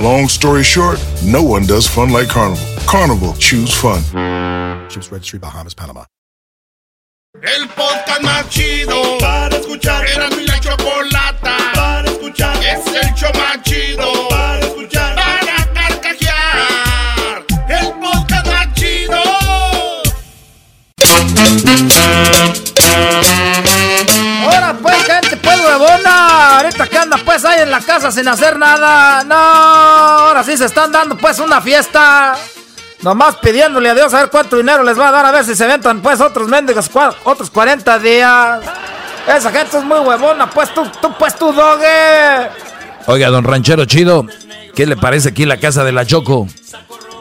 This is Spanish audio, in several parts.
Long story short, no one does fun like Carnival. Carnival, choose fun. Ships Registry, Bahamas, Panama. El podcast más chido para escuchar. Era mi la chocolata para escuchar. Es el show más chido para escuchar. Para carcajear. El podcast más chido. Ahora pues, gente, pues huevona. Ahorita que anda pues ahí en la casa sin hacer nada. No, ahora sí se están dando pues una fiesta. Nomás pidiéndole a Dios a ver cuánto dinero les va a dar a ver si se ventan pues otros mendigos otros 40 días. Esa gente es muy huevona, pues tú, tú, pues tú, dogue. Oiga, don Ranchero Chido, ¿qué le parece aquí la casa de la Choco?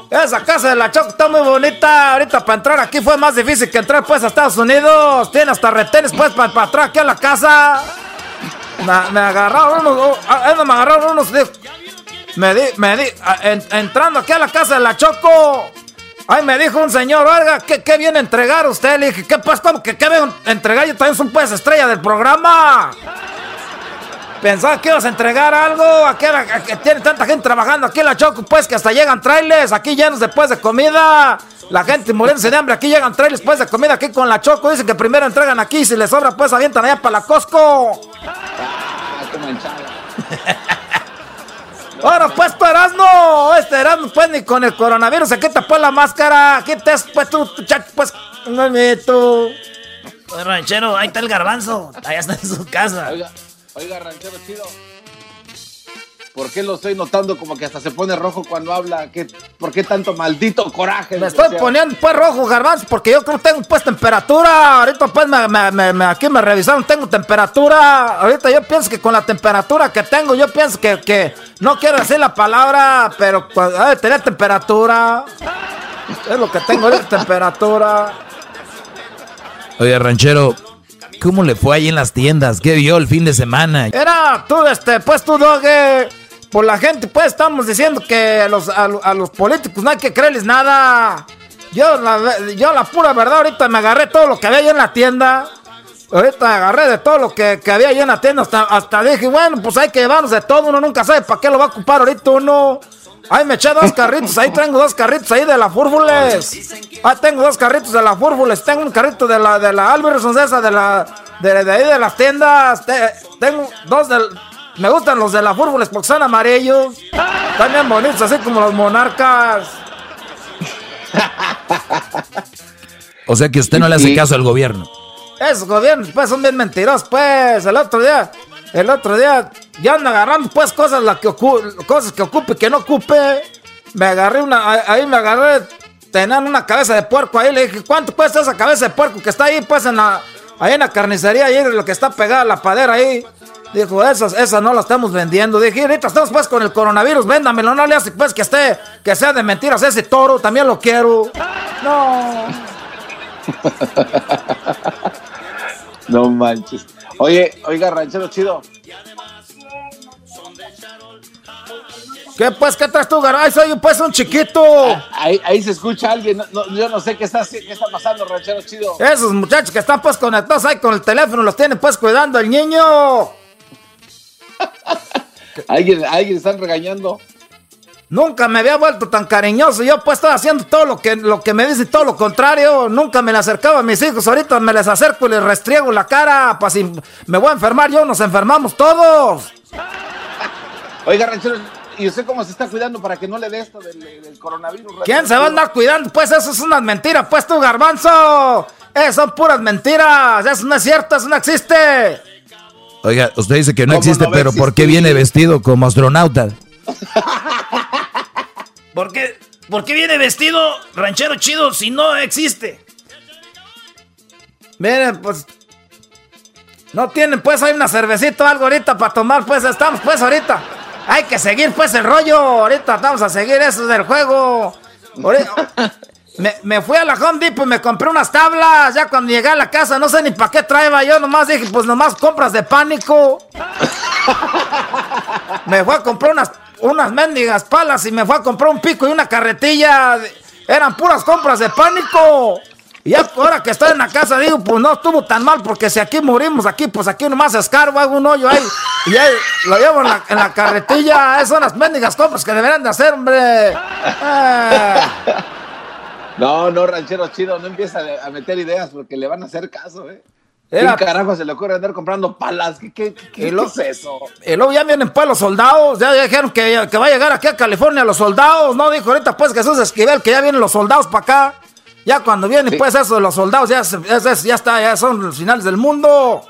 Esa casa de la Choco está muy bonita. Ahorita para entrar aquí fue más difícil que entrar pues a Estados Unidos. Tiene hasta retenes pues para, para entrar aquí a la casa. Me, agarraron unos, oh, ah, me agarraron unos, me di, me di, ah, en- entrando aquí a la casa de la Choco. Ay, me dijo un señor, oiga, ¿qué, qué viene a entregar usted? Le dije, ¿qué pues? ¿Cómo que qué vengo a entregar? Yo también soy pues estrella del programa. Pensaba que ibas a entregar algo. Aquí a la- a que tiene tanta gente trabajando aquí en la Choco, pues que hasta llegan trailers aquí llenos después de comida. La gente muriéndose de hambre. Aquí llegan trailers después de comida aquí con la Choco. Dicen que primero entregan aquí. Si les sobra, pues avientan allá para la Costco. Ahora pues tú Erasmo, este Erasmo pues ni con el coronavirus se quita pues la máscara, quites pues tú, pues, no tú. Ranchero, ahí está el garbanzo. Allá está en su casa. Oiga, oiga, ranchero chido. ¿Por qué lo estoy notando como que hasta se pone rojo cuando habla? ¿Qué, ¿Por qué tanto maldito coraje? Me estoy poniendo pues rojo, garbanzo, porque yo creo que tengo pues temperatura. Ahorita pues me, me- me- me- aquí me revisaron, tengo temperatura. Ahorita yo pienso que con la temperatura que tengo, yo pienso que, que no quiero decir la palabra, pero ha de tener temperatura. Es lo que tengo ahorita, temperatura. Oye, Ranchero, ¿cómo le fue ahí en las tiendas? ¿Qué vio el fin de semana? Era tú, este, pues tú, Doge. Por la gente, pues estamos diciendo que a los, a, lo- a los políticos no hay que creerles nada. Yo la, yo, la pura verdad, ahorita me agarré todo lo que había ahí en la tienda. Ahorita me agarré de todo lo que, que había ahí en la tienda. Hasta, hasta dije, bueno, pues hay que llevarnos de todo. Uno nunca sabe para qué lo va a ocupar ahorita uno. Ahí me eché dos carritos, ahí tengo dos carritos ahí de la Fúrbules. Ahí tengo dos carritos de la Fúrbules. Tengo un carrito de la, de la Albertsons esa, de la, de, de ahí de las tiendas. Te- tengo dos del, me gustan los de la Fúrbules porque son amarillos. Están bien bonitos, así como los monarcas. O sea que usted no le hace caso al gobierno. Esos gobiernos, pues, son bien mentirosos, pues. El otro día, el otro día, ya andan agarrando, pues, cosas, la que ocu- cosas que ocupe y que no ocupe. Me agarré una, ahí- ahí me agarré, tenían una cabeza de puerco ahí. Le dije, ¿cuánto cuesta esa cabeza de puerco que está ahí, pues, en la, ahí en la carnicería, ahí, lo que está pegada a la padera ahí? Dijo, esas, esas no las estamos vendiendo. Dije, ahorita estamos, pues, con el coronavirus, véndamelo. No le hace, pues, que esté, que sea de mentiras ese toro, también lo quiero. No. No manches. Oye, oiga, ranchero chido. ¿Qué, pues, qué traes tú, garay? Soy, pues, un chiquito. Ahí, ahí se escucha alguien. no- no, yo no sé qué está, qué está pasando, ranchero chido. Esos muchachos que están pues conectados ahí con el teléfono los tienen pues cuidando el niño. Alguien, alguien están regañando. Nunca me había vuelto tan cariñoso. Yo pues estaba haciendo todo lo que, lo que me dice todo lo contrario. Nunca me le acercaba a mis hijos. Ahorita me les acerco y les restriego la cara. Para si me voy a enfermar yo, nos enfermamos todos. Oiga, ranchero, ¿y usted cómo se está cuidando para que no le dé esto del, del coronavirus? ¿Quién se va a andar cuidando? Pues eso es una mentira, pues tú, garbanzo. Eh, son puras mentiras. Eso no es cierto, eso no existe. Oiga, usted dice que no ¿Cómo existe, no pero ¿por qué viene vestido como astronauta? ¿Por qué, ¿Por qué viene vestido ranchero chido si no existe? Miren, pues. No tienen, pues, hay una cervecita o algo ahorita para tomar, pues, estamos, pues, ahorita. Hay que seguir, pues, el rollo. Ahorita vamos a seguir eso del juego. Ahorita- Me, me fui a la Home Depot y me compré unas tablas. Ya cuando llegué a la casa, no sé ni para qué traeba. Yo nomás dije, pues, nomás compras de pánico. Me fue a comprar unas, unas mendigas palas y me fue a comprar un pico y una carretilla. Eran puras compras de pánico. Y ahora que estoy en la casa digo, pues no estuvo tan mal porque si aquí morimos, aquí pues aquí nomás escarbo, hago un hoyo ahí y ahí lo llevo en la, carretilla. Esas son las mendigas compras que deberían de hacer, hombre. No, no, ranchero chido, no empieza a meter ideas porque le van a hacer caso, ¿eh? Era- ¿Quién carajo se le ocurre andar comprando palas? ¿Qué, qué, qué- qué es eso? Y luego ya vienen pues los soldados, ya dijeron que, que va a llegar aquí a California los soldados, ¿no? Dijo ahorita pues Jesús Esquivel que ya vienen los soldados para acá. Ya cuando vienen Sí. pues eso de los soldados, ya, ya, ya está, ya son los finales del mundo.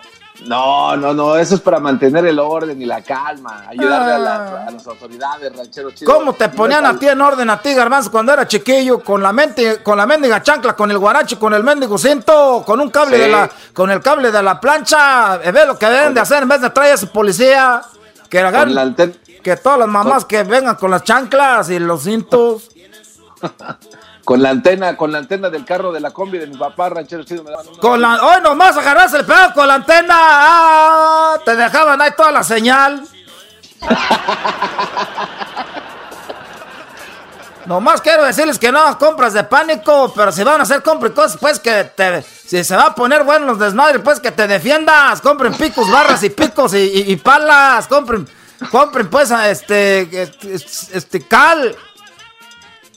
No, no, no, eso es para mantener el orden y la calma, ayudarle a, Ah. la- a las autoridades, ranchero chido. ¿Cómo te ponían a ti en orden a ti, Garbanzo, cuando era chiquillo? Con la mente, con la mendiga chancla, con el guarache, con el mendigo cinto, con un cable Sí. de la, con el cable de la plancha. Eh, Ve lo que deben de hacer en vez de traer a ese policía. Que hagan, la que todas las mamás que vengan con las chanclas y los cintos. Con la antena, con la antena del carro de la combi de mi papá, ranchero chido, me daban una- Con la, hoy nomás agarrarse el pedo con la antena. ah, te dejaban ahí toda la señal. Nomás quiero decirles que no hagan compras de pánico, pero si van a hacer compras y cosas, pues que te, si se va a poner bueno los desmadres, pues que te defiendas. Compren picos, barras y picos y, y- y palas. Compren, compren pues a este, este, este cal.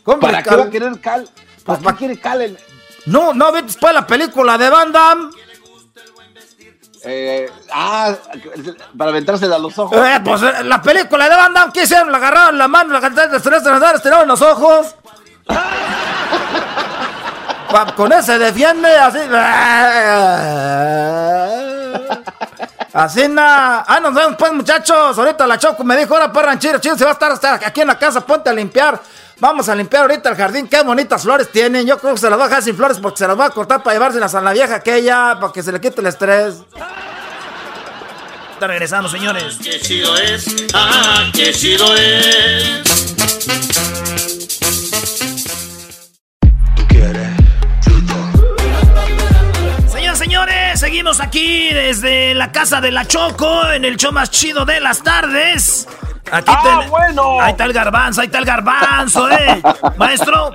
¿Para qué va a querer cal? ¿Para qué quiere cal? en- No, no viste pues la película de Van Damme. Eh, ah, para aventársela a los ojos. Eh, pues eh, la película de Van Damme, ¿qué hicieron? La agarraron la mano, la cantaron, la estiraron los ojos. Con ese defiende, así. Así na. Ah, nos vemos pues, muchachos. Ahorita la Choco me dijo, ahora para ranchero, chido, se va a estar hasta aquí en la casa, ponte a limpiar. Vamos a limpiar ahorita el jardín. Qué bonitas flores tienen. Yo creo que se las va a dejar sin flores porque se las va a cortar para llevárselas a la vieja aquella, para que se le quite el estrés. Está regresando, señores. Qué chido es, ah, qué chido es. Señoras, señores, seguimos aquí desde la casa de la Choco en el show más chido de las tardes. Aquí ¡Ah, ten- bueno! Ahí está el garbanzo, ahí está el garbanzo, ¿eh? Maestro,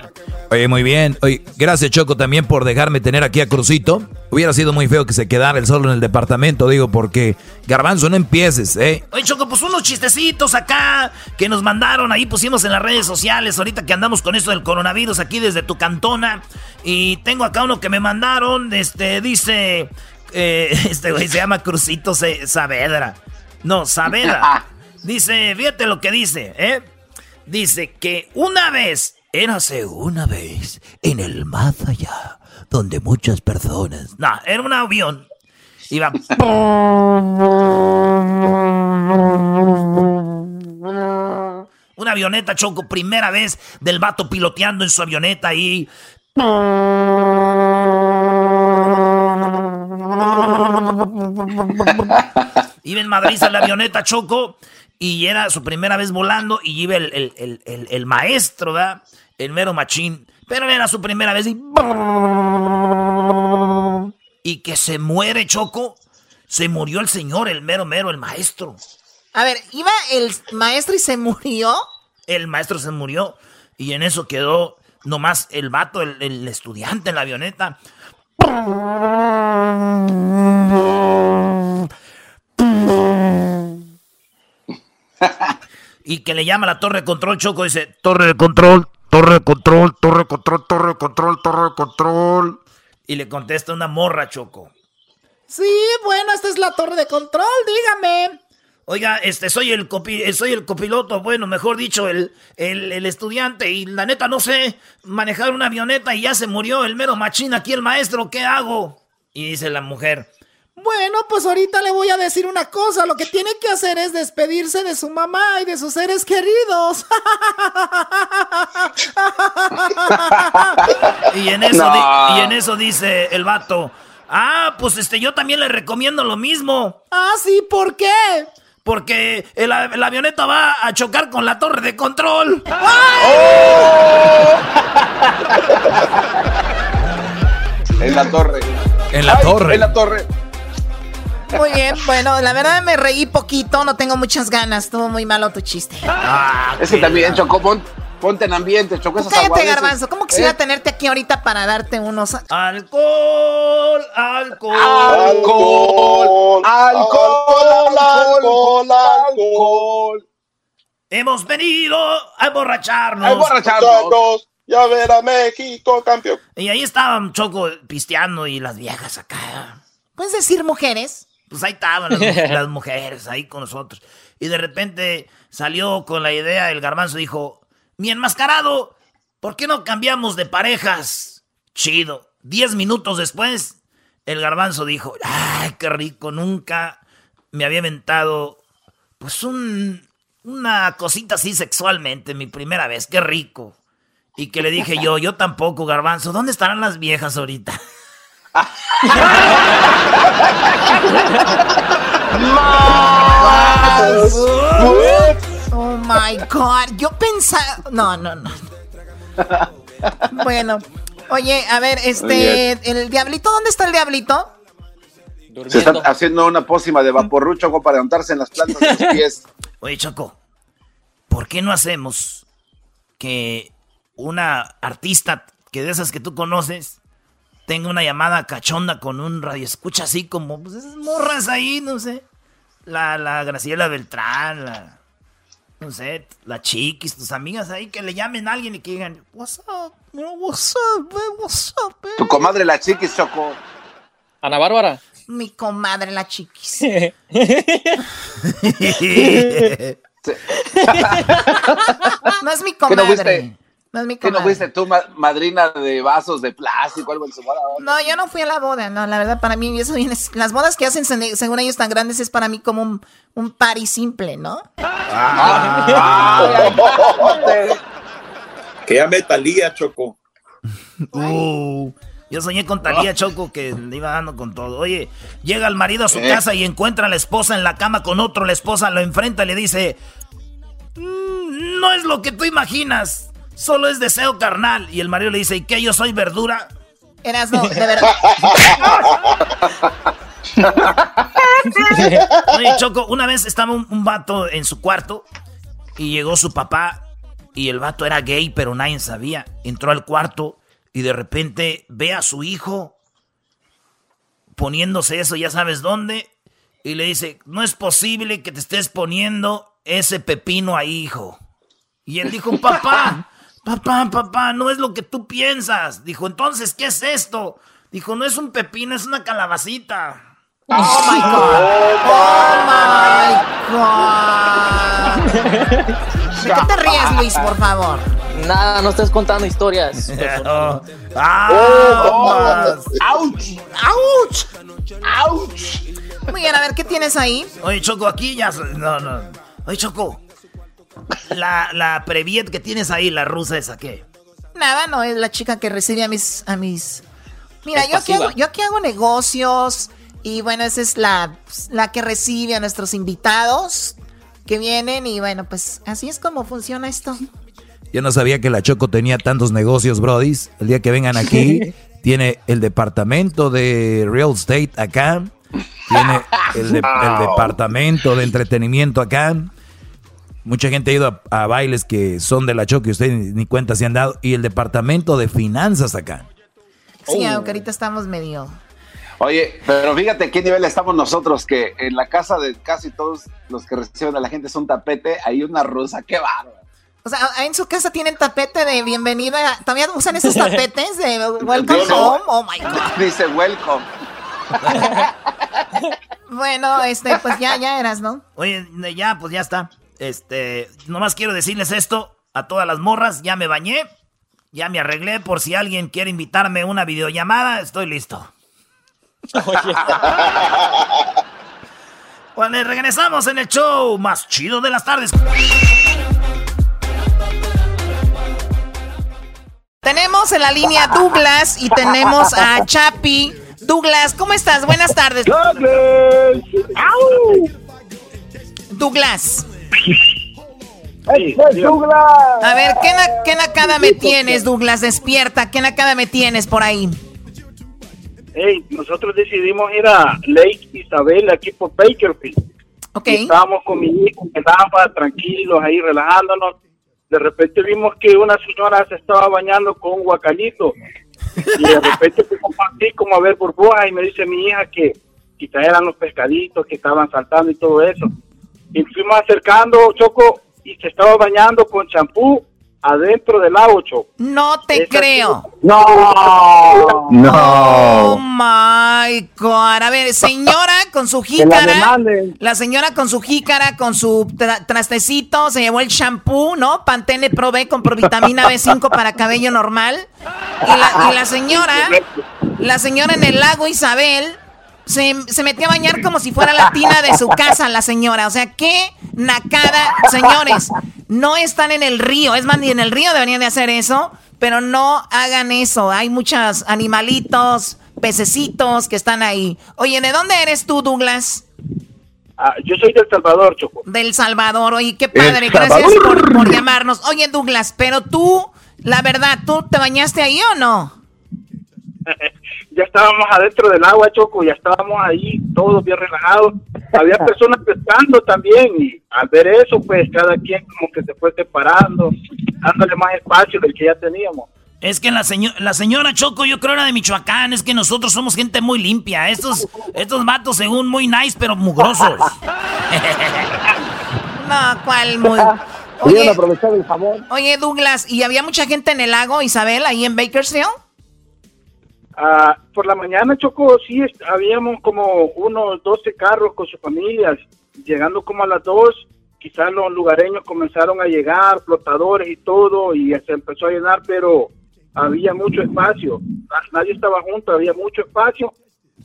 Oye, muy bien. Oye, gracias Choco también por dejarme tener aquí a Crucito. Hubiera sido muy feo que se quedara él solo en el departamento, digo, porque Garbanzo no empieces, ¿eh? Oye, Choco, pues unos chistecitos acá que nos mandaron, ahí pusimos en las redes sociales, ahorita que andamos con esto del coronavirus aquí desde tu cantona. Y tengo acá uno que me mandaron, este, dice, eh, este güey se llama Crucito Saavedra. No, Saavedra. Dice, fíjate lo que dice, ¿eh? Dice que una vez, érase una vez, en el más allá, donde muchas personas... No, era un avión. Iba... Una avioneta, Choco, primera vez del vato piloteando en su avioneta y... Iba en Madrid en la avioneta, Choco, y era su primera vez volando y iba el, el- el- el- maestro, ¿verdad? El mero machín. Pero era su primera vez y... Y que se muere, Choco. Se murió el señor, el mero mero, el maestro. A ver, iba el maestro y se murió. El maestro se murió y en eso quedó nomás el vato, el, el estudiante en la avioneta. Y que le llama a la torre de control, Choco, dice, torre de control, torre de control, torre de control, torre de control, torre de control. Y le contesta una morra, Choco. Sí, bueno, esta es la torre de control, dígame. Oiga, este, soy el copi, eh, soy el copiloto, bueno, mejor dicho, el, el, el estudiante, y la neta no sé manejar una avioneta y ya se murió el mero machín aquí el maestro, ¿qué hago? Y dice la mujer, Bueno, pues ahorita le voy a decir una cosa. Lo que tiene que hacer es despedirse de su mamá y de sus seres queridos. y en eso, No. di- y en eso dice el vato, ah, pues este, yo también le recomiendo lo mismo. ah, sí, ¿por qué? Porque el, la avioneta va a chocar con la torre de control. En la torre. En la Ay, torre. En la torre. Muy bien, bueno, la verdad me reí poquito, no tengo muchas ganas. Estuvo muy malo tu chiste. Es que también, Choco, pon- ponte en ambiente, Choco, esos Cállate. Garbanzo. ¿Cómo quisiera ¿Eh? tenerte aquí ahorita para darte unos... Alcohol, alcohol. Alcohol, alcohol, alcohol, alcohol. Hemos venido a emborracharnos. A emborracharnos. Ya ver a México campeón. Y ahí estaban Choco pisteando y las viejas acá. ¿Puedes decir mujeres? Pues ahí estaban las, mu- las mujeres ahí con nosotros. Y de repente salió con la idea, el garbanzo dijo, mi enmascarado, ¿por qué no cambiamos de parejas? Chido. Diez minutos después, el garbanzo dijo, ay, qué rico, nunca me había inventado, pues un, una cosita así sexualmente, mi primera vez, qué rico. Y que le dije yo, yo tampoco, garbanzo, ¿dónde estarán las viejas ahorita? Oh my God. Yo pensaba. No, no, no. Bueno. Oye, a ver, este. ¿El diablito? ¿Dónde está el diablito? Se está haciendo una pócima de vaporru, Choco, para untarse en las plantas de los pies. Oye, Choco, ¿por qué no hacemos que una artista que de esas que tú conoces tenga una llamada cachonda con un radio escucha así como pues, esas morras ahí, no sé? La, la Graciela Beltrán, la. No sé, la Chiquis, tus amigas ahí que le llamen a alguien y que digan, What's up, bro? What's up? What's up, man?" Tu comadre la chiquis, Choco. Ana Bárbara. Mi comadre, la chiquis. No es mi ¿Qué no comadre. Fuiste? No es mi ¿Qué no fuiste tú, ma- madrina de vasos de plástico, algo en su boda? No, yo no fui a la boda, no, la verdad para mí eso viene, las bodas que hacen se- según ellos tan grandes es para mí como un, un party simple, ¿no? Que llame Talía, Choco. Uh, yo soñé con Talía Choco que le iba dando con todo. Oye, llega el marido a su Eh. casa y encuentra a la esposa en la cama con otro. La esposa lo enfrenta y le dice: "Mm, No es lo que tú imaginas, solo es deseo carnal. Y el marido le dice: ¿Y qué? ¿Yo soy verdura? Eras no, de verdad. Oye, Choco, una vez estaba un, un vato en su cuarto y llegó su papá y el vato era gay, pero nadie sabía. Entró al cuarto y de repente ve a su hijo poniéndose eso, ya sabes dónde, y le dice, no es posible que te estés poniendo ese pepino ahí, hijo. Y él dijo, papá, papá, papá, no es lo que tú piensas. Dijo, entonces, ¿qué es esto? Dijo, no es un pepino, es una calabacita. Oh my god. Oh my god. ¿De qué te ríes, Luis, por favor? Nada, no estés contando historias. Oh, ah, Oh, ¡Auch! ¡Auch! ¡Auch! Muy bien, a ver, ¿qué tienes ahí? Oye, Choco, aquí ya. No, no. Oye, Choco. La, la Previet que tienes ahí, la rusa esa, ¿qué? Nada, no, es la chica que recibe a mis... A mis... Mira, yo aquí, hago, yo aquí hago negocios y bueno, esa es la, la que recibe a nuestros invitados que vienen y bueno, pues así es como funciona esto. Yo no sabía que la Choco tenía tantos negocios, brodis. El día que vengan aquí, tiene el departamento de real estate acá. Tiene el, de- el departamento de entretenimiento acá. Mucha gente ha ido a, a bailes que son de la Choco y ustedes ni, ni cuenta se han dado. Y el departamento de finanzas acá. Sí, Oh. aunque ahorita estamos medio... Oye, pero fíjate qué nivel estamos nosotros, que en la casa de casi todos los que reciben a la gente es un tapete, hay una rusa, qué bárbaro. O sea, en su casa tienen tapete de bienvenida. ¿Todavía usan esos tapetes de welcome home? Oh my god. Dice welcome. Bueno, este, pues ya, ya eras, ¿no? Oye, ya, pues ya está. Este, nomás quiero decirles esto a todas las morras, ya me bañé, ya me arreglé por si alguien quiere invitarme a una videollamada, estoy listo. Bueno, regresamos en el show más chido de las tardes. Tenemos en la línea Douglas y tenemos a Chapi. Douglas, ¿cómo estás? Buenas tardes. Douglas. A ver, ¿qué, na ¿qué nacada me tienes, Douglas? Despierta, ¿qué nacada me tienes por ahí? Hey, nosotros decidimos ir a Lake Isabel, aquí por Bakerfield. Ok. Estábamos con mi hijo, quedábamos tranquilos ahí, relajándonos. De repente vimos que una señora se estaba bañando con un guacalito. Y de repente así como a ver burbujas y me dice mi hija que quizás eran los pescaditos que estaban saltando y todo eso. Y fuimos acercando, Choco, y se estaba bañando con champú adentro del agua, Choco. No te Esa creo. No. Oh my God. A ver, señora con su jícara. La señora con su jícara, con su tra- trastecito, se llevó el shampoo, ¿no? Pantene Pro B con provitamina B5 para cabello normal. Y la, y la señora, la señora en el lago Isabel, se, se metió a bañar como si fuera la tina de su casa, la señora. O sea, qué nacada. Señores, no están en el río. Es más, ni en el río deberían de hacer eso. Pero no hagan eso. Hay muchos animalitos, pececitos que están ahí. Oye, ¿de dónde eres tú, Douglas? Ah, yo soy del Salvador, Choco. Del Salvador. Oye, qué padre. Gracias por, por llamarnos. Oye, Douglas, pero tú, la verdad, ¿tú te bañaste ahí o no? Ya estábamos adentro del agua, Choco, ya estábamos ahí, todos bien relajados. Había personas pescando también y al ver eso, pues cada quien como que se fue separando, dándole más espacio del que ya teníamos. Es que la, seño- la señora Choco, yo creo era de Michoacán, es que nosotros somos gente muy limpia. Estos, estos vatos, según muy nice, pero mugrosos. No, ¿cuál? Muy... Oye, oye, Douglas, ¿y había mucha gente en el lago Isabel, ahí en Bakersfield? Ah, por la mañana, Choco, sí, habíamos como unos 12 carros con sus familias. Llegando como a las 2, quizás los lugareños comenzaron a llegar, flotadores y todo, y se empezó a llenar, pero había mucho espacio. Na- Nadie estaba junto, había mucho espacio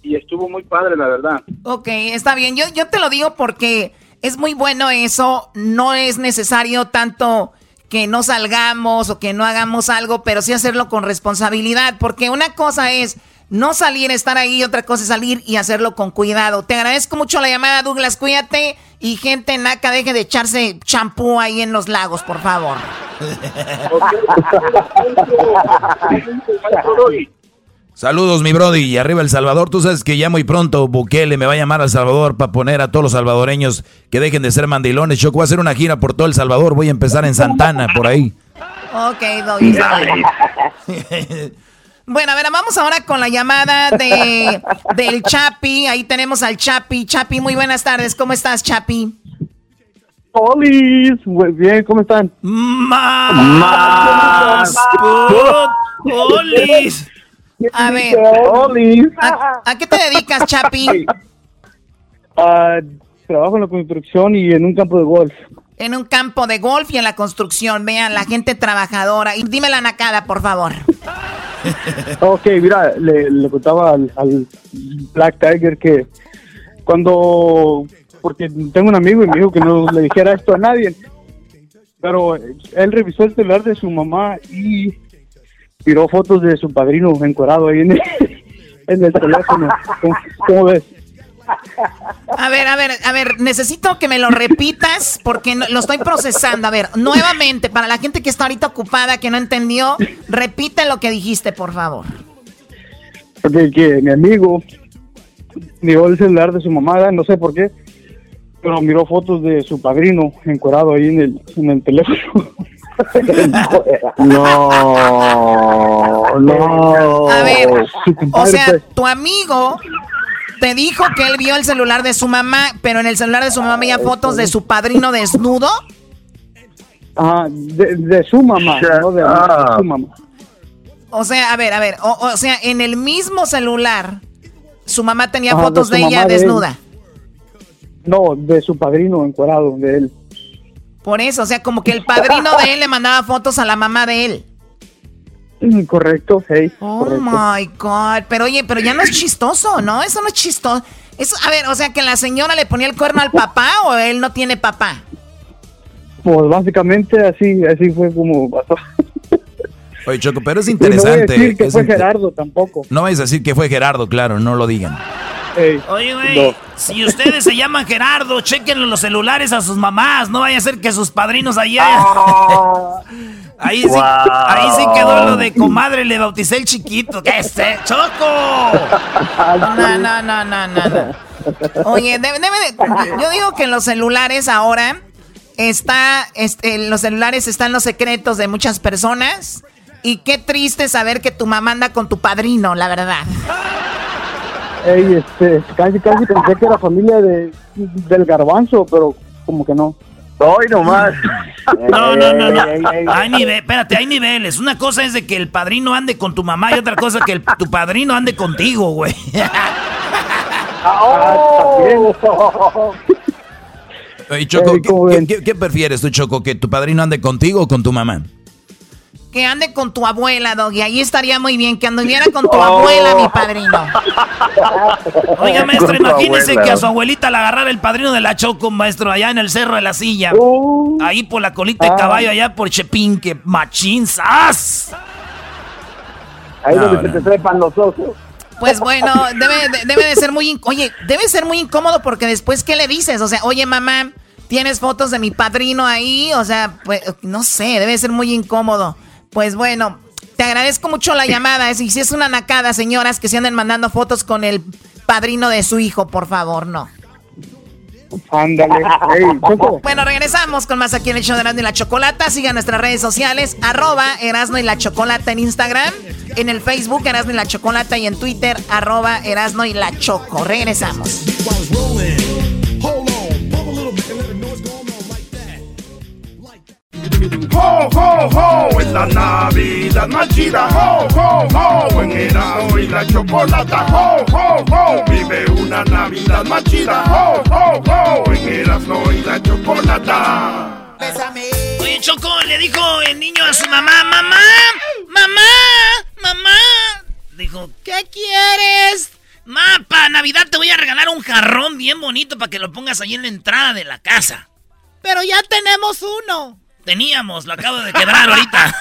y estuvo muy padre, la verdad. Ok, está bien. Yo, yo te lo digo porque es muy bueno eso. No es necesario tanto que no salgamos o que no hagamos algo, pero sí hacerlo con responsabilidad. Porque una cosa es no salir, estar ahí, otra cosa es salir y hacerlo con cuidado. Te agradezco mucho la llamada, Douglas. Cuídate y gente naca, deje de echarse champú ahí en los lagos, por favor. Saludos, mi Brody. Y arriba El Salvador. Tú sabes que ya muy pronto Bukele me va a llamar a El Salvador para poner a todos los salvadoreños que dejen de ser mandilones. Yo voy a hacer una gira por todo El Salvador. Voy a empezar en Santana, por ahí. Ok, Doggy. Bueno, a ver, vamos ahora con la llamada de del Chapi. Ahí tenemos al Chapi. Chapi, muy buenas tardes. ¿Cómo estás, Chapi? Olis, muy bien, ¿cómo están? Más. Olis. A ver. ¿a, a qué te dedicas, Chapi? Ah, trabajo en la construcción y en un campo de golf. En un campo de golf y en la construcción. Vean, la gente trabajadora. Y dime la nacada, por favor. Ok, mira, le, le contaba al, al Black Tiger que cuando, porque tengo un amigo y me dijo que no le dijera esto a nadie, pero él revisó el celular de su mamá y tiró fotos de su padrino encuadrado ahí en el, en el teléfono. ¿Cómo, cómo ves? A ver, a ver, a ver, necesito que me lo repitas porque no- lo estoy procesando. A ver, nuevamente, para la gente que está ahorita ocupada, que no entendió, repite lo que dijiste, por favor. Porque que mi amigo miró el celular de su mamá, no sé por qué, pero miró fotos de su padrino encuadrado ahí en el, en el teléfono. no, no. A ver, o sea, pues, tu amigo te dijo que él vio el celular de su mamá, pero en el celular de su mamá había fotos de su padrino desnudo. ajá, de, de su mamá, no de, de su mamá. O sea, a ver, a ver, o, o sea, en el mismo celular, su mamá tenía Ajá, fotos de, ella de desnuda. No, de su padrino encuerado, de él. Por eso, o sea, como que el padrino de él le mandaba fotos a la mamá de él. Mm, Correcto, hey. Oh correcto. my God. Pero oye, pero ya no es chistoso, ¿no? Eso no es chistoso. Eso, a ver, o sea, que la señora le ponía el cuerno al papá o él no tiene papá. Pues básicamente así, así fue como pasó. Oye, Choco, pero es Y no voy a interesante. decir que es fue Gerardo tampoco. No vais a decir que fue Gerardo, claro, no lo digan. Oye, güey, si ustedes se llaman Gerardo, chequen los celulares a sus mamás. No vaya a ser que sus padrinos allá. ahí, sí, ahí sí quedó lo de comadre, le bauticé el chiquito. ¿Qué es eh? ¡Choco! No, no, no, no, no, no. Oye, debe, debe de- yo digo que en los celulares ahora está, este, en los celulares están los secretos de muchas personas. Y qué triste saber que tu mamá anda con tu padrino, la verdad. Ey, este, casi, casi pensé que era familia de, del garbanzo, pero como que no. Hoy nomás. No, no, no, no. Hay nive- espérate, hay niveles. Una cosa es de que el padrino ande con tu mamá y otra cosa es que el- tu padrino ande contigo, güey. Oye, Choco, Ey, ¿qué, ¿cómo qué- qué- qué prefieres tú, Choco? ¿Que tu padrino ande contigo o con tu mamá? Que ande con tu abuela, Doggy. Ahí estaría muy bien. Que anduviera con tu abuela, mi padrino. Oiga, maestro, imagínese abuela. que a su abuelita la agarrara el padrino de la Choco, maestro, allá en el cerro de la silla. Ahí por la colita de Ah. caballo, allá por Chepín, que machín, ¡zas! Ahí No, donde no. se te trepan los ojos. Pues bueno, debe de, debe de ser muy... Oye, debe ser muy incómodo porque después, ¿qué le dices? O sea, oye, mamá, ¿tienes fotos de mi padrino ahí? O sea, pues, no sé, debe ser muy incómodo. Pues bueno, te agradezco mucho la llamada. Y si es una nacada, señoras, que se anden mandando fotos con el padrino de su hijo, por favor, no. Ándale. Ey, Choco. Bueno, regresamos con más aquí en el show de Erasmo y la Chocolata. Sigan nuestras redes sociales, arroba Erasmo y la Chocolata en Instagram, en el Facebook Erasmo y la Chocolata y en Twitter, arroba Erasmo y la Choco. Regresamos. ¡Ho, ho, ho! Es la Navidad más chida. ¡Ho, ho, ho! En Erasmo y la chocolata. ¡Ho, ho, ho! Vive una Navidad más chida. ¡Ho, ho, ho! En Erasmo y la chocolata. Oye, Choco, le dijo el niño a su mamá, mamá, mamá, mamá. Dijo, ¿qué quieres? Ma, para Navidad te voy a regalar un jarrón bien bonito para que lo pongas ahí en la entrada de la casa. Pero ya tenemos uno. Teníamos, lo acabo de quebrar ahorita.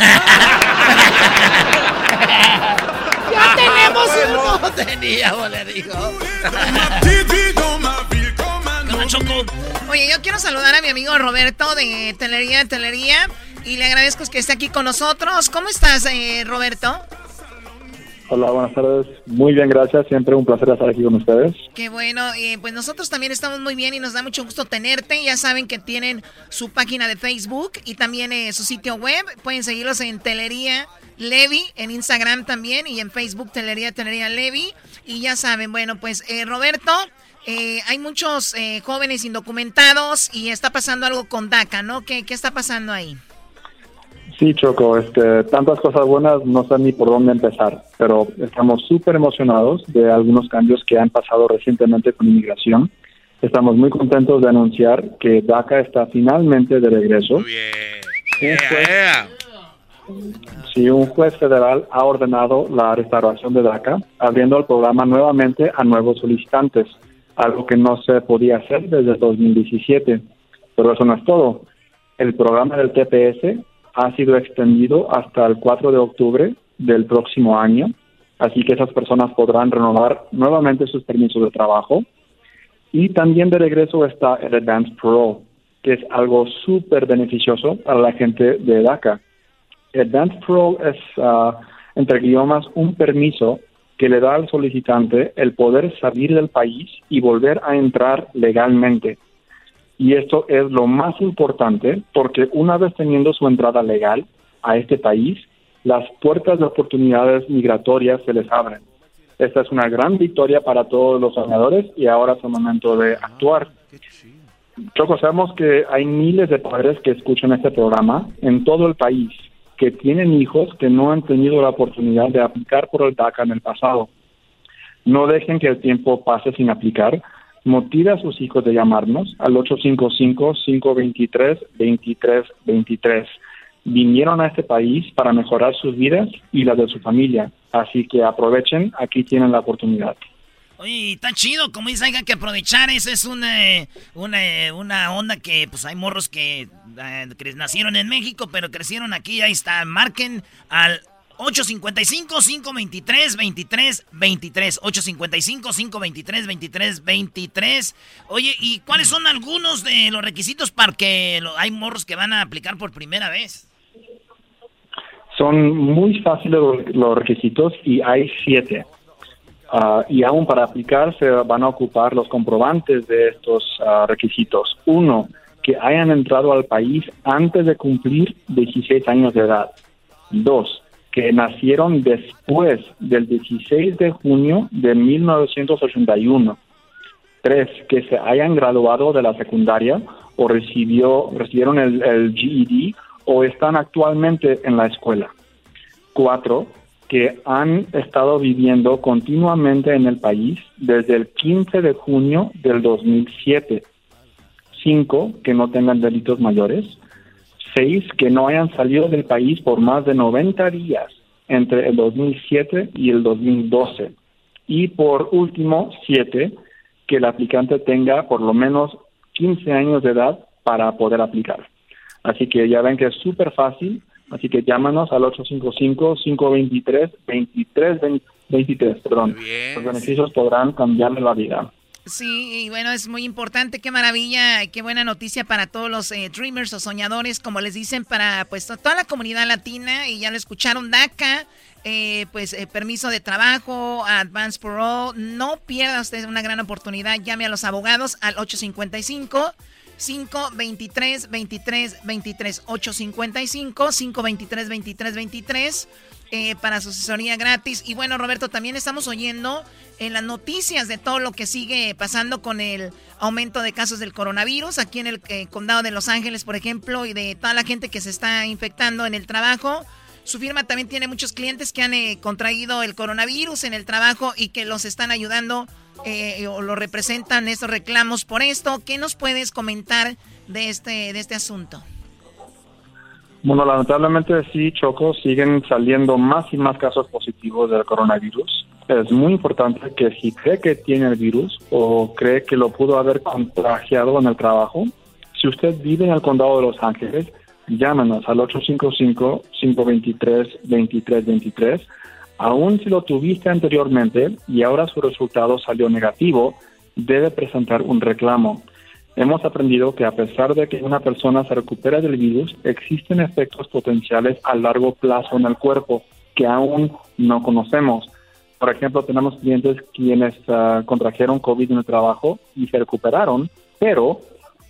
ya tenemos uno. Teníamos, le dijo. Como Choco. Oye, yo quiero saludar a mi amigo Roberto de Telería de Telería y le agradezco que esté aquí con nosotros. ¿Cómo estás, eh, Roberto? Hola, buenas tardes. Muy bien, gracias. Siempre un placer estar aquí con ustedes. Qué bueno, eh, pues nosotros también estamos muy bien y nos da mucho gusto tenerte. Ya saben que tienen su página de Facebook y también eh, su sitio web. Pueden seguirlos en Telería Levi, en Instagram también y en Facebook Telería Telería Levi. Y ya saben, bueno, pues eh, Roberto, eh, hay muchos eh, jóvenes indocumentados y está pasando algo con DACA, ¿no? ¿Qué, qué está pasando ahí? Sí, Choco, este, tantas cosas buenas, no sé ni por dónde empezar, pero estamos súper emocionados de algunos cambios que han pasado recientemente con inmigración. Estamos muy contentos de anunciar que DACA está finalmente de regreso. Un juez- Sí, un juez federal ha ordenado la restauración de DACA, abriendo el programa nuevamente a nuevos solicitantes, algo que no se podía hacer desde 2017. Pero eso no es todo. El programa del TPS ha sido extendido hasta el 4 de octubre del próximo año, así que esas personas podrán renovar nuevamente sus permisos de trabajo. Y también de regreso está el Advanced Parole, que es algo súper beneficioso para la gente de DACA. Advanced Parole es, ah, entre idiomas, un permiso que le da al solicitante el poder salir del país y volver a entrar legalmente. Y esto es lo más importante porque una vez teniendo su entrada legal a este país, las puertas de oportunidades migratorias se les abren. Esta es una gran victoria para todos los soñadores y ahora es el momento de actuar. Choco, sabemos que hay miles de padres que escuchan este programa en todo el país que tienen hijos que no han tenido la oportunidad de aplicar por el DACA en el pasado. No dejen que el tiempo pase sin aplicar. Motive a sus hijos de llamarnos al 855-523-2323. Vinieron a este país para mejorar sus vidas y las de su familia, así que aprovechen, aquí tienen la oportunidad. Oye, está chido, como dice, hay que aprovechar, esa es una, una, una onda que, pues hay morros que, eh, que nacieron en México, pero crecieron aquí, ahí está, marquen al 855-523-2323. 855-523-2323. Oye, ¿y cuáles son algunos de los requisitos para que hay morros que van a aplicar por primera vez? Son muy fáciles los requisitos y hay siete. Ah, y aún para aplicar se van a ocupar los comprobantes de estos ah, requisitos. Uno, que hayan entrado al país antes de cumplir 16 años de edad. Dos, que nacieron después del 16 de junio de 1981. Tres, que se hayan graduado de la secundaria o recibió, recibieron el, el GED o están actualmente en la escuela. Cuatro, que han estado viviendo continuamente en el país desde el 15 de junio del 2007. Cinco, que no tengan delitos mayores. Seis, que no hayan salido del país por más de 90 días entre el 2007 y el 2012. Y por último, siete, que el aplicante tenga por lo menos 15 años de edad para poder aplicar. Así que ya ven que es súper fácil Así que llámanos al 855-523-2323, perdón. Los beneficios podrán cambiarle la vida. Sí, y bueno, es muy importante, qué maravilla, qué buena noticia para todos los eh, dreamers o soñadores, como les dicen, para pues toda la comunidad latina, y ya lo escucharon, DACA, eh, pues eh, permiso de trabajo, Advance Parole, no pierda usted una gran oportunidad, llame a los abogados al 855 523 23 23 855 523 23 23 para su asesoría gratis. Y bueno, Roberto, también estamos oyendo en las noticias de todo lo que sigue pasando con el aumento de casos del coronavirus aquí en el eh, condado de Los Ángeles, por ejemplo, y de toda la gente que se está infectando en el trabajo. Su firma también tiene muchos clientes que han eh, contraído el coronavirus en el trabajo y que los están ayudando eh, o lo representan estos reclamos por esto. ¿Qué nos puedes comentar de este, de este asunto? Bueno, lamentablemente sí, Choco, siguen saliendo más y más casos positivos del coronavirus. Es muy importante que si cree que tiene el virus o cree que lo pudo haber contagiado en el trabajo, si usted vive en el condado de Los Ángeles, llámenos al 855-523-2323 Aún si lo tuviste anteriormente y ahora su resultado salió negativo, debe presentar un reclamo. Hemos aprendido que a pesar de que una persona se recupera del virus, existen efectos potenciales a largo plazo en el cuerpo que aún no conocemos. Por ejemplo, tenemos clientes quienes uh, contrajeron COVID en el trabajo y se recuperaron, pero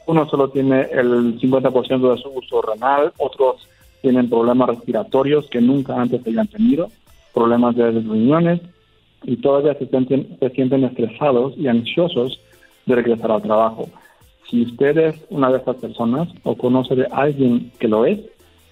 uno solo tiene el 50% de su uso renal, otros tienen problemas respiratorios que nunca antes habían tenido problemas de riñones y todavía se sienten, se sienten estresados y ansiosos de regresar al trabajo. Si usted es una de estas personas o conoce de alguien que lo es,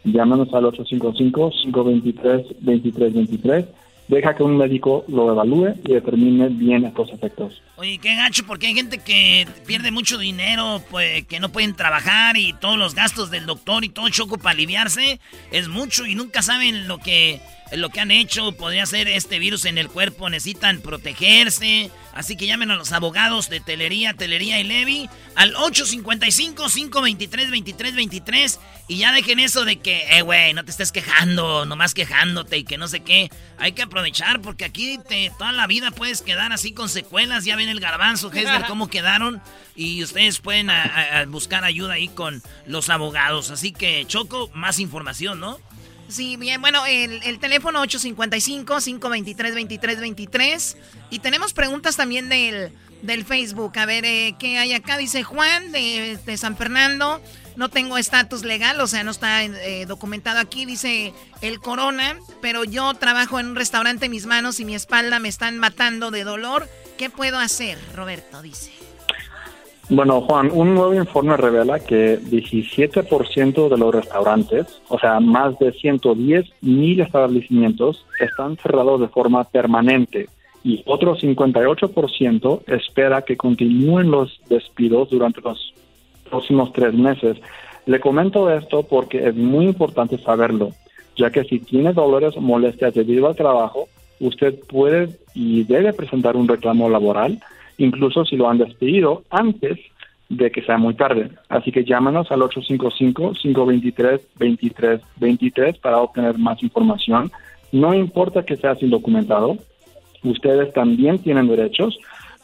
llámenos al 855-523-2323 deja que un médico lo evalúe y determine bien estos efectos. Oye, qué gacho, porque hay gente que pierde mucho dinero, pues que no pueden trabajar y todos los gastos del doctor y todo choco para aliviarse es mucho y nunca saben lo que lo que han hecho, podría ser este virus en el cuerpo, necesitan protegerse. Así que llamen a los abogados de Telería, Telería y Levi al 855-523-2323 y ya dejen eso de que, eh, güey, no te estés quejando, nomás quejándote y que no sé qué. Hay que aprovechar porque aquí te, toda la vida puedes quedar así con secuelas. Ya ven el garbanzo, Hesler, cómo quedaron. Y ustedes pueden buscar ayuda ahí con los abogados. Así que, Choco, más información, ¿no? Sí, bien, bueno, el, el teléfono 855-523-2323. Y tenemos preguntas también del, del Facebook. A ver, eh, ¿qué hay acá? Dice Juan de, de San Fernando. No tengo estatus legal, o sea, no está eh, documentado aquí. Dice el corona, pero yo trabajo en un restaurante, mis manos y mi espalda me están matando de dolor. ¿Qué puedo hacer? Roberto dice. Bueno, Juan, un nuevo informe revela que 17% de los restaurantes, o sea, más de 110 mil establecimientos, están cerrados de forma permanente y otro 58% espera que continúen los despidos durante los próximos tres meses. Le comento esto porque es muy importante saberlo, ya que si tiene dolores o molestias debido al trabajo, usted puede y debe presentar un reclamo laboral, incluso si lo han despedido antes de que sea muy tarde. Así que llámanos al 855-523-2323 para obtener más información. No importa que sea sin documentado, ustedes también tienen derechos.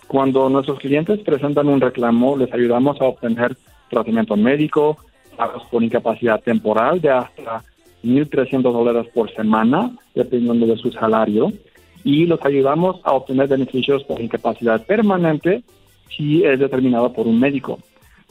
Cuando nuestros clientes presentan un reclamo, les ayudamos a obtener tratamiento médico, pagos por incapacidad temporal de hasta 1.300 dólares por semana, dependiendo de su salario, y los ayudamos a obtener beneficios por incapacidad permanente si es determinado por un médico.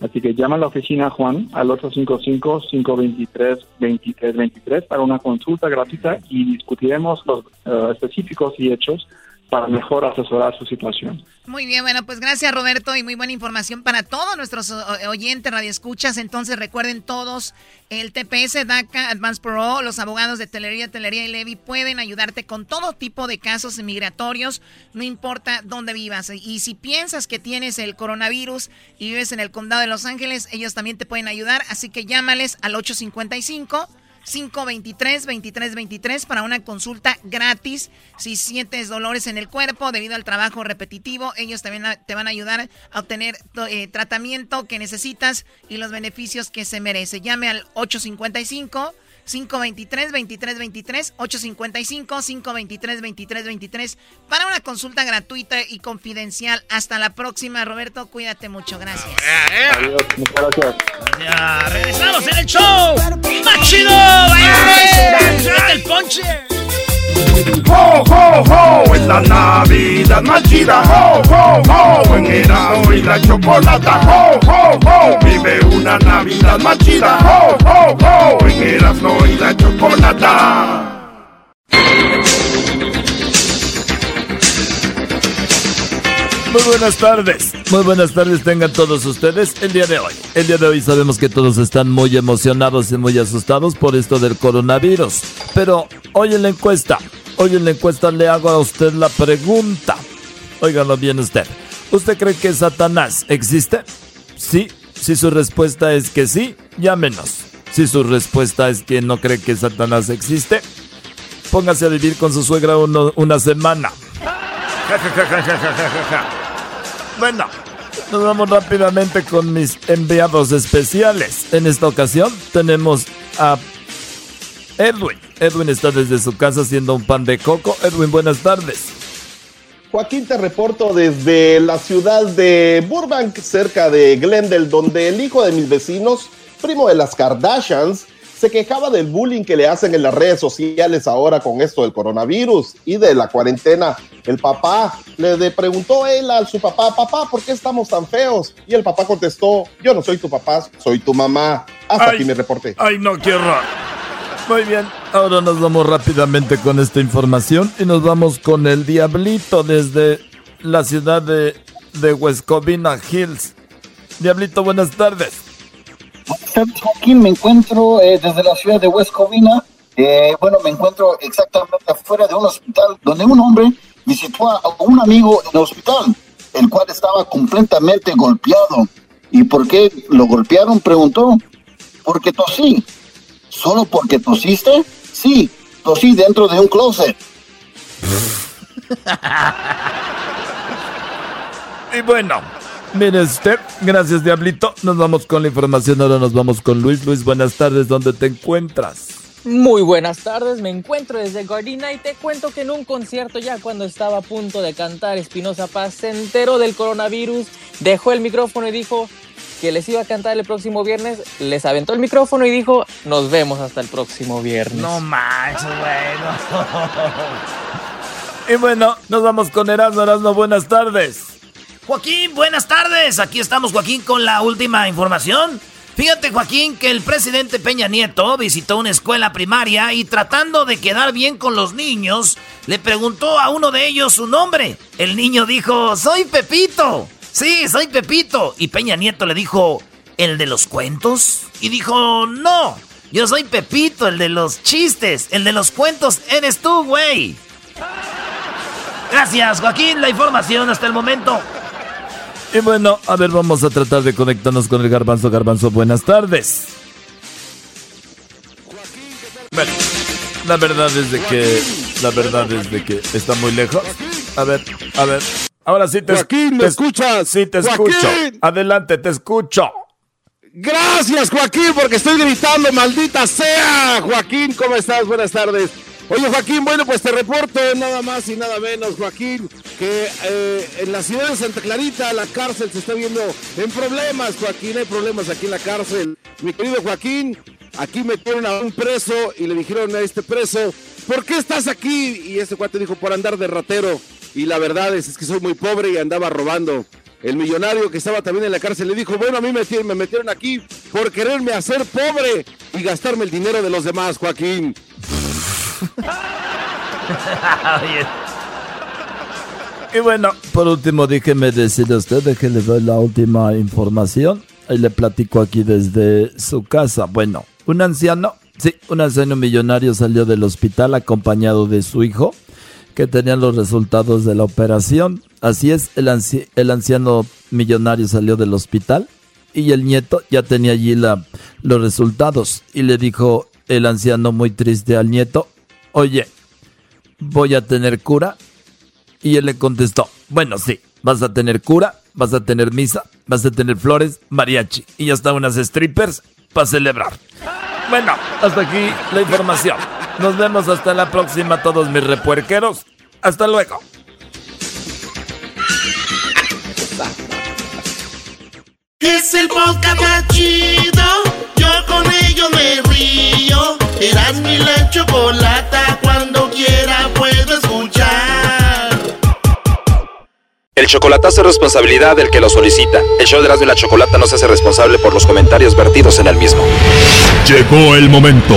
Así que llama a la oficina Juan al 855-523-2323 para una consulta gratuita y discutiremos los eh, específicos y hechos para mejor asesorar su situación. Muy bien, bueno, pues gracias Roberto y muy buena información para todos nuestros oyentes, radioescuchas. Entonces recuerden todos, el TPS, DACA, Advance Pro, los abogados de Telería, Telería y Levi pueden ayudarte con todo tipo de casos migratorios, no importa dónde vivas. Y si piensas que tienes el coronavirus y vives en el condado de Los Ángeles, ellos también te pueden ayudar, así que llámales al 855 523-2323 para una consulta gratis. Si sientes dolores en el cuerpo debido al trabajo repetitivo, ellos también te van a ayudar a obtener eh, tratamiento que necesitas y los beneficios que se merece. Llame al 855 523-2323, 855-523-2323 para una consulta gratuita y confidencial. Hasta la próxima, Roberto. Cuídate mucho. Gracias. Adiós, muchas gracias. Ya, regresamos en el show. ¡Más chido! el ponche! ¡Ho, ho, ho! La Navidad más chida, ho, ho, ho! En Erasmo y la Chocolata, ho, ho, ho! Vive una Navidad más chida, ho, ho, ho! En Erasmo y la Chocolata. Muy buenas tardes, muy buenas tardes tengan todos ustedes el día de hoy. El día de hoy sabemos que todos están muy emocionados y muy asustados por esto del coronavirus. Pero hoy en la encuesta, hoy en la encuesta le hago a usted la pregunta. Óigalo bien usted. ¿Usted cree que Satanás existe? Sí. Si su respuesta es que sí, llámenos. Si su respuesta es que no cree que Satanás existe, póngase a vivir con su suegra una semana. Bueno, nos vamos rápidamente con mis enviados especiales. En esta ocasión tenemos a Edwin. Edwin está desde su casa haciendo un pan de coco. Edwin, buenas tardes. Joaquín, te reporto desde la ciudad de Burbank, cerca de Glendale, donde el hijo de mis vecinos, primo de las Kardashians, se quejaba del bullying que le hacen en las redes sociales ahora con esto del coronavirus y de la cuarentena. El papá le preguntó él a su papá, papá, ¿por qué estamos tan feos? Y el papá contestó, yo no soy tu papá, soy tu mamá. Hasta aquí me reporté. Ay, no, qué. Muy bien, ahora nos vamos rápidamente con esta información y nos vamos con el Diablito desde la ciudad de, de West Covina Hills. Diablito, buenas tardes. Joaquín, me encuentro eh, desde la ciudad de West Covina. Eh, bueno, me encuentro exactamente afuera de un hospital donde un hombre visitó a un amigo en el hospital, el cual estaba completamente golpeado. ¿Y por qué lo golpearon? Preguntó. Porque tosí. ¿Solo porque tosiste? Sí, tosí dentro de un closet. y bueno, Mire usted, gracias Diablito. Nos vamos con la información, ahora nos vamos con Luis. Luis, buenas tardes, ¿dónde te encuentras? Muy buenas tardes, me encuentro desde Gardina y te cuento que en un concierto ya cuando estaba a punto de cantar Espinosa Paz se enteró del coronavirus, dejó el micrófono y dijo que les iba a cantar el próximo viernes, les aventó el micrófono y dijo nos vemos hasta el próximo viernes. No manches, bueno. y bueno, nos vamos con Erasmo, Erasmo, buenas tardes. Joaquín, buenas tardes. Aquí estamos, Joaquín, con la última información. Fíjate, Joaquín, que el presidente Peña Nieto visitó una escuela primaria y tratando de quedar bien con los niños, le preguntó a uno de ellos su nombre. El niño dijo, soy Pepito. Sí, soy Pepito. Y Peña Nieto le dijo, ¿el de los cuentos? Y dijo, no, yo soy Pepito, el de los chistes, el de los cuentos eres tú, güey. Gracias, Joaquín. La información hasta el momento. Y bueno, a ver, vamos a tratar de conectarnos con el garbanzo. Garbanzo, buenas tardes. Bueno, la verdad es de que, la verdad es de que está muy lejos. A ver, a ver. Ahora sí te Joaquín, ¿me escuchas? Sí, te Joaquín. escucho. Adelante, te escucho. Gracias, Joaquín, porque estoy gritando, maldita sea. Joaquín, ¿cómo estás? Buenas tardes. Oye, Joaquín, bueno, pues te reporto nada más y nada menos, Joaquín, que eh, en la ciudad de Santa Clarita la cárcel se está viendo en problemas, Joaquín, hay problemas aquí en la cárcel. Mi querido Joaquín, aquí metieron a un preso y le dijeron a este preso, ¿por qué estás aquí? Y este cuate dijo, por andar de ratero. Y la verdad es, es que soy muy pobre y andaba robando. El millonario que estaba también en la cárcel le dijo, bueno, a mí me me metieron aquí por quererme hacer pobre y gastarme el dinero de los demás, Joaquín. Y bueno, por último, déjeme decirle a usted, déjele ver la última información. Ahí le platico aquí desde su casa. Bueno, un anciano, sí, un anciano millonario salió del hospital acompañado de su hijo, que tenían los resultados de la operación. Así es, el, anci- el anciano millonario salió del hospital y el nieto ya tenía allí la, los resultados. Y le dijo el anciano muy triste al nieto, oye, ¿voy a tener cura? Y él le contestó, bueno, sí, vas a tener cura, vas a tener misa, vas a tener flores, mariachi y hasta unas strippers para celebrar. Bueno, hasta aquí la información. Nos vemos hasta la próxima todos mis repuerqueros. Hasta luego. Es el podcast más chido. Yo con ello me río. Eras mi la chocolata. Cuando quiera puedo escuchar. El chocolatazo es responsabilidad del que lo solicita. El show de Erasmo y la Chocolata no se hace responsable por los comentarios vertidos en el mismo. Llegó el momento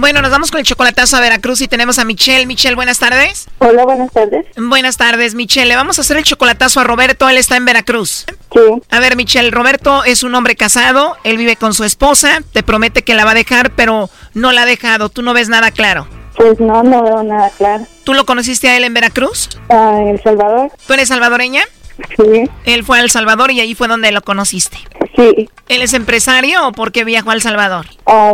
Bueno, nos vamos con el chocolatazo a Veracruz y tenemos a Michelle. Michelle, buenas tardes. Hola, buenas tardes. Buenas tardes, Michelle. Le vamos a hacer el chocolatazo a Roberto. Él está en Veracruz. Sí. A ver, Michelle, Roberto es un hombre casado. Él vive con su esposa. Te promete que la va a dejar, pero no la ha dejado. Tú no ves nada claro. Pues no, no veo nada claro. ¿Tú lo conociste a él en Veracruz? Ah, en El Salvador. ¿Tú eres salvadoreña? Sí. Él fue a El Salvador y ahí fue donde lo conociste. Sí. ¿Él es empresario o por qué viajó a El Salvador? Ah,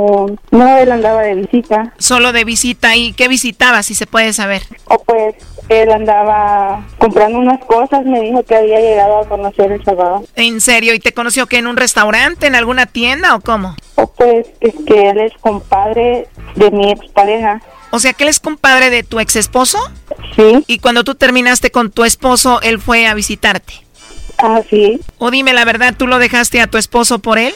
no, él andaba de visita. Solo de visita. ¿Y qué visitaba, si se puede saber? O pues él andaba comprando unas cosas. Me dijo que había llegado a conocer El Salvador. ¿En serio? ¿Y te conoció que en un restaurante, en alguna tienda o cómo? O pues es que él es compadre de mi expareja. O sea, que él es compadre de tu ex esposo. Sí. Y cuando tú terminaste con tu esposo, él fue a visitarte. Ah, sí. O dime la verdad, ¿tú lo dejaste a tu esposo por él?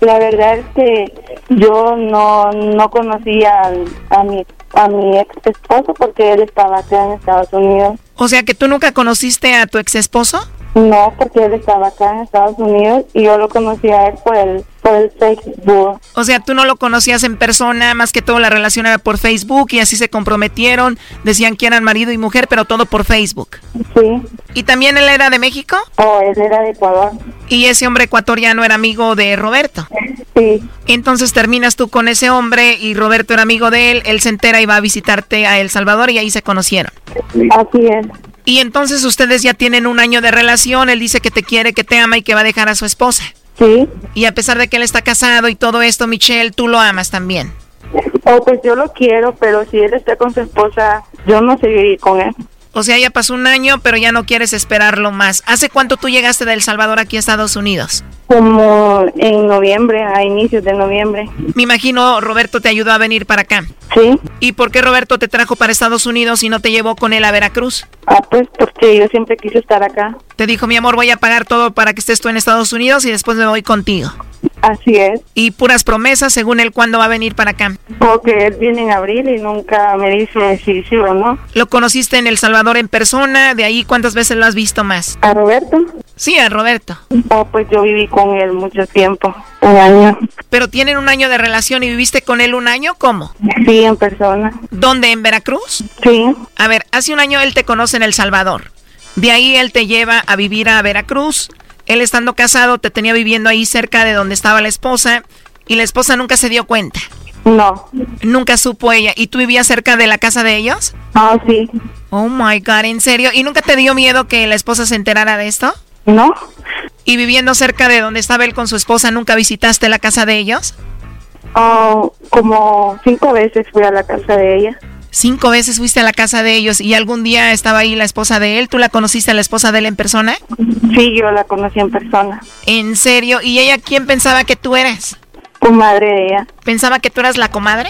La verdad es que yo no, no conocía a, mi, a mi ex esposo porque él estaba acá en Estados Unidos. O sea, que tú nunca conociste a tu ex esposo. No, porque él estaba acá en Estados Unidos y yo lo conocí a él por el, por el Facebook. O sea, tú no lo conocías en persona, más que todo la relación era por Facebook y así se comprometieron, decían que eran marido y mujer, pero todo por Facebook. Sí. ¿Y también él era de México? Oh, él era de Ecuador. Y ese hombre ecuatoriano era amigo de Roberto. Sí. Entonces terminas tú con ese hombre y Roberto era amigo de él, él se entera y va a visitarte a El Salvador y ahí se conocieron. Así es. Y entonces ustedes ya tienen un año de relación, él dice que te quiere, que te ama y que va a dejar a su esposa. Sí. Y a pesar de que él está casado y todo esto, Michelle, tú lo amas también. Oh, pues yo lo quiero, pero si él está con su esposa, yo no seguiría con él. O sea, ya pasó un año, pero ya no quieres esperarlo más. ¿Hace cuánto tú llegaste de El Salvador aquí a Estados Unidos? Como en noviembre, a inicios de noviembre. Me imagino Roberto te ayudó a venir para acá. Sí. ¿Y por qué Roberto te trajo para Estados Unidos y no te llevó con él a Veracruz? Ah, pues porque yo siempre quise estar acá. Te dijo, mi amor, voy a pagar todo para que estés tú en Estados Unidos y después me voy contigo. Así es. Y puras promesas según él cuándo va a venir para acá. Porque él viene en abril y nunca me dice si sí o no. ¿Lo conociste en El Salvador en persona? ¿De ahí cuántas veces lo has visto más? ¿A Roberto? Sí, a Roberto. Oh, pues yo viví con él mucho tiempo, un año. Pero tienen un año de relación y viviste con él un año, ¿cómo? Sí, en persona. ¿Dónde? ¿En Veracruz? Sí. A ver, hace un año él te conoce en El Salvador. De ahí él te lleva a vivir a Veracruz. Él estando casado te tenía viviendo ahí cerca de donde estaba la esposa y la esposa nunca se dio cuenta. No. Nunca supo ella. ¿Y tú vivías cerca de la casa de ellos? Ah, sí. Oh my God, ¿en serio? ¿Y nunca te dio miedo que la esposa se enterara de esto? No. ¿Y viviendo cerca de donde estaba él con su esposa, nunca visitaste la casa de ellos? Oh, como cinco veces fui a la casa de ella. Cinco veces fuiste a la casa de ellos y algún día estaba ahí la esposa de él. ¿Tú la conociste a la esposa de él en persona? Sí, yo la conocí en persona. ¿En serio? ¿Y ella quién pensaba que tú eras? Comadre de ella. ¿Pensaba que tú eras la comadre?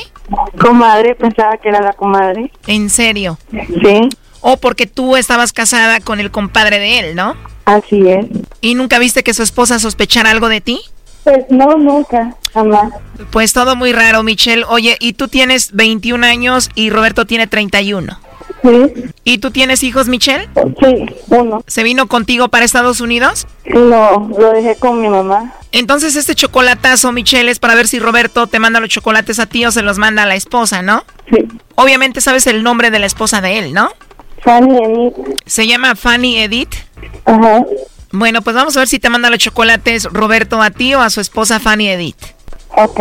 Comadre, pensaba que era la comadre. ¿En serio? Sí. O porque tú estabas casada con el compadre de él, ¿no? Así es. ¿Y nunca viste que su esposa sospechara algo de ti? Pues no, nunca, jamás. Pues todo muy raro, Michelle. Oye, y tú tienes 21 años y Roberto tiene 31. Sí. ¿Y tú tienes hijos, Michelle? Sí, uno. ¿Se vino contigo para Estados Unidos? No, lo dejé con mi mamá. Entonces este chocolatazo, Michelle, es para ver si Roberto te manda los chocolates a ti o se los manda a la esposa, ¿no? Sí. Obviamente sabes el nombre de la esposa de él, ¿no? Fanny Edith. ¿Se llama Fanny Edith? Ajá. Bueno, pues vamos a ver si te manda los chocolates Roberto a ti o a su esposa Fanny Edith. Ok.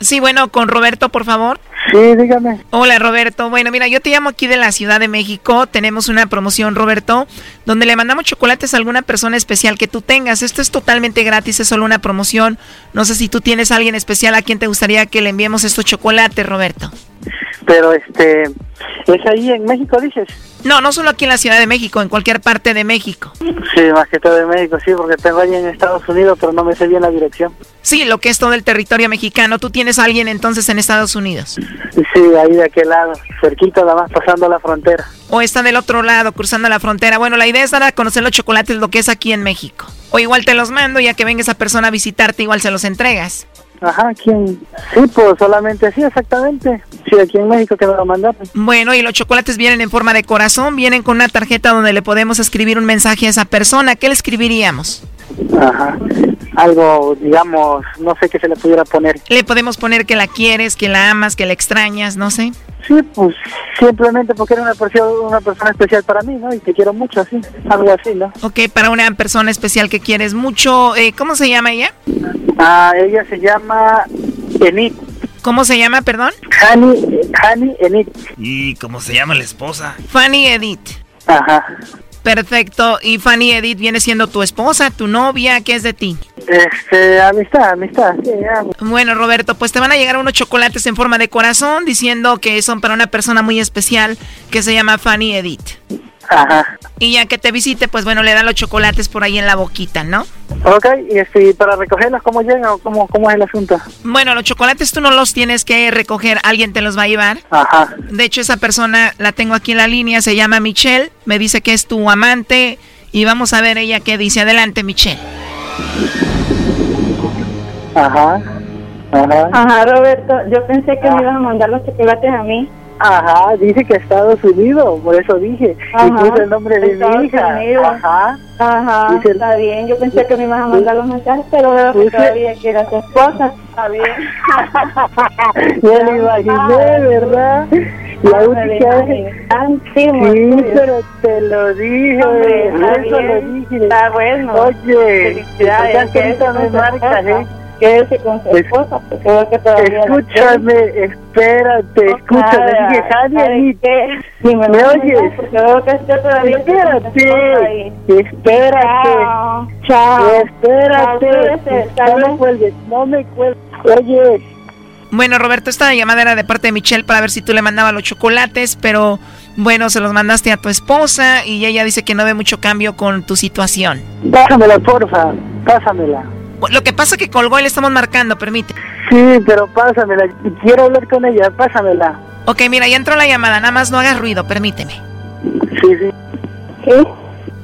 Sí, bueno, con Roberto, por favor. Sí, dígame. Hola Roberto. Bueno, mira, yo te llamo aquí de la Ciudad de México. Tenemos una promoción, Roberto, donde le mandamos chocolates a alguna persona especial que tú tengas. Esto es totalmente gratis, es solo una promoción. No sé si tú tienes a alguien especial a quien te gustaría que le enviemos estos chocolates, Roberto. Pero este, ¿es ahí en México, dices? No, no solo aquí en la Ciudad de México, en cualquier parte de México. Sí, más que todo en México, sí, porque tengo ahí en Estados Unidos, pero no me sé bien la dirección. Sí, lo que es todo el territorio mexicano. Tú tienes a alguien entonces en Estados Unidos. Sí, ahí de aquel lado, cerquita, nada más pasando la frontera. O está del otro lado, cruzando la frontera. Bueno, la idea es dar a conocer los chocolates, lo que es aquí en México. O igual te los mando, ya que venga esa persona a visitarte, igual se los entregas. Ajá, ¿quién? Sí, pues solamente sí, exactamente. Sí, aquí en México que me lo mandaron. Bueno, y los chocolates vienen en forma de corazón, vienen con una tarjeta donde le podemos escribir un mensaje a esa persona. ¿Qué le escribiríamos? Ajá. Algo, digamos, no sé qué se le pudiera poner. Le podemos poner que la quieres, que la amas, que la extrañas, no sé. Sí, pues simplemente porque era una persona, una persona especial para mí, ¿no? Y te quiero mucho, así, algo así, ¿no? Ok, para una persona especial que quieres mucho, eh, ¿cómo se llama ella? Ah, ella se llama Enid. ¿Cómo se llama, perdón? Hani, Hani Enid. ¿Y cómo se llama la esposa? Fanny Edith. Ajá. Perfecto. ¿Y Fanny Edith viene siendo tu esposa, tu novia? ¿Qué es de ti? Este, amistad, amistad. Sí, ya. Bueno, Roberto, pues te van a llegar unos chocolates en forma de corazón diciendo que son para una persona muy especial que se llama Fanny Edith. Ajá. Y ya que te visite, pues bueno, le dan los chocolates por ahí en la boquita, ¿no? Ok, y este, para recogerlos, ¿cómo llegan o cómo, cómo es el asunto? Bueno, los chocolates tú no los tienes que recoger, alguien te los va a llevar. Ajá. De hecho, esa persona la tengo aquí en la línea, se llama Michelle, me dice que es tu amante y vamos a ver ella qué dice. Adelante, Michelle. Ajá. Ajá. Ajá, Roberto, yo pensé que me ibas a mandar los chocolates a mí. Ajá, dice que Estados Unidos, por eso dije. Y Ajá, puse el nombre de Estados mi hija. Unidos. Ajá. Ajá, Dice- está bien. Yo pensé que me ibas a mandar los mensajes, pero veo que todavía que era tu esposa. Está bien. Ya lo imaginé, ¿verdad? La lo única imaginé. Sí, pero te lo dije, Hombre, está eso lo bien. dije. Está bueno. Oye, Felicidades, ya que ahorita me marcas. ¿eh? Quédese con su esposa, porque veo que todavía la Escúchame, espérate, escúchame, dije, Javier, ¿sabe y- qué? Si me, ¿Me lo oyes? oyes? Porque veo que usted todavía. Espérate, espérate, Chao, chao. espérate, no me cuelgues, no me cuelgues, oye, Bueno, Roberto, esta llamada era de parte de Michelle para ver si tú le mandabas los chocolates, pero bueno, se los mandaste a tu esposa y ella dice que no ve mucho cambio con tu situación. pásamela, porfa, pásamela. Lo que pasa que colgó y le estamos marcando, permite. Sí, pero pásamela, quiero hablar con ella, pásamela. Ok, mira, ya entró la llamada, nada más no hagas ruido, permíteme. Sí, sí.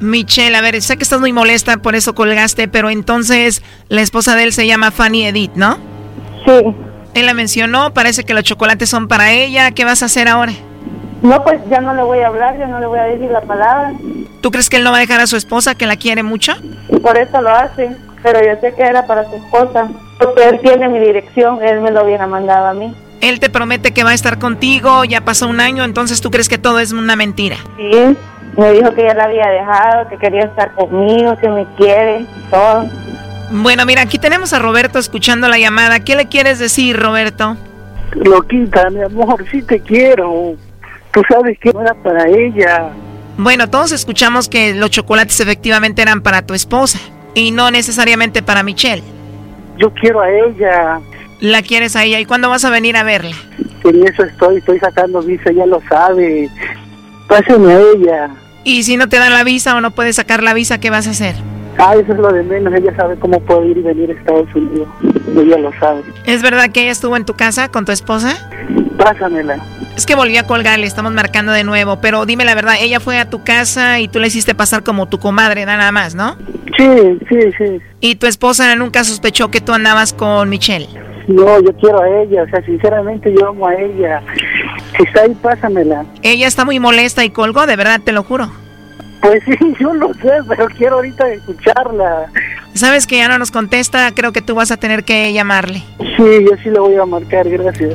Michelle, a ver, sé que estás muy molesta, por eso colgaste, pero entonces la esposa de él se llama Fanny Edith, ¿no? Sí. Él la mencionó, parece que los chocolates son para ella, ¿qué vas a hacer ahora? No, pues ya no le voy a hablar, ya no le voy a decir la palabra. ¿Tú crees que él no va a dejar a su esposa, que la quiere mucho? Por eso lo hace. Pero yo sé que era para su esposa. Porque él tiene mi dirección, él me lo hubiera mandado a mí. Él te promete que va a estar contigo, ya pasó un año, entonces tú crees que todo es una mentira. Sí, me dijo que ya la había dejado, que quería estar conmigo, que me quiere, todo. Bueno, mira, aquí tenemos a Roberto escuchando la llamada. ¿Qué le quieres decir, Roberto? Loquita, mi amor, sí te quiero. Tú sabes que no era para ella. Bueno, todos escuchamos que los chocolates efectivamente eran para tu esposa y no necesariamente para Michelle. Yo quiero a ella. ¿La quieres a ella? ¿Y cuándo vas a venir a verla? En eso estoy, estoy sacando visa, ella lo sabe. Pásame a ella. ¿Y si no te dan la visa o no puedes sacar la visa, qué vas a hacer? Ah, eso es lo de menos. Ella sabe cómo puede ir y venir a Estados Unidos. Ella lo sabe. ¿Es verdad que ella estuvo en tu casa con tu esposa? Pásamela. Es que volví a colgar, le estamos marcando de nuevo. Pero dime la verdad, ella fue a tu casa y tú le hiciste pasar como tu comadre, nada más, ¿no? Sí, sí, sí. ¿Y tu esposa nunca sospechó que tú andabas con Michelle? No, yo quiero a ella. O sea, sinceramente yo amo a ella. Si está ahí, pásamela. Ella está muy molesta y colgó, de verdad, te lo juro. Pues sí, yo lo sé, pero quiero ahorita escucharla. Sabes que ya no nos contesta, creo que tú vas a tener que llamarle. Sí, yo sí le voy a marcar, gracias.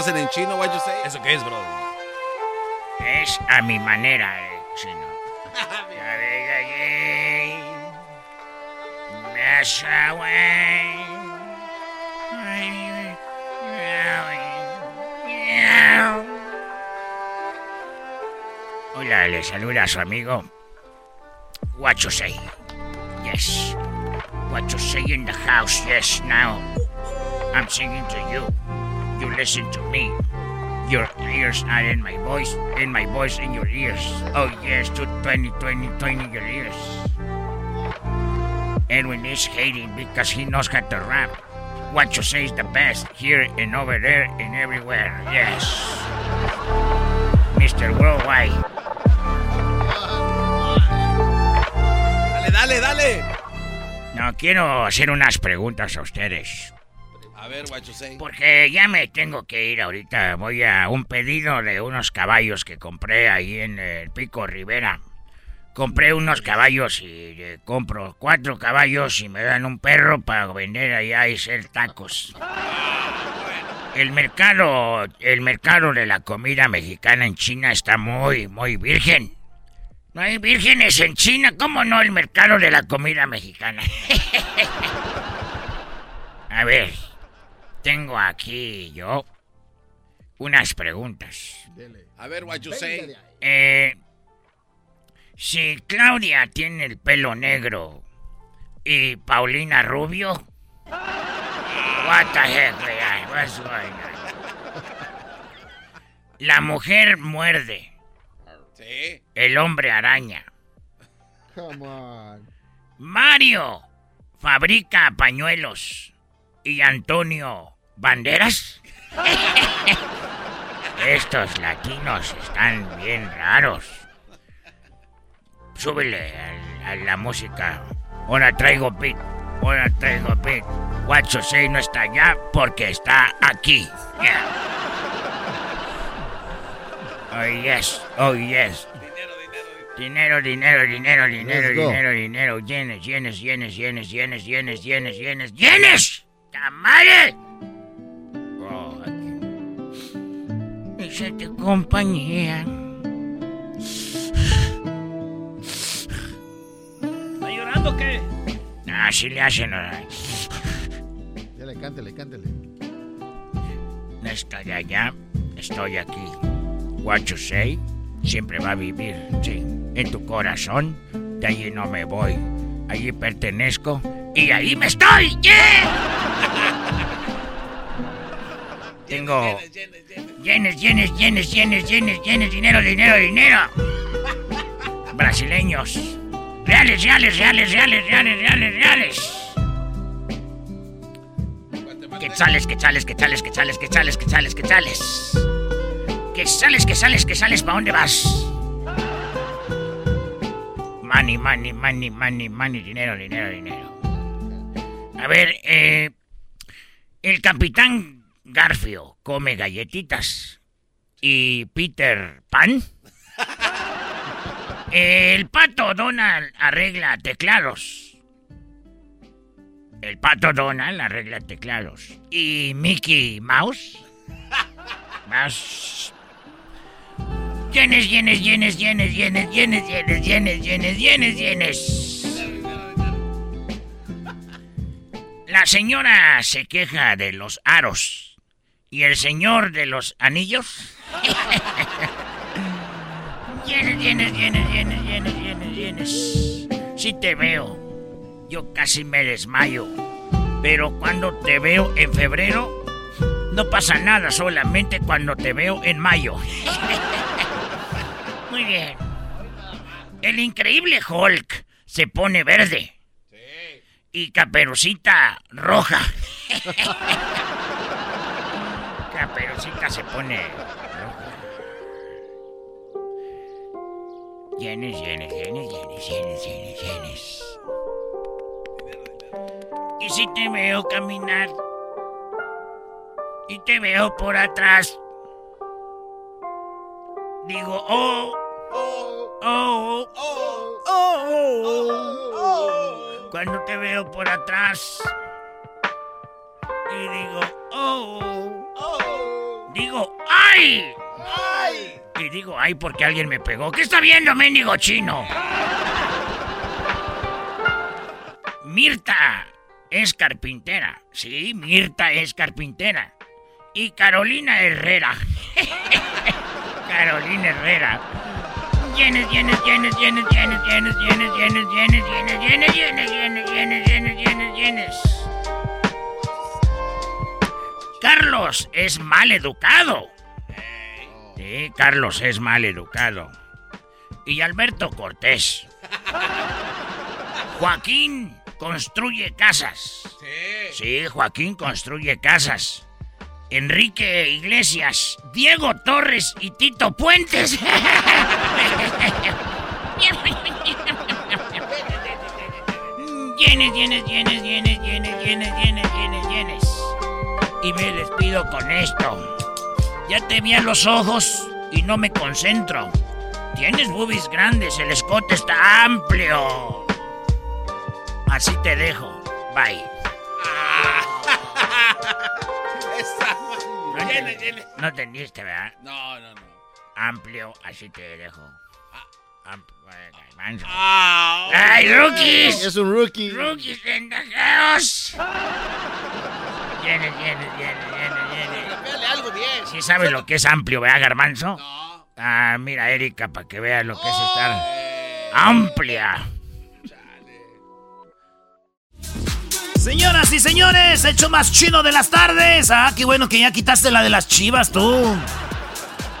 Frozen en chino, what you say? ¿Eso qué es, bro? Es a mi manera, eh, chino. Hola, le saluda su amigo. What you say? Yes. Say in the house? Yes. Now, I'm singing to you. You listen to me. Your ears are in my voice, in my voice in your ears. Oh yes, to 20, 20, 20 your ears. Edwin is hating because he knows how to rap. What you say is the best, here and over there and everywhere. Yes. Mr. Worldwide. Dale, dale, dale. No, quiero hacer unas preguntas a ustedes. A ver, say. Porque ya me tengo que ir ahorita. Voy a un pedido de unos caballos que compré ahí en el Pico Rivera. Compré unos caballos y eh, compro cuatro caballos y me dan un perro para vender allá y hacer tacos. El mercado, el mercado de la comida mexicana en China está muy, muy virgen. No hay vírgenes en China, ¿cómo no el mercado de la comida mexicana? A ver, tengo aquí yo unas preguntas. A ver, what you say. Eh, si Claudia tiene el pelo negro y Paulina rubio, what the heck? What's going on? La mujer muerde, Sí. el hombre araña. Come on. Mario fabrica pañuelos y Antonio banderas. Estos latinos están bien raros. Súbele al- a, la música. Ahora traigo beat. Ahora traigo. What you say no está allá porque está aquí. Yeah. Oh yes, oh yes. Dinero, dinero, dinero, dinero, go. dinero, dinero, yenes, yenes, yenes, yenes, yenes, yenes, yenes, yenes, yenes. ¡Tamare! Oh, aquí. Hacerte compañía. ¿Está llorando o qué? Así le hacen. Dale, cántale, cántale. No estoy allá, estoy aquí. What you say siempre va a vivir, sí, en tu corazón. De allí no me voy. Allí pertenezco y ahí me estoy. ¡Yeah! Tengo yenes, yenes, yenes, yenes, yenes, yenes, dinero, dinero, dinero. Brasileños. Reales, reales, reales, reales, reales, reales, reales. Quetzales, quetzales, quetzales, quetzales, quetzales, quetzales, quetzales. Que sales, que sales, que sales, ¿para dónde vas? Money, money, money, money, money, dinero, dinero, dinero. A ver, eh, el capitán Garfio come galletitas y Peter Pan. El pato Donald arregla teclados. El pato Donald arregla teclados. ¿Y Mickey Mouse? Mouse. Llenes, llenes, llenes, llenes, llenes, llenes, llenes, llenes, llenes, llenes, llenes. La señora se queja de los aros. ¿Y el señor de los anillos? Llenes, llenes, llenes, llenes, llenes, llenes, llenes. Sí te veo. Yo casi me desmayo. Pero cuando te veo en febrero, no pasa nada, solamente cuando te veo en mayo. Muy bien. El increíble Hulk se pone verde. Y Caperucita roja. Caperucita se pone roja. Llenes, llenes, llenes, llenes, llenes, llenes. Y si te veo caminar y te veo por atrás, digo, oh, oh, oh, oh, oh, Cuando te veo por atrás y digo, oh, oh, digo, ¡ay! ¡ay! Y digo, ¡ay! porque alguien me pegó. ¿Qué está viendo, mendigo chino? Mirta es carpintera. Sí, Mirta es carpintera. Y Carolina Herrera. Carolina Herrera. Llenes, llenes, llenes, llenes, llenes, llenes, llenes, llenes, llenes, llenes, llenes, llenes, llenes, llenes, llenes, llenes, llenes. Carlos es mal educado. Sí, Carlos es mal educado. Y Alberto Cortés. Joaquín construye casas. Sí, Joaquín construye casas. Enrique Iglesias, Diego Torres y Tito Puentes. Llenes, llenes, llenes, llenes, llenes, llenes, llenes, llenes, llenes. Y me despido con esto. Ya te vi a los ojos y no me concentro. Tienes boobies grandes, el escote está amplio. Así te dejo. Bye. No, entendiste, no entendiste, ¿verdad? No, no, no. Amplio, así te dejo. Amplio. Ah, ¡Ay, rookies! Es un rookie. ¡Rookies pendejeos! Llenes, llenes, llenes, llenes. Véale algo bien. ¿Sí sabes lo que es amplio, verdad, Garmanzo? No. Ah, mira, Erika, para que veas lo que es estar amplia. Señoras y señores, hecho más chido de las tardes. Ah, qué bueno que ya quitaste la de las chivas, tú.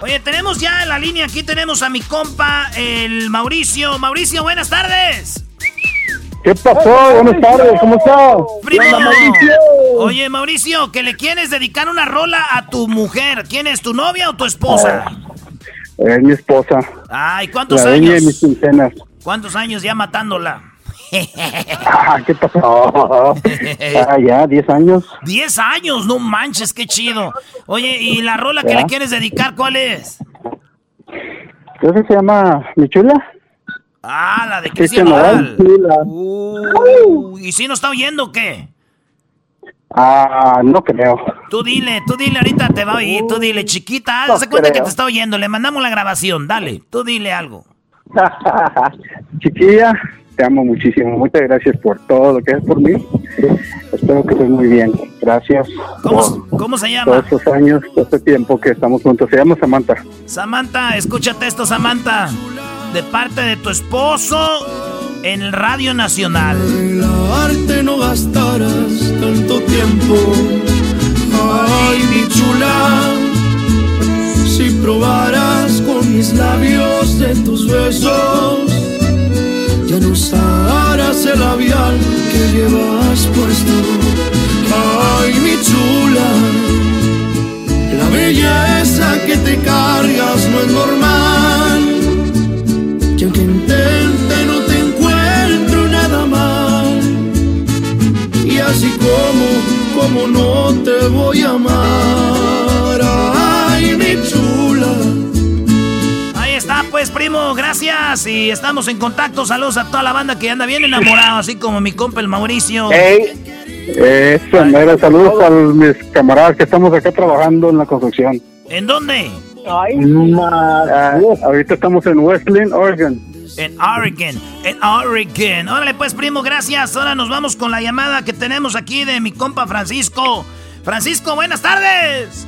Oye, tenemos ya en la línea, aquí tenemos a mi compa, el Mauricio. Mauricio, buenas tardes. ¿Qué pasó? Buenas tardes, ¿cómo estás? Primo. Hola, Mauricio. Oye, Mauricio, que le quieres dedicar una rola a tu mujer. ¿Quién es, tu novia o tu esposa? Es mi esposa. Ay, ¿cuántos la dueña de años? mis quincenas. ¿Cuántos años ya matándola? Ah, ¿Qué pasó? Ah, ya, 10 años. Diez años, no manches, qué chido. Oye, ¿y la rola que le quieres dedicar cuál es? Creo que se llama Mi Chula. Ah, la de Cristian Nodal. Uh, ¿Y si no está oyendo o qué? Ah, no creo. Tú dile, tú dile, ahorita te va a oír, tú dile, chiquita, No hazte cuenta que te está oyendo, le mandamos la grabación, dale, tú dile algo. Chiquilla, te amo muchísimo. Muchas gracias por todo lo que haces por mí. Espero que estés muy bien. Gracias ¿Cómo, cómo se llama? todos estos años, todo este tiempo que estamos juntos. Se llama Samantha. Samantha, escúchate esto, Samantha. De parte de tu esposo en Radio Nacional. arte no gastarás tanto tiempo. Ay, mi chula, si probaras con mis labios de tus besos, ya no usarás el labial que llevas puesto. Ay, mi chula, la belleza que te cargas no es normal. Y aunque intente no te encuentro nada mal. Y así como, como no te voy a amar. Pues, primo, gracias. Y estamos en contacto. Saludos a toda la banda que anda bien enamorado, así como mi compa el Mauricio. Ey, eso, mira, saludos a mis camaradas que estamos acá trabajando en la construcción. ¿En dónde? Ah, ahorita estamos en Wesleyan, Oregon. En Oregon, en Oregon. Órale, pues, primo, gracias. Ahora nos vamos con la llamada que tenemos aquí de mi compa Francisco. Francisco, buenas tardes.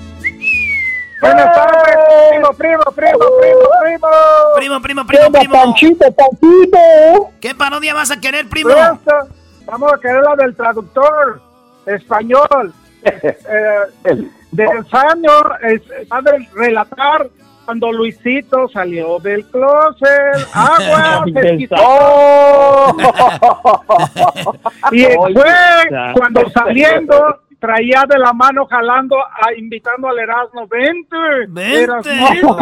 Buenas tardes, primo, primo, primo, primo, primo. Primo, primo, primo, primo. Panchito, Panchito. ¿Qué parodia vas a querer, primo? Vamos a querer la del traductor español. Eh, del es, ha de relatar cuando Luisito salió del closet. Agua, se quitó. y fue cuando saliendo traía de la mano jalando, a, invitando al Erasmo, vente, Vente. Erasmito,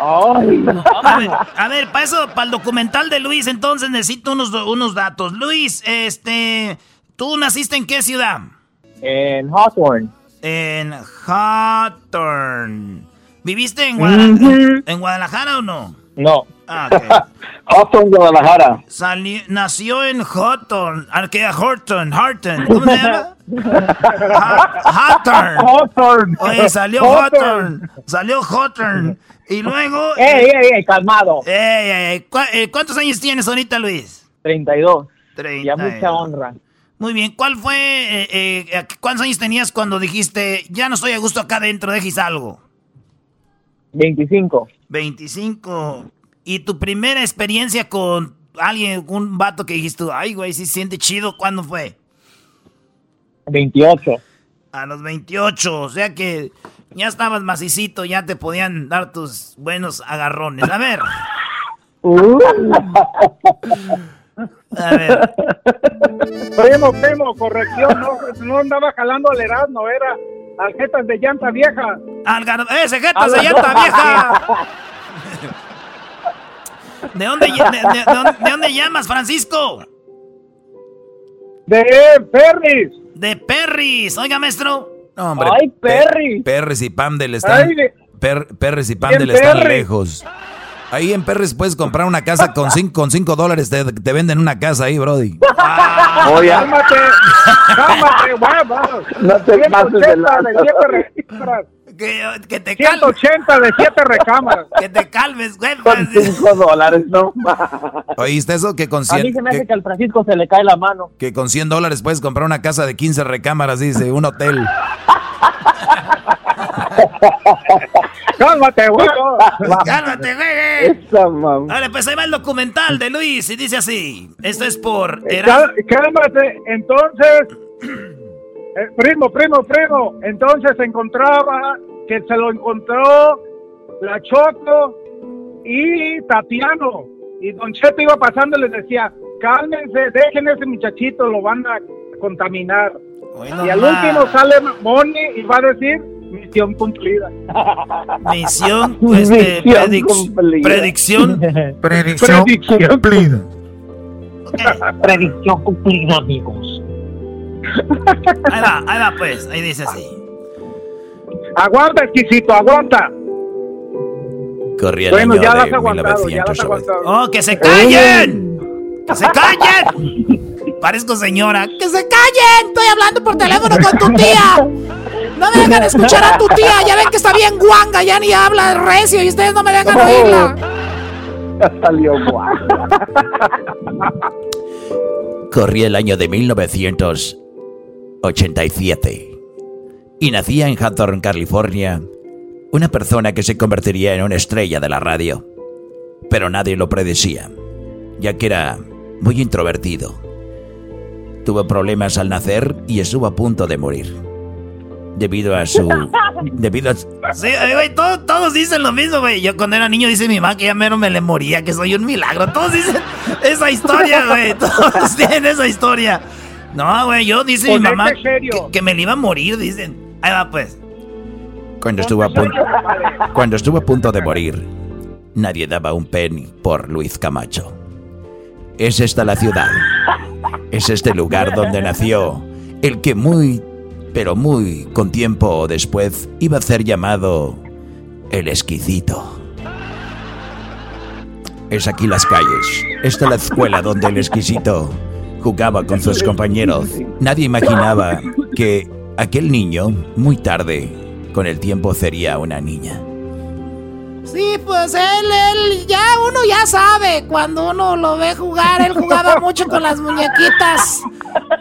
Oh. vente. A ver, a ver, para eso, para el documental de Luis, entonces necesito unos, unos datos. Luis, este, ¿tú naciste en qué ciudad? En Hawthorne. En Hawthorne. ¿Viviste en, Guadalajara, en Guadalajara o no? No. Ah, ok. Hawthorne, Guadalajara. Sali- nació en Hawthorne. ¿A qué? Horton, Horton. ¿Cómo se llama? Hawthorne. Oye, salió Hawthorne. Salió Hawthorne. Y luego... ¡Ey, ey, ey! Calmado. Ey, ey. ¿Cu- eh, ¿Cuántos años tienes ahorita, Luis? 32. Treinta Ya y mucha honra. Muy bien. ¿Cuál fue... eh, eh, ¿Cuántos años tenías cuando dijiste, ya no estoy a gusto acá adentro, dejes algo? 25. 25. ¿Y tu primera experiencia con alguien, un vato que dijiste, ay, güey, sí siente chido, ¿cuándo fue? 28. A los 28, o sea que ya estabas macicito, ya te podían dar tus buenos agarrones. A ver, a ver. Primo, primo, corrección, no, no andaba jalando al Erasmo, era aljetas de llanta vieja. Algar ¡Ese jetas de llanta vieja! ¿De dónde, ll- de, de- de dónde, de dónde llamas, Francisco? De Perris. De Perris. Oiga, maestro. No, hombre, Ay, Pe- Perry. Perris y Pamdel están. Ay, Per- Perris y Bien, Pamdel están lejos. Ahí en Perris puedes comprar una casa con cinco, con cinco dólares. Te, te venden una casa ahí, Brody. Oye. Cálmate, cálmate, vamos. No te pases de 180 lanza. de siete recámaras. Que, que te 180 de siete recámaras. Que te calmes, güey. Con 5 dólares, no ¿Oíste eso? Que con A mí 100, se me hace que, que al Francisco se le cae la mano. que con 100 dólares puedes comprar una casa de 15 recámaras, dice, un hotel. Cálmate, güey. Cálmate, güey. Vale, pues ahí va el documental de Luis y dice así. Esto es por... Eras- Cálmate, entonces, eh, primo, primo, primo, entonces se encontraba que se lo encontró la Choco y Tatiano. Y Don Cheto iba pasando y les decía, cálmense, dejen ese muchachito, lo van a contaminar. y al último sale Moni y va a decir, misión cumplida. Misión, este, Misión predic- cumplida. predicción. Predicción cumplida. Predicción cumplida, amigos. Ahí va, ahí va pues, ahí dice así. Aguanta, exquisito, aguanta. Corría el Bueno, año ya de las has aguantado, ya las has 1990. aguantado. ¡Oh, que se callen! ¡Que se callen! Parezco señora. ¡Que se callen! Estoy hablando por teléfono con tu tía. No me dejan escuchar a tu tía. Ya ven que está bien guanga, ya ni habla recio y ustedes no me dejan oírla. Ya salió guay. Corría el año de 1987 y nacía en Hawthorne, California, una persona que se convertiría en una estrella de la radio. Pero nadie lo predecía, ya que era muy introvertido. Tuvo problemas al nacer y estuvo a punto de morir. Debido a su... debido a... Sí, güey, todos, todos dicen lo mismo, güey. Yo cuando era niño dice mi mamá que ya mero me le moría, que soy un milagro. Todos dicen esa historia, güey. Todos tienen esa historia. No, güey, yo dice mi mamá que, que me le iba a morir, dicen. Ahí va, pues. Cuando estuvo a punto, cuando estuvo a punto de morir, nadie daba un penny por Luis Camacho. Es esta la ciudad. Es este lugar donde nació el que muy, pero muy con tiempo después iba a ser llamado el exquisito. Es aquí las calles. Esta es la escuela donde el exquisito jugaba con sus compañeros. Nadie imaginaba que aquel niño, muy tarde, con el tiempo sería una niña. Sí, pues él, él, ya uno ya sabe, cuando uno lo ve jugar, él jugaba mucho con las muñequitas.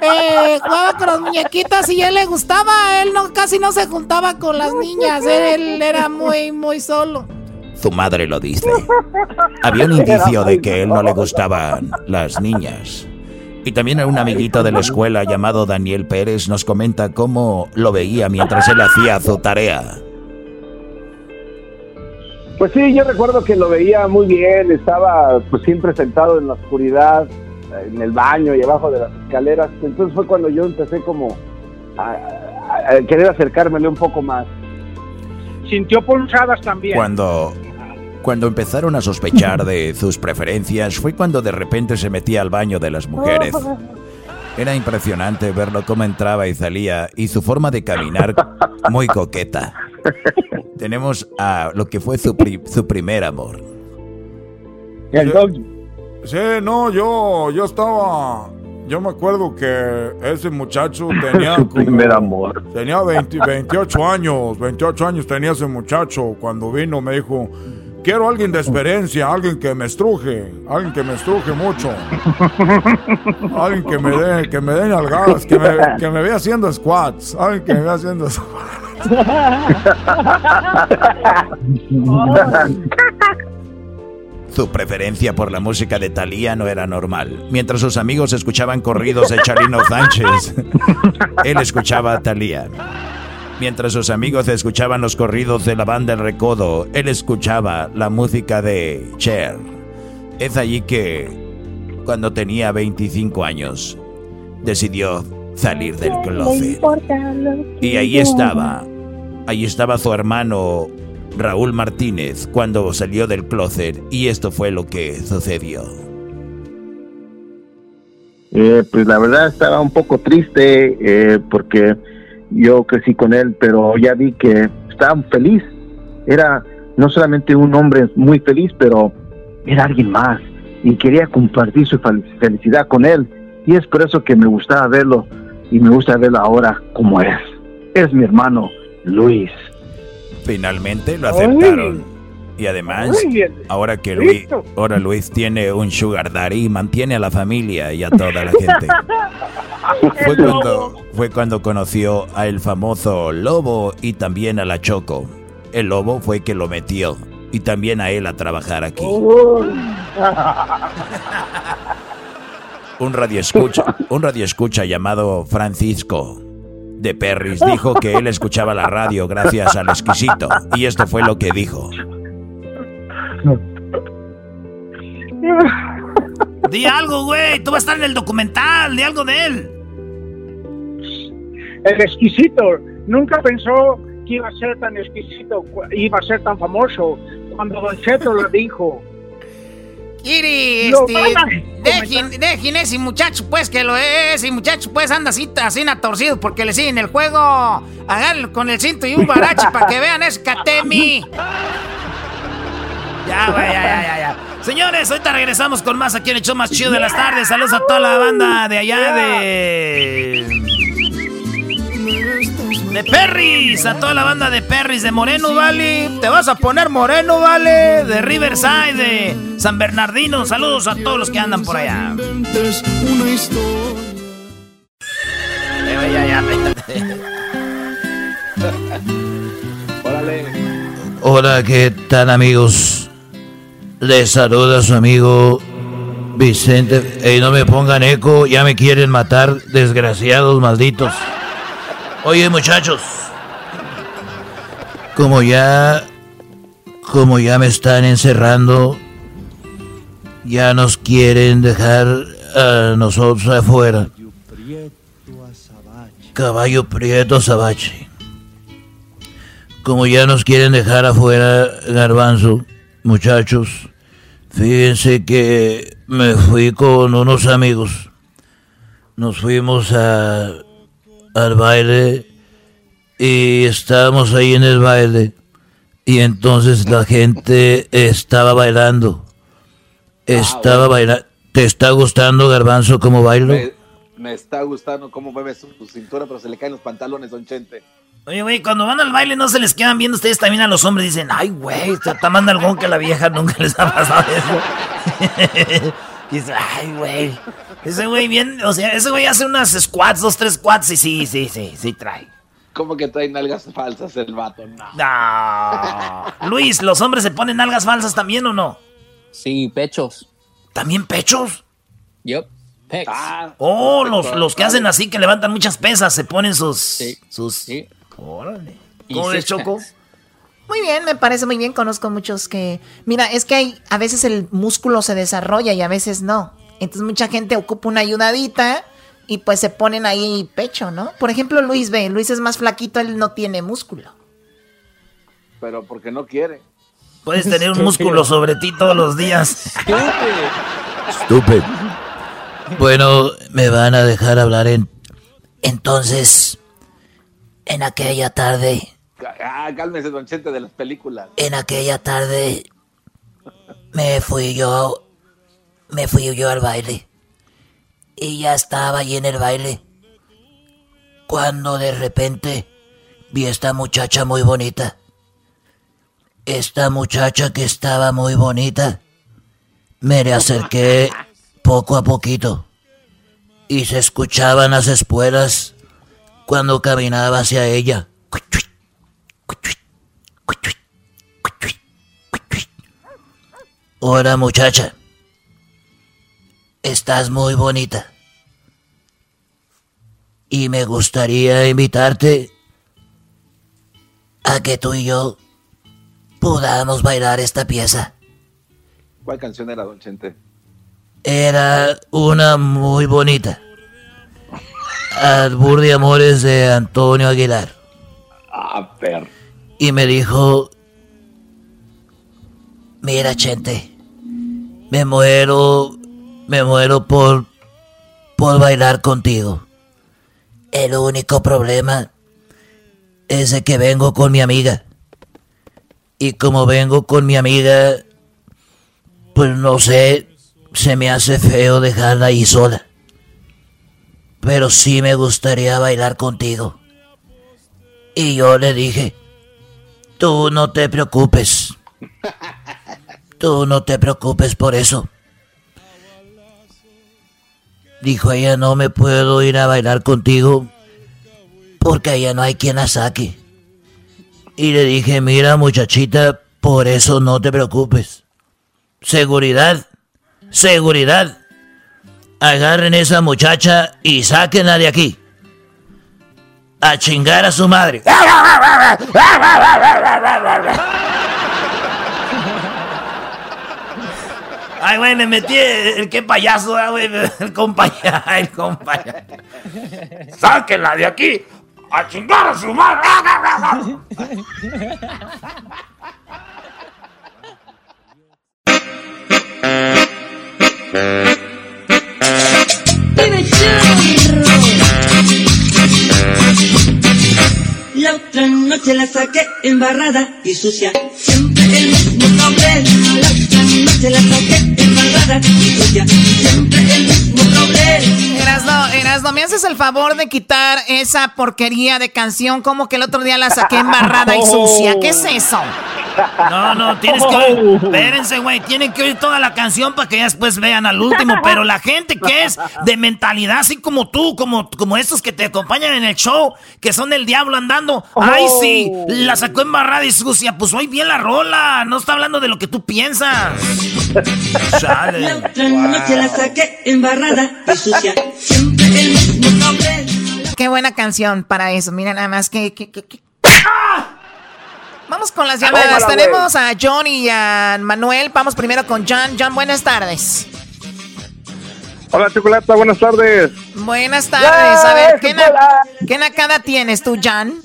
Eh, jugaba con las muñequitas y a él le gustaba, él no, casi no se juntaba con las niñas, él era muy, muy solo. Su madre lo dice. Había un indicio de que él no le gustaban las niñas. Y también un amiguito de la escuela llamado Daniel Pérez nos comenta cómo lo veía mientras él hacía su tarea. Pues sí, yo recuerdo que lo veía muy bien, estaba pues siempre sentado en la oscuridad, en el baño y abajo de las escaleras. Entonces fue cuando yo empecé como a, a- querer acercármele un poco más. Sintió pulsadas también. Cuando, cuando empezaron a sospechar de sus preferencias fue cuando de repente se metía al baño de las mujeres. Era impresionante verlo cómo entraba y salía y su forma de caminar muy coqueta. Tenemos a lo que fue su, pri- su primer amor. Sí, no, yo, yo estaba. Yo me acuerdo que ese muchacho tenía. Su como- primer amor. Tenía 20 28 años. 28 años tenía ese muchacho. Cuando vino me dijo: Quiero alguien de experiencia, alguien que me estruje, alguien que me estruje mucho. Alguien que me dé, que me dé nalgadas, que me, que me vea haciendo squats. Alguien que me vea haciendo Su preferencia por la música de Thalía no era normal. Mientras sus amigos escuchaban corridos de Charino Sánchez, él escuchaba a Thalía. Mientras sus amigos escuchaban los corridos de la banda El Recodo, él escuchaba la música de Cher. Es allí que, cuando tenía 25 años, decidió salir del closet. Y ahí estaba, ahí estaba su hermano Raúl Martínez cuando salió del closet y esto fue lo que sucedió. Eh, pues la verdad estaba un poco triste eh, porque yo crecí con él, pero ya vi que estaba feliz. Era no solamente un hombre muy feliz, pero era alguien más y quería compartir su fel- felicidad con él. Y es por eso que me gustaba verlo y me gusta verlo ahora como es. Es mi hermano Luis. Finalmente lo aceptaron. Y además, bien. ahora que Luis, ahora Luis tiene un sugar daddy, mantiene a la familia y a toda la gente. Fue cuando, fue cuando conoció a el famoso Lobo y también a la Choco. El Lobo fue que lo metió y también a él a trabajar aquí. Un radio escucha, un radio escucha llamado Francisco de Perris dijo que él escuchaba la radio gracias al exquisito y esto fue lo que dijo. Di algo, güey. Tú vas a estar en el documental. Di algo de él. El exquisito nunca pensó que iba a ser tan exquisito, iba a ser tan famoso. Cuando Don Cheto lo dijo, Kiri, No, este, dejen, dejen ese muchacho, pues, que lo es, ese muchacho, pues, anda así, así torcido, porque le siguen el juego, háganlo con el cinto y un barache para que vean ese Katemi. Ya, güey, ya, ya, ya, ya. Señores, ahorita regresamos con más aquí en el show más chido de las tardes. Saludos a toda la banda de allá de. De Perris, a toda la banda de Perris, de Moreno Valley. Te vas a poner Moreno Valley, de Riverside, de San Bernardino. Saludos a todos los que andan por allá. Eh. Hola, ¿qué tal amigos? Les saluda su amigo Vicente. Ey, no me pongan eco, ya me quieren matar, desgraciados malditos. Oye muchachos, como ya, como ya me están encerrando, ya nos quieren dejar a nosotros afuera. Caballo Prieto Sabache. Como ya nos quieren dejar afuera, Garbanzo, muchachos, fíjense que me fui con unos amigos. Nos fuimos a, al baile y estábamos ahí en el baile. Y entonces la gente estaba bailando. Estaba bailando. ¿Te está gustando, Garbanzo, cómo bailo? Me, me está gustando cómo mueve su, su cintura, pero se le caen los pantalones, don Chente. Oye, güey, cuando van al baile no se les quedan viendo ustedes también a los hombres. Dicen, ay, güey, está más algún que la vieja nunca les ha pasado eso. y dice, ay, güey. Ese güey bien, o sea, ese güey hace unas squats, dos, tres squats y sí, sí, sí, sí trae. ¿Cómo que trae nalgas falsas el vato? No. No. Luis, ¿los hombres se ponen algas falsas también o no? Sí, pechos. ¿También pechos? Yup. Pecs. Ah, Oh, los, los que hacen así, que levantan muchas pesas, se ponen sus... sus... Órale. Y ¿Cómo six Choco? packs. Muy bien, me parece muy bien. Conozco muchos que. Mira, es que hay, a veces el músculo se desarrolla y a veces no. Entonces mucha gente ocupa una ayudadita y pues se ponen ahí pecho, ¿no? Por ejemplo, Luis ve, Luis es más flaquito, él no tiene músculo. Pero porque no quiere. Puedes tener un músculo sobre ti todos los días. Estúpido. Bueno, me van a dejar hablar en... Entonces, en aquella tarde, Ah, cálmese, don Chente, de las películas. en aquella tarde, me fui yo, me fui yo al baile. Y ya estaba ahí en el baile. Cuando de repente vi esta muchacha muy bonita. Esta muchacha que estaba muy bonita. Me le acerqué poco a poquito. Y se escuchaban las espuelas cuando caminaba hacia ella. Hola muchacha. Estás muy bonita. Y me gustaría invitarte a que tú y yo podamos bailar esta pieza. ¿Cuál canción era, don Chente? Era una muy bonita. Albur de Amores de Antonio Aguilar. Ah, perro. Y me dijo, mira Chente, me muero, me muero por, por bailar contigo. El único problema es de que vengo con mi amiga. Y como vengo con mi amiga, pues no sé, se me hace feo dejarla ahí sola. Pero sí me gustaría bailar contigo. Y yo le dije, tú no te preocupes. Tú no te preocupes por eso. Dijo ella, no me puedo ir a bailar contigo porque allá no hay quien la saque. Y le dije, mira muchachita, por eso no te preocupes. Seguridad, seguridad. Agarren esa muchacha y sáquenla de aquí. A chingar a su madre. Ay, güey, me metí el, qué payaso, ah, güey, el compañero, el compañero. ¡Sáquenla de aquí! ¡A chingar a su madre! otra noche la saqué embarrada y sucia. Siempre el mismo nombre. La otra noche la saqué embarrada y sucia. Siempre el mismo nombre. Erasno, Erasno, ¿me haces el favor de quitar esa porquería de canción? Como que el otro día la saqué embarrada y sucia. ¿Qué es eso? No, no, tienes que oír. Espérense, güey. Tienen que oír toda la canción para que ya después vean al último. Pero la gente que es de mentalidad, así como tú, como, como estos que te acompañan en el show, que son del diablo andando. Ay, sí, la sacó embarrada y sucia. Pues oí bien la rola. No está hablando de lo que tú piensas. La Chale. otra noche la saqué embarrada y sucia. Siempre el mismo nombre. Qué buena canción para eso. Mira nada más que... que- que- que- Vamos con las llamadas. Tenemos a John y a Manuel. Vamos primero con John. John, buenas tardes. Hola, Chocolata, buenas tardes. Buenas tardes. A ver, ¿qué, ¿qué nacada tienes tú, John?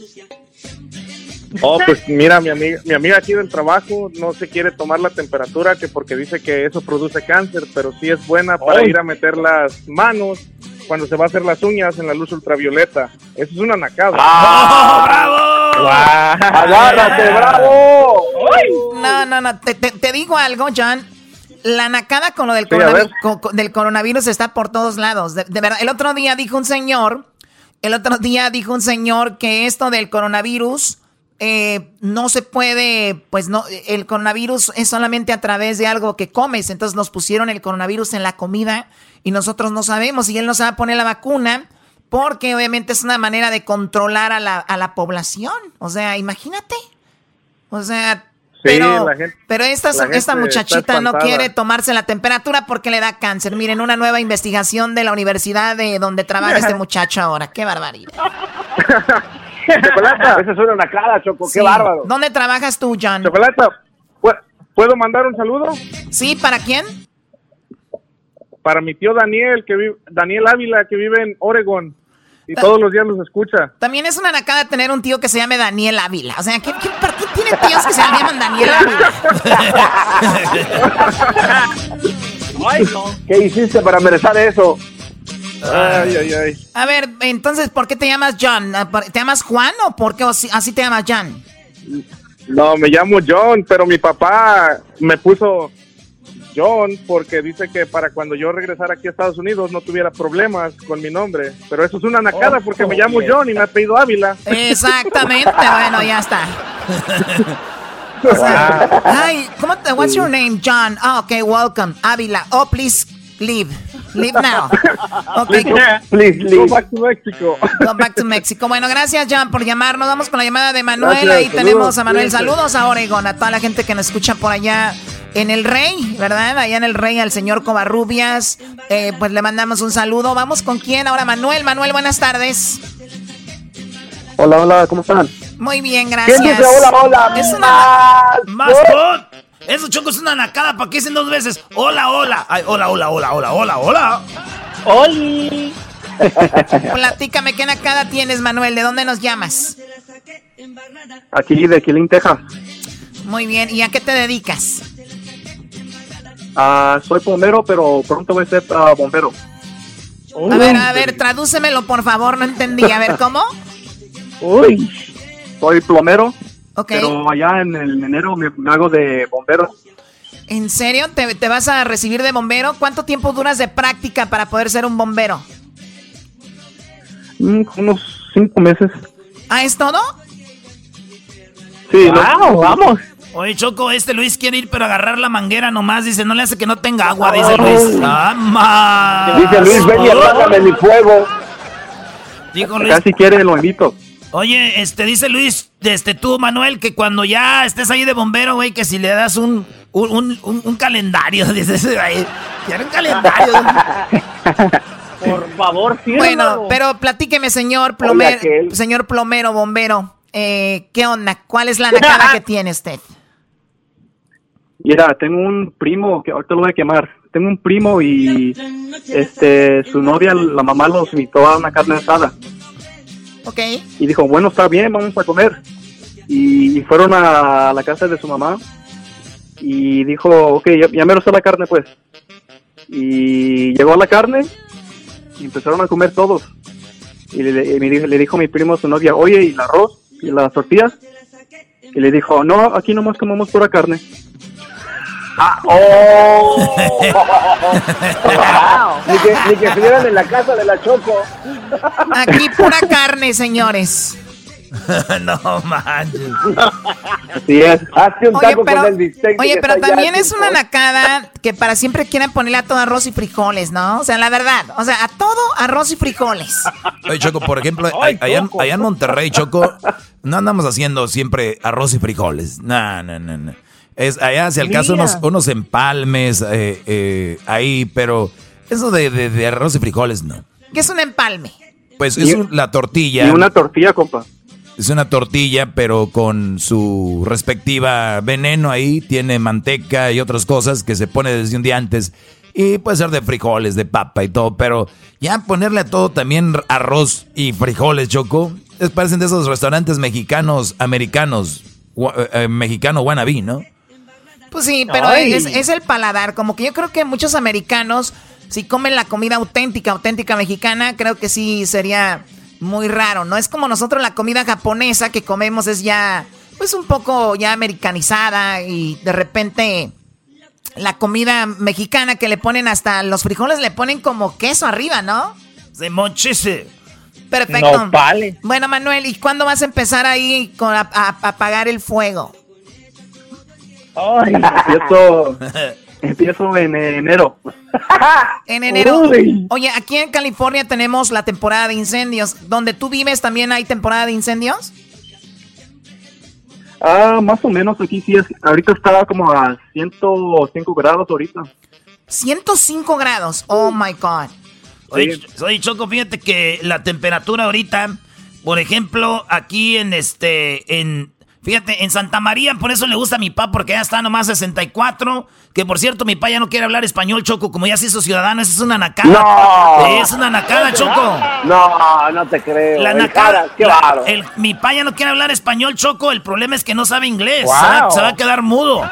Oh, pues mira, mi amiga, mi amiga aquí del trabajo no se quiere tomar la temperatura que porque dice que eso produce cáncer, pero sí es buena para ir a meter las manos cuando se va a hacer las uñas en la luz ultravioleta. Eso es una nacada. ¡Ah, bravo! ¡Agárrate, bravo! No, no, no. Te, te, digo algo, John. La nacada con lo del, coronavirus, del coronavirus está por todos lados. de verdad, el otro día dijo un señor, el otro día dijo un señor que esto del coronavirus eh, no se puede, pues no, el coronavirus es solamente a través de algo que comes. Entonces nos pusieron el coronavirus en la comida y nosotros no sabemos. Y él nos va a poner la vacuna porque obviamente es una manera de controlar a la, a la población. O sea, imagínate. O sea, pero, pero esta, esta muchachita no quiere tomarse la temperatura porque le da cáncer. Miren, una nueva investigación de la universidad de donde trabaja este muchacho ahora. Qué barbaridad. Chocolata. Esa es una nacada, Choco. Qué bárbaro. ¿Dónde trabajas tú, John? Chocolata, ¿puedo mandar un saludo? Sí, ¿para quién? Para mi tío Daniel, que vive, Daniel Ávila, que vive en Oregon. Y todos los días los escucha. También es una nacada tener un tío que se llame Daniel Ávila. O sea, ¿qué, qué, ¿por qué tiene tíos que se llaman Daniel Ávila? ¿Qué hiciste para merecer eso? Ay, ay, ay. A ver, entonces, ¿por qué te llamas John? ¿Te llamas Juan o por qué así te llamas John? No, me llamo John, pero mi papá me puso John porque dice que para cuando yo regresara aquí a Estados Unidos no tuviera problemas con mi nombre. Pero eso es una nacada oh, porque me llamo John y me ha pedido Ávila. Exactamente, bueno, ya está. ay, ¿cómo te, what's your name, John? Oh, okay, welcome. Ávila. Oh, please leave. Leave now. Okay. Please leave. Go back to Mexico. Go back to Mexico. Bueno, gracias, Jan, por llamarnos. Vamos con la llamada de Manuel. Ahí tenemos a Manuel. Saludos a Oregon, a toda la gente que nos escucha por allá en el Rey, ¿verdad? Allá en el Rey, al señor Covarrubias. Eh, pues le mandamos un saludo. Vamos con quién ahora, Manuel. Manuel, buenas tardes. Hola, hola, ¿cómo están? Muy bien, gracias. ¿Quién dice hola, hola? Es una... ¡Más! Eso, Choco, es una nacada. ¿Para qué dicen dos veces? Hola, hola. Ay, hola, hola, hola, hola, hola, hola. ¡Oli! Platícame, ¿qué nacada tienes, Manuel? ¿De dónde nos llamas? Aquí, de Killing, Texas. Muy bien. ¿Y a qué te dedicas? Ah, soy bombero, pero pronto voy a ser ah, bombero. a ver, a ver, tradúcemelo, por favor. No entendí. A ver, ¿cómo? Uy, soy plomero pero allá en el enero me, hago de bombero. ¿En serio? ¿Te, vas a recibir de bombero? ¿Cuánto tiempo duras de práctica para poder ser un bombero? Mm, unos cinco meses. ¿Ah, es todo? Sí, vamos. Oye, Choco, este Luis quiere ir pero agarrar la manguera nomás. Dice, no le hace que no tenga agua, dice Luis. ¡Ah, Dice Luis, ven y apágame mi fuego. Dijo Luis. Casi quiere, lo invito. Oye, este, dice Luis, este, tú, Manuel, que cuando ya estés ahí de bombero, güey, que si le das un, un, un, un calendario, dices, quiero un calendario. Por favor, sí. Bueno, pero platíqueme, señor plomero, señor plomero, bombero, eh, ¿qué onda? ¿Cuál es la nacada que tiene usted? Mira, tengo un primo que ahorita lo voy a quemar. Tengo un primo y este su novia, la mamá los invitó a una carne asada. Y dijo, bueno, está bien, vamos a comer. Y, fueron a la casa de su mamá y dijo, ok, ya, me lo sé la carne pues. Y llegó a la carne y empezaron a comer todos. Y le, le, dijo mi primo a su novia, oye, ¿y el arroz? ¿Y las tortillas? Y le dijo, no, aquí nomás comemos pura carne. Ah, oh. ni, que, ni que estuvieran en la casa de la Choco. Aquí pura carne, señores. no manches. Así es. Hazte un oye, taco pero, con el bistec Oye, pero también es una nacada que para siempre quieren ponerle a todo arroz y frijoles, ¿no? O sea, la verdad. O sea, a todo arroz y frijoles. Oye, Choco, por ejemplo, allá, allá, en Monterrey, Choco, no andamos haciendo siempre arroz y frijoles. No, no, no, no. Es allá, si al caso, unos, unos empalmes eh, eh, ahí, pero eso de, de, arroz y frijoles, no. ¿Qué es un empalme? Pues es la tortilla. Y una tortilla, compa. Es una tortilla, pero con su respectiva veneno ahí. Tiene manteca y otras cosas que se pone desde un día antes. Y puede ser de frijoles, de papa y todo. Pero ya ponerle a todo también arroz y frijoles, Choco. Es, parecen de esos restaurantes mexicanos, americanos. eh, eh, mexicano wannabe, ¿no? Pues sí, pero es, es el paladar. Como que yo creo que muchos americanos, si comen la comida auténtica, auténtica mexicana, creo que sí sería muy raro. No es como nosotros la comida japonesa que comemos es ya, pues un poco ya americanizada y de repente la comida mexicana que le ponen hasta los frijoles le ponen como queso arriba, ¿no? Se mochese. Perfecto. Nopales. Bueno, Manuel, ¿y cuándo vas a empezar ahí con a, a- a apagar el fuego? Ay, empiezo, empiezo en enero. En enero. Uy. Oye, aquí en California tenemos la temporada de incendios. ¿Donde tú vives también hay temporada de incendios? Ah, más o menos aquí sí es. Ahorita está como a 105 grados ahorita. 105 grados. Oh my God. Oye, Ch- oye, Choco, fíjate que la temperatura ahorita, por ejemplo, aquí en este, en, fíjate, en Santa María, por eso le gusta a mi papá, porque ya está nomás 64, que por cierto, mi papá ya no quiere hablar español, Choco, como ya se hizo ciudadano, esa es una nacada. No. Es una nacada, Choco. No, no te creo. La nacada, qué la- bárbaro. el- mi papá ya no quiere hablar español, Choco, el problema es que no sabe inglés, Wow. se, va, se va a quedar mudo.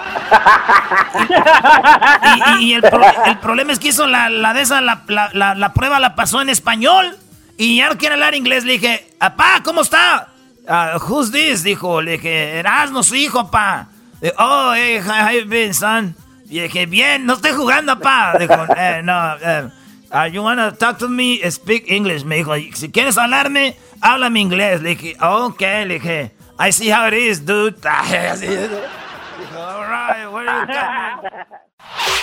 y, y- y el, pro- el problema es que hizo la, la de esa, la- la prueba la pasó en español y ya no quiere hablar inglés. Le dije, papá, ¿cómo está? "Ah, who's this? Dijo, le dije, Erasmo, su hijo, pa. Eh, oh, hey, how you been, son? Y dije, bien, no estoy jugando, pa. Dijo, eh, no, eh, ah, you wanna talk to me, speak English. Me dijo, si quieres hablarme, háblame inglés. Le dije, ok, le dije, I see how it is, dude. Dijo, all right, where you coming?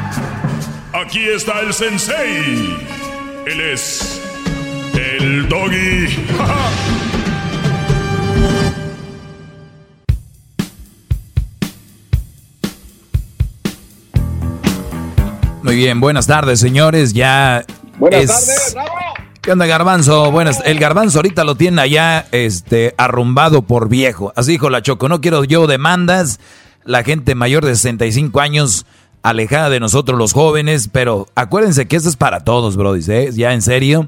Aquí está el sensei. Él es. El doggy. Muy bien, buenas tardes, señores. Ya Buenas es- tardes, bravo. ¿Qué onda, Garbanzo? Buenas. El Garbanzo ahorita lo tiene allá, este, arrumbado por viejo. Así dijo la Choco. No quiero yo demandas. La gente mayor de 65 años alejada de nosotros los jóvenes, pero acuérdense que esto es para todos, brodis, ¿eh? Ya en serio,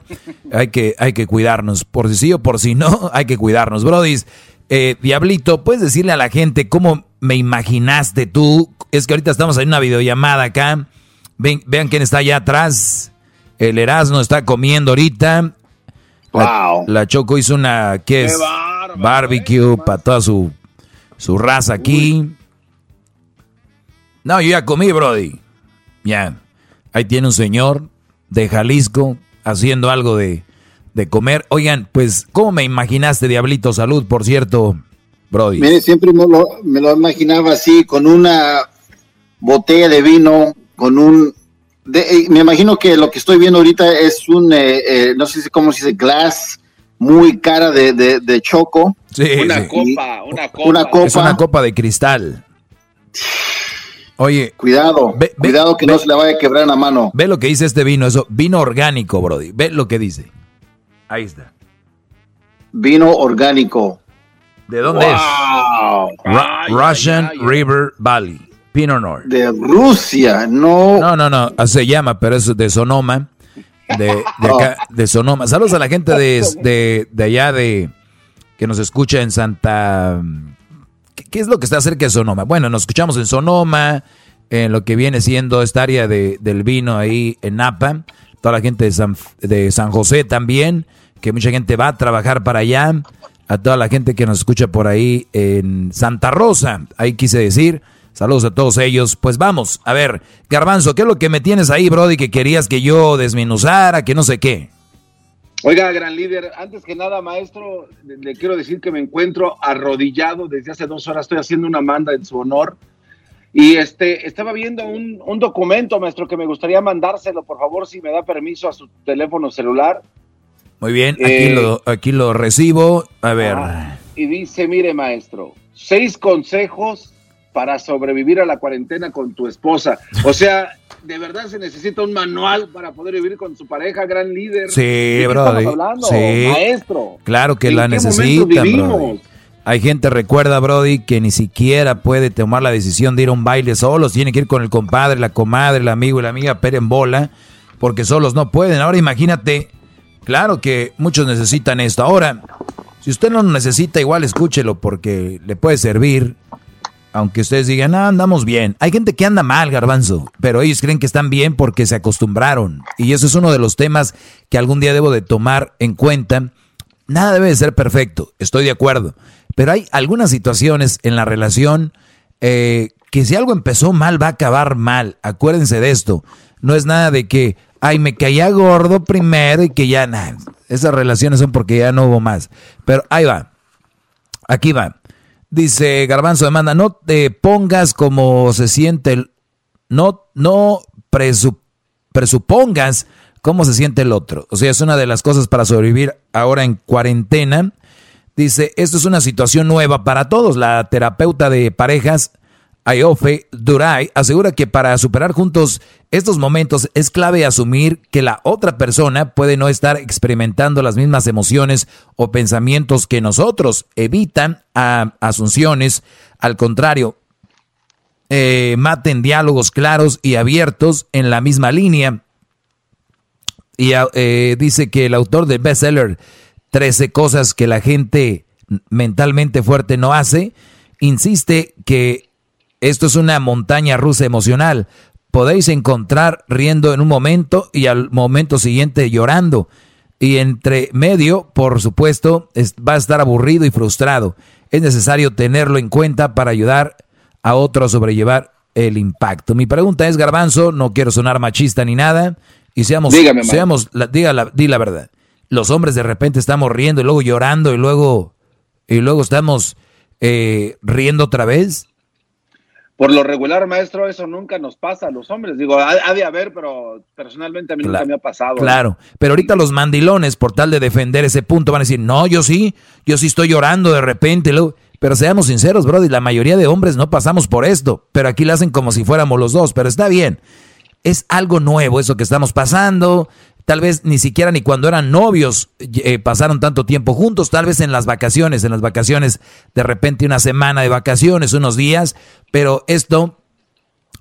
hay que, hay que cuidarnos. Por si sí o por si no, hay que cuidarnos, brodis. Eh, Diablito, ¿puedes decirle a la gente cómo me imaginaste tú? Es que ahorita estamos en una videollamada acá. Ven- vean quién está allá atrás. El Erasmo está comiendo ahorita. La, la Choco hizo una, ¿qué es? Barbecue para toda su, su raza aquí. No, yo ya comí, Brody. Ya. Ahí tiene un señor de Jalisco haciendo algo de, de comer. Oigan, pues, ¿cómo me imaginaste, Diablito? Salud, por cierto, Brody. Mire, siempre me lo, me lo imaginaba así, con una botella de vino, con un... de- eh, me imagino que lo que estoy viendo ahorita es un, eh, eh, no sé si cómo se dice, glass muy cara de, de- de choco. Sí, Una sí. copa, una copa. Una copa. Es una copa de cristal. Oye. Cuidado, cuidado que no se le vaya a quebrar la mano. Ve lo que dice este vino, eso, vino orgánico, Brody. Ve lo que dice. Ahí está. Vino orgánico. ¿De dónde es? Ru- Russian River Valley. Pinot Noir. De Rusia, no. No, no, no. Se llama, pero es de Sonoma. De, de acá, de Sonoma. Saludos a la gente de, de, de allá de que nos escucha en Santa. ¿Qué, es lo que está cerca de Sonoma? Bueno, nos escuchamos en Sonoma, en lo que viene siendo esta área de, del vino ahí en Napa. Toda la gente de San, de San José también, que mucha gente va a trabajar para allá. A toda la gente que nos escucha por ahí en Santa Rosa, ahí quise decir. Saludos a todos ellos. Pues vamos, a ver, Garbanzo, ¿qué es lo que me tienes ahí, Brody, que querías que yo desmenuzara, que no sé qué? Oiga, gran líder, antes que nada, maestro, le, le quiero decir que me encuentro arrodillado desde hace dos horas, estoy haciendo una manda en su honor. Y este, estaba viendo un, un documento, maestro, que me gustaría mandárselo, por favor, si me da permiso a su teléfono celular. Muy bien, aquí, Eh, lo, aquí lo recibo. A ver. Y dice, mire, maestro, seis consejos para sobrevivir a la cuarentena con tu esposa. O sea, de verdad se necesita un manual para poder vivir con su pareja, gran líder. Sí, ¿De qué brother. estamos hablando, Sí. maestro? Claro que ¿En la vivimos? Brody. Hay gente, recuerda, Brody, que ni siquiera puede tomar la decisión de ir a un baile solos. Tiene que ir con el compadre, la comadre, el amigo y la amiga pero en bola, porque solos no pueden. Ahora imagínate, claro que muchos necesitan esto. Ahora, si usted no lo necesita, igual escúchelo porque le puede servir. Aunque ustedes digan, ah, andamos bien. Hay gente que anda mal, garbanzo, pero ellos creen que están bien porque se acostumbraron. Y eso es uno de los temas que algún día debo de tomar en cuenta. Nada debe de ser perfecto, estoy de acuerdo. Pero hay algunas situaciones en la relación eh, que si algo empezó mal, va a acabar mal. Acuérdense de esto. No es nada de que, ay, me caía gordo primero y que ya nada. Esas relaciones son porque ya no hubo más. Pero ahí va. Aquí va. Dice Garbanzo demanda, no te pongas como se siente el... No, no presu- presupongas cómo se siente el otro. O sea, es una de las cosas para sobrevivir ahora en cuarentena. Dice, esto es una situación nueva para todos. La terapeuta de parejas, Ayofe Duray, asegura que para superar juntos estos momentos es clave asumir que la otra persona puede no estar experimentando las mismas emociones o pensamientos que nosotros. Evitan a asunciones. Al contrario, eh, maten diálogos claros y abiertos en la misma línea. Y eh, dice que el autor del bestseller 13 cosas que la gente mentalmente fuerte no hace, insiste que esto es una montaña rusa emocional. Podéis encontrar riendo en un momento y al momento siguiente llorando. Y entre medio, por supuesto, es- va a estar aburrido y frustrado. Es necesario tenerlo en cuenta para ayudar a otro a sobrellevar el impacto. Mi pregunta es, Garbanzo, no quiero sonar machista ni nada, y seamos, Dígame, seamos la, diga la- di la verdad. Los hombres de repente estamos riendo y luego llorando y luego, y luego estamos eh, riendo otra vez. Por lo regular, maestro, eso nunca nos pasa a los hombres. Digo, ha, ha de haber, pero personalmente a mí nunca me ha pasado. Claro, pero ahorita los mandilones, por tal de defender ese punto, van a decir, no, yo sí, yo sí estoy llorando de repente. Pero seamos sinceros, Brody, la mayoría de hombres no pasamos por esto, pero aquí lo hacen como si fuéramos los dos, pero está bien. Es algo nuevo eso que estamos pasando. Tal vez ni siquiera ni cuando eran novios eh, pasaron tanto tiempo juntos, tal vez en las vacaciones, en las vacaciones de repente una semana de vacaciones, unos días, pero esto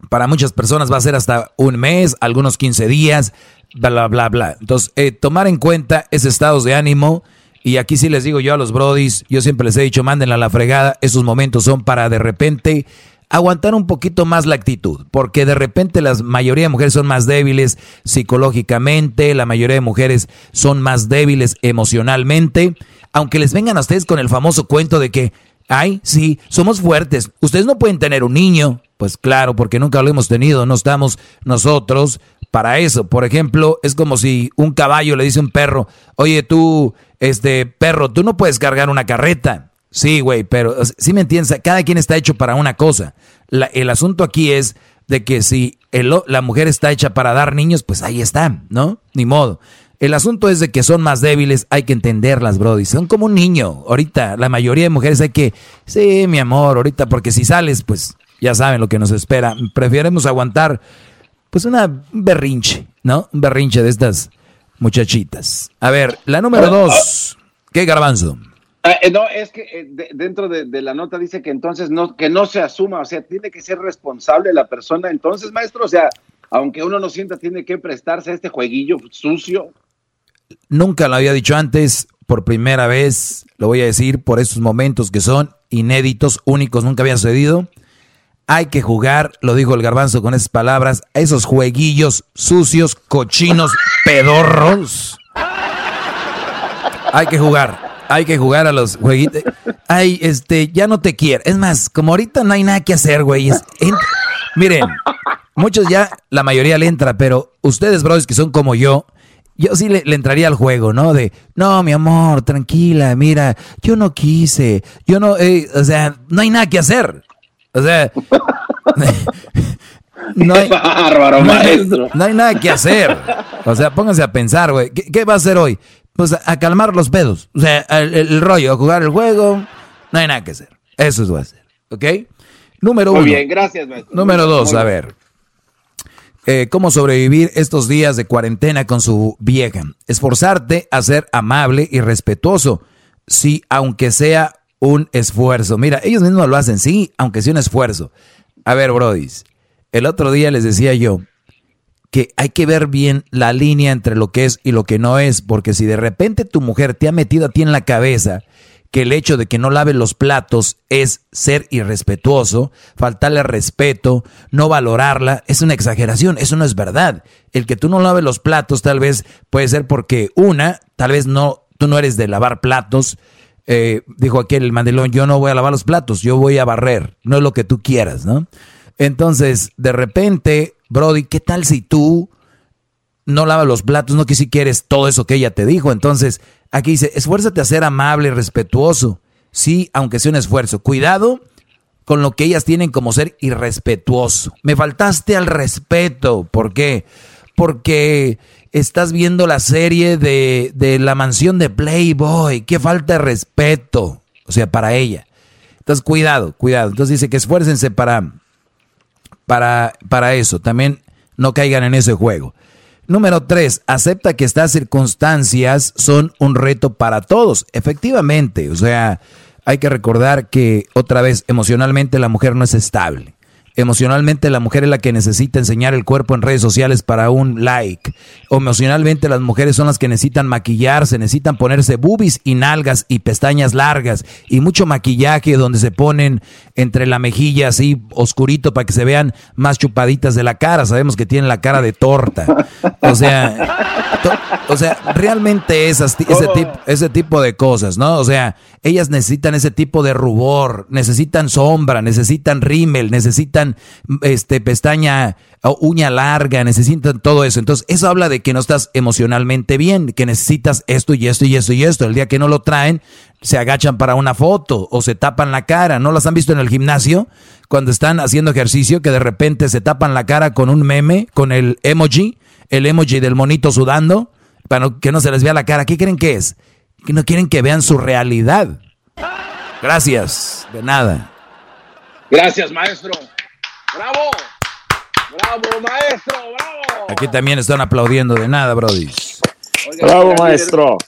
para muchas personas va a ser hasta un mes, algunos 15 días, bla, bla, bla. Entonces, eh, tomar en cuenta ese estados de ánimo. Y aquí sí les digo yo a los brodis, yo siempre les he dicho, mándenla a la fregada. Esos momentos son para de repente aguantar un poquito más la actitud. Porque de repente la mayoría de mujeres son más débiles psicológicamente, la mayoría de mujeres son más débiles emocionalmente. Aunque les vengan a ustedes con el famoso cuento de que, ay, sí, somos fuertes. Ustedes no pueden tener un niño. Pues claro, porque nunca lo hemos tenido, no estamos nosotros para eso. Por ejemplo, es como si un caballo le dice a un perro, oye tú, este perro, tú no puedes cargar una carreta. Sí, güey, pero sí me entiendes, cada quien está hecho para una cosa. La- el asunto aquí es de que si el la mujer está hecha para dar niños, pues ahí está, ¿no? Ni modo. El asunto es de que son más débiles, hay que entenderlas, Brody. Son como un niño. Ahorita, la mayoría de mujeres hay que, sí, mi amor, ahorita, porque si sales, pues ya saben lo que nos espera. Preferimos aguantar, pues una un berrinche, ¿no? Un berrinche de estas muchachitas. A ver, la número dos. ¿Qué garbanzo? Ah, eh, no, es que eh, de- dentro de, la nota dice que entonces no, que no se asuma, o sea, tiene que ser responsable la persona. Entonces, maestro, o sea, aunque uno no sienta, tiene que prestarse a este jueguillo sucio. Nunca lo había dicho antes, por primera vez lo voy a decir por estos momentos que son inéditos, únicos, nunca habían sucedido. Hay que jugar, lo dijo el garbanzo con esas palabras, a esos jueguillos sucios, cochinos, pedorros. Hay que jugar, hay que jugar a los jueguitos. Ay, este, ya no te quiero. Es más, como ahorita no hay nada que hacer, güey. es- Miren, muchos ya, la mayoría le entra, pero ustedes, brothers, que son como yo, yo sí le, entraría al juego, ¿no? De, no, mi amor, tranquila, mira, yo no quise, yo no, eh, o sea, no hay nada que hacer. O sea, no hay, bárbaro, maestro. no hay nada que hacer. O sea, pónganse a pensar, güey, ¿Qué, va a hacer hoy? Pues a, calmar los pedos. O sea, el, rollo, a jugar el juego, no hay nada que hacer. Eso es lo a hacer, ¿ok? Número uno. Muy bien, gracias, maestro. Número dos, a ver. Eh, cómo sobrevivir estos días de cuarentena con su vieja. Esforzarte a ser amable y respetuoso, sí, aunque sea un esfuerzo. Mira, ellos mismos lo hacen, sí, aunque sea un esfuerzo. A ver, brodis, el otro día les decía yo que hay que ver bien la línea entre lo que es y lo que no es, porque si de repente tu mujer te ha metido a ti en la cabeza que el hecho de que no lave los platos es ser irrespetuoso, faltarle respeto, no valorarla, es una exageración, eso no es verdad. El que tú no laves los platos tal vez puede ser porque una, tal vez no, tú no eres de lavar platos. Eh, dijo aquel el mandilón, yo no voy a lavar los platos, yo voy a barrer, no es lo que tú quieras, ¿no? Entonces, de repente, Brody, ¿qué tal si tú no lavas los platos, no que si quieres todo eso que ella te dijo? Entonces, Aquí dice, esfuérzate a ser amable respetuoso. Sí, aunque sea un esfuerzo. Cuidado con lo que ellas tienen como ser irrespetuoso. Me faltaste al respeto. ¿Por qué? Porque estás viendo la serie de, de la mansión de Playboy. Qué falta de respeto. O sea, para ella. Entonces, cuidado, cuidado. Entonces dice que esfuércense para, para, para eso. También no caigan en ese juego. Número tres, acepta que estas circunstancias son un reto para todos. Efectivamente, o sea, hay que recordar que otra vez emocionalmente la mujer no es estable. Emocionalmente la mujer es la que necesita enseñar el cuerpo en redes sociales para un like. Emocionalmente las mujeres son las que necesitan maquillarse, necesitan ponerse boobies y nalgas y pestañas largas y mucho maquillaje donde se ponen entre la mejilla así oscurito para que se vean más chupaditas de la cara. Sabemos que tienen la cara de torta. O sea, o sea, realmente esas, ese, tipo, ese tipo de cosas, ¿no? O sea, ellas necesitan ese tipo de rubor, necesitan sombra, necesitan rímel, necesitan este pestaña uña larga, necesitan todo eso. Entonces, eso habla de que no estás emocionalmente bien, que necesitas esto y esto y esto y esto. El día que no lo traen, se agachan para una foto o se tapan la cara. ¿No las han visto en el gimnasio? Cuando están haciendo ejercicio, que de repente se tapan la cara con un meme, con el emoji, el emoji del monito sudando, para que no se les vea la cara. ¿Qué creen que es? Que no quieren que vean su realidad. Gracias, de nada. Gracias, maestro. Bravo. Bravo, maestro, bravo. Aquí también están aplaudiendo de nada, Brody. bravo, maestro.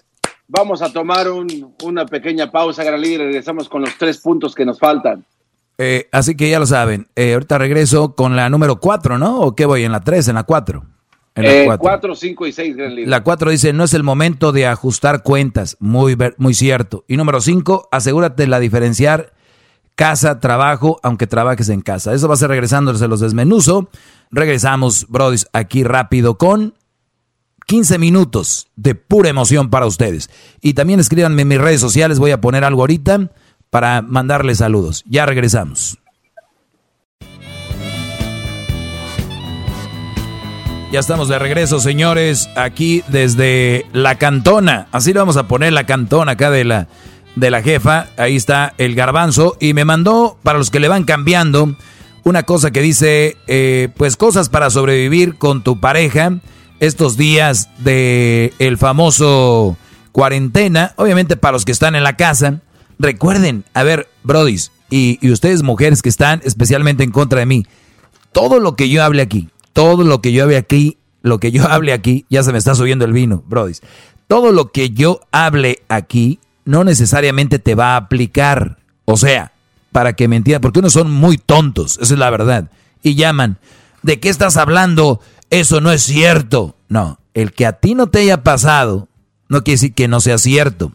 Vamos a tomar una pequeña pausa, gran líder. Regresamos con los tres puntos que nos faltan. Eh, así que ya lo saben. Eh, ahorita regreso con la número cuatro, ¿no? ¿O qué voy? ¿En la tres? ¿En la cuatro? En la 4, eh, 5 y 6, gran líder. La cuatro dice, no es el momento de ajustar cuentas. Muy, muy cierto. Y número cinco, asegúrate de la diferenciar casa, trabajo, aunque trabajes en casa. Eso va a ser regresando, se los desmenuzo. Regresamos, brodis, aquí rápido con 15 minutos de pura emoción para ustedes. Y también escríbanme en mis redes sociales, voy a poner algo ahorita para mandarles saludos. Ya regresamos. Ya estamos de regreso, señores, aquí desde la cantona. Así le vamos a poner la cantona acá de la de la jefa. Ahí está el garbanzo. Y me mandó, para los que le van cambiando, una cosa que dice, eh, pues cosas para sobrevivir con tu pareja estos días de el famoso cuarentena. Obviamente para los que están en la casa. Recuerden, a ver, brodis, y, y ustedes mujeres que están especialmente en contra de mí, todo lo que yo hable aquí, todo lo que yo hable aquí, lo que yo hable aquí, ya se me está subiendo el vino, brodis. Todo lo que yo hable aquí no necesariamente te va a aplicar. O sea, para que me porque unos son muy tontos, esa es la verdad. Y llaman, ¿de qué estás hablando? Eso no es cierto. No, el que a ti no te haya pasado, no quiere decir que no sea cierto.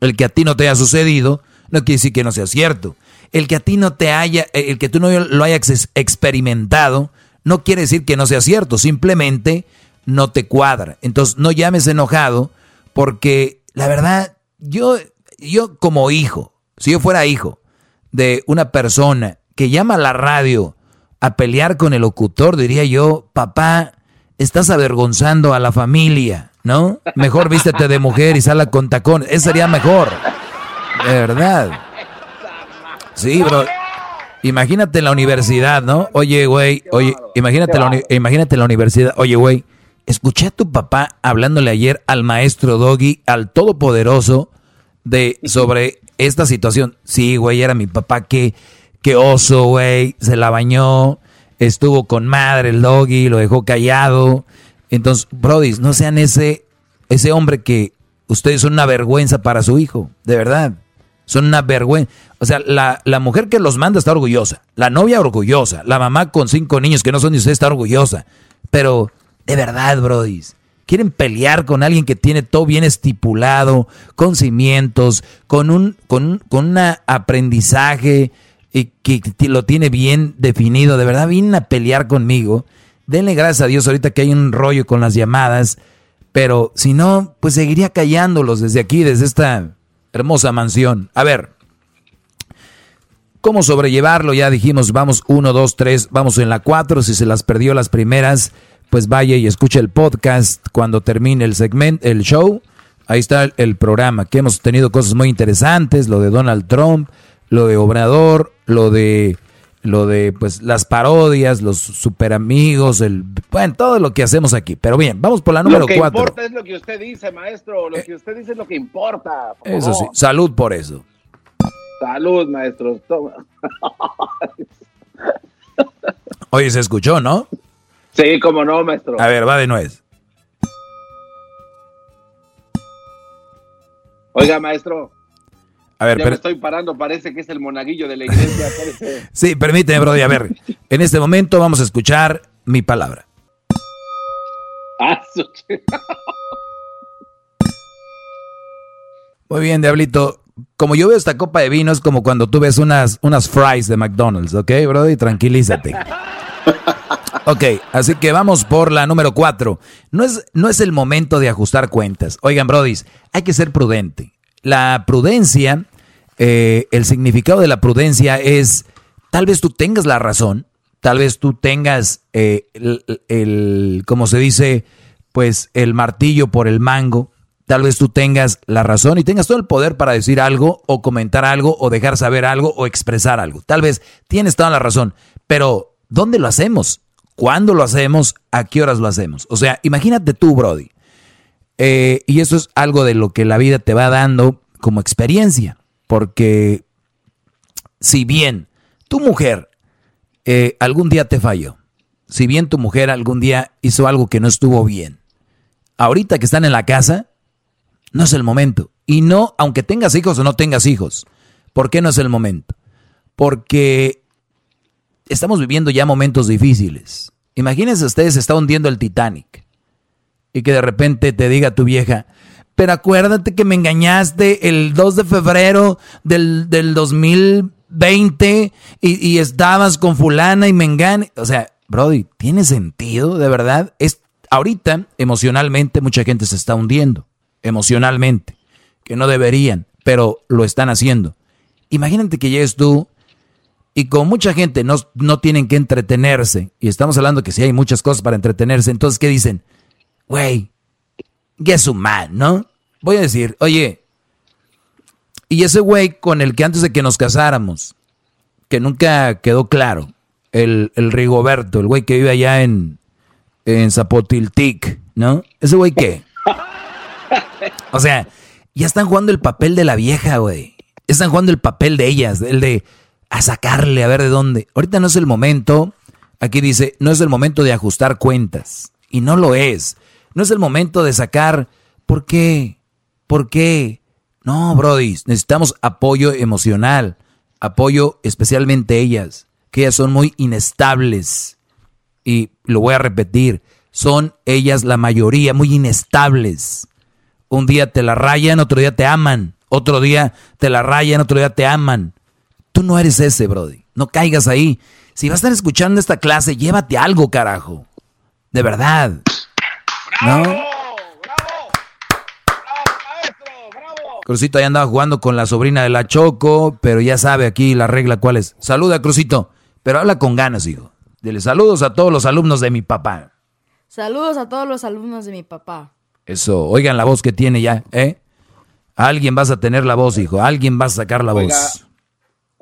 El que a ti no te haya sucedido, no quiere decir que no sea cierto. El que a ti no te haya, el que tú no lo hayas experimentado, no quiere decir que no sea cierto. Simplemente no te cuadra. Entonces no llames enojado porque la verdad yo, yo como hijo, si yo fuera hijo de una persona que llama a la radio a pelear con el locutor, diría yo, papá, estás avergonzando a la familia. ¿no? Mejor vístete de mujer y sala con tacón. Eso sería mejor. De verdad. Sí, bro. Imagínate la universidad, ¿no? Oye, güey, oye, imagínate la, imagínate la universidad. Oye, güey, escuché a tu papá hablándole ayer al maestro Doggy, al todopoderoso, de sobre esta situación. Sí, güey, era mi papá, qué, qué oso, güey, se la bañó, estuvo con madre el Doggy, lo dejó callado. Entonces, Brody, no sean ese, ese hombre que ustedes son una vergüenza para su hijo, de verdad. Son una vergüenza. O sea, la, la mujer que los manda está orgullosa. La novia orgullosa. La mamá con cinco niños que no son de usted está orgullosa. Pero, de verdad, Brody, quieren pelear con alguien que tiene todo bien estipulado, con cimientos, con un, con, un- con una aprendizaje y que t- lo tiene bien definido. De verdad, vienen a pelear conmigo. Denle gracias a Dios ahorita que hay un rollo con las llamadas. Pero si no, pues seguiría callándolos desde aquí, desde esta hermosa mansión. A ver, ¿cómo sobrellevarlo? Ya dijimos, vamos uno, dos, tres, vamos en la cuatro. Si se las perdió las primeras, pues vaya y escuche el podcast cuando termine el segmento, el show. Ahí está el, el programa, que hemos tenido cosas muy interesantes, lo de Donald Trump, lo de Obrador, lo de lo de pues las parodias, los super amigos, el bueno, todo lo que hacemos aquí. Pero bien, vamos por la número lo que cuatro. importa es lo que usted dice, maestro. Lo que usted dice es lo que importa. por Eso sí, salud por eso. Salud, maestro. Toma. Oye, se escuchó, ¿no? Sí, cómo no, maestro. A ver, va de nuez. Oiga, maestro. A ver, ya pero- me estoy parando, parece que es el monaguillo de la iglesia. Sí, permíteme, Brody. A ver, en este momento vamos a escuchar mi palabra. Ah, Muy bien, Diablito. Como yo veo esta copa de vino, es como cuando tú ves unas, unas fries de McDonald's, ¿ok, Brody? Tranquilízate. Ok, así que vamos por la número cuatro. No es, no es el momento de ajustar cuentas. Oigan, Brody, hay que ser prudente. La prudencia, eh, el significado de la prudencia es, tal vez tú tengas la razón, tal vez tú tengas eh, el, el, como se dice, pues el martillo por el mango, tal vez tú tengas la razón y tengas todo el poder para decir algo o comentar algo o dejar saber algo o expresar algo. Tal vez tienes toda la razón, pero ¿dónde lo hacemos? ¿Cuándo lo hacemos? ¿A qué horas lo hacemos? O sea, imagínate tú, Brody. Eh, y eso es algo de lo que la vida te va dando como experiencia. Porque si bien tu mujer eh, algún día te falló, si bien tu mujer algún día hizo algo que no estuvo bien, ahorita que están en la casa, no es el momento. Y no, aunque tengas hijos o no tengas hijos, ¿por qué no es el momento? Porque estamos viviendo ya momentos difíciles. Imagínense ustedes, se está hundiendo el Titanic y que de repente te diga tu vieja, pero acuérdate que me engañaste el 2 de febrero del, del 2020 y, y estabas con fulana y me engañé. O sea, Brody, ¿tiene sentido de verdad? Es, ahorita, emocionalmente, mucha gente se está hundiendo, emocionalmente, que no deberían, pero lo están haciendo. Imagínate que llegues tú y con mucha gente no, no tienen que entretenerse, y estamos hablando que sí hay muchas cosas para entretenerse, entonces, ¿qué dicen? Güey, guess a man, ¿no? Voy a decir, oye, y ese güey con el que antes de que nos casáramos, que nunca quedó claro, el, el Rigoberto, el güey que vive allá en, en Zapotiltic, ¿no? ¿Ese güey qué? O sea, ya están jugando el papel de la vieja, güey. Están jugando el papel de ellas, el de a sacarle, a ver de dónde. Ahorita no es el momento, aquí dice, no es el momento de ajustar cuentas. Y no lo es. No es el momento de sacar, ¿por qué? ¿Por qué? No, Brody, necesitamos apoyo emocional, apoyo especialmente ellas, que ellas son muy inestables. Y lo voy a repetir, son ellas la mayoría muy inestables. Un día te la rayan, otro día te aman. Otro día te la rayan, otro día te aman. Tú no eres ese, Brody. No caigas ahí. Si vas a estar escuchando esta clase, llévate algo, carajo. De verdad. ¿No? Crucito ya andaba jugando con la sobrina de la Choco, pero ya sabe aquí la regla cuál es. Saluda, Crucito, pero habla con ganas, hijo. Dile saludos a todos los alumnos de mi papá. Saludos a todos los alumnos de mi papá. Eso, oigan la voz que tiene ya, ¿eh? Alguien vas a tener la voz, hijo. Alguien vas a sacar la Oiga, voz.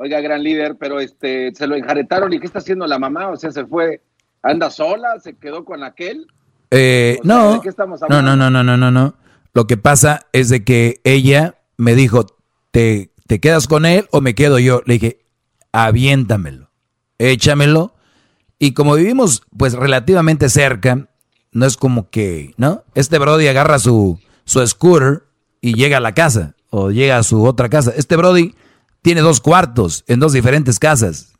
Oiga, gran líder, pero este, se lo enjaretaron y ¿qué está haciendo la mamá? O sea, se fue, anda sola, se quedó con aquel. Eh, sea, no, ¿de qué estamos no, no, no, no, no, no, no. Lo que pasa es de que ella me dijo, ¿te, ¿te quedas con él o me quedo yo? Le dije, aviéntamelo, échamelo. Y como vivimos pues relativamente cerca, no es como que, ¿no? Este Brody agarra su, su scooter y llega a la casa o llega a su otra casa. Este Brody tiene dos cuartos en dos diferentes casas.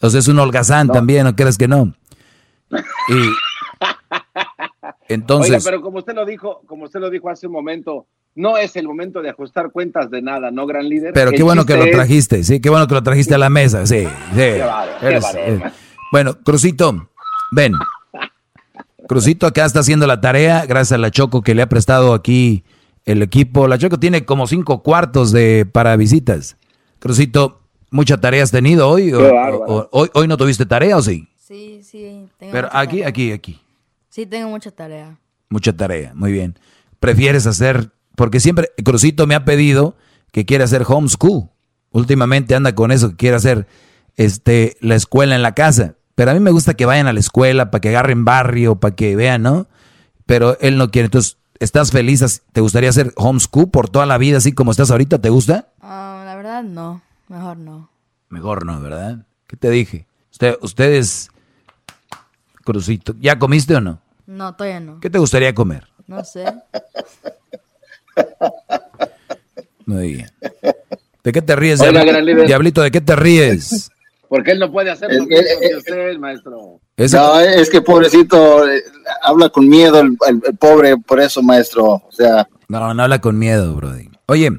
Sea, es un holgazán también, ¿no crees que no? Y entonces... Oiga, pero como usted lo dijo, como usted lo dijo hace un momento, no es el momento de ajustar cuentas de nada, ¿no, gran líder? Pero El qué bueno que lo trajiste, sí, qué bueno que lo trajiste a la mesa, sí, sí. Qué bárbaro. eh. Bueno, Crucito, ven. Crucito acá está haciendo la tarea, gracias a la Choco que le ha prestado aquí el equipo. La Choco tiene como cinco cuartos de para visitas. Crucito, ¿mucha tarea has tenido hoy? ¿O- Qué bárbaro. o- hoy, ¿Hoy no tuviste tarea o sí? Sí, sí. Tengo Pero mucha aquí, tarea. aquí, aquí. Sí, tengo mucha tarea. Mucha tarea, muy bien. ¿Prefieres hacer? Porque siempre Crucito me ha pedido que quiere hacer homeschool. Últimamente anda con eso, que quiere hacer este, la escuela en la casa. Pero a mí me gusta que vayan a la escuela para que agarren barrio, para que vean, ¿no? Pero él no quiere. Entonces, ¿estás feliz? ¿Te gustaría hacer homeschool por toda la vida así como estás ahorita? ¿Te gusta? Ah, verdad, no. Mejor no. Mejor no, ¿verdad? ¿Qué te dije? Usted, ustedes, Crucito, ¿ya comiste o no? No, todavía no. ¿Qué te gustaría comer? No sé. Muy bien. ¿De qué te ríes, gran líder. Diablito? ¿De qué te ríes? Porque él no puede hacer lo que usted, maestro. Ese- No, es que pobrecito, eh, habla con miedo el, el- el pobre, por eso, maestro. O sea, No, no habla con miedo, Brody. Oye,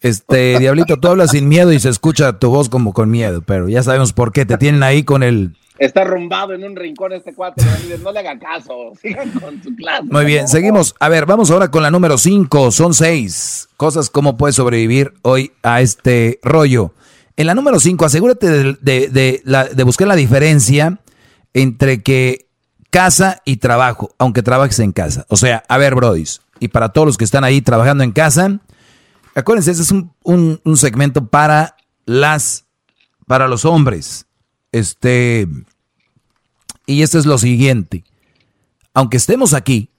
este, Diablito, tú hablas sin miedo y se escucha tu voz como con miedo, pero ya sabemos por qué. Te tienen ahí con el... Está rumbado en un rincón este cuate. No le haga caso. Sigan con su clase. Muy bien, seguimos. A ver, vamos ahora con la número 5. Son seis cosas cómo puedes sobrevivir hoy a este rollo. En la número 5, asegúrate de, de- de la- de buscar la diferencia entre que casa y trabajo, aunque trabajes en casa. O sea, a ver, brodis, y para todos los que están ahí trabajando en casa, acuérdense, este es un, un- segmento para las, para los hombres. Este, y esto es lo siguiente. Aunque estemos aquí,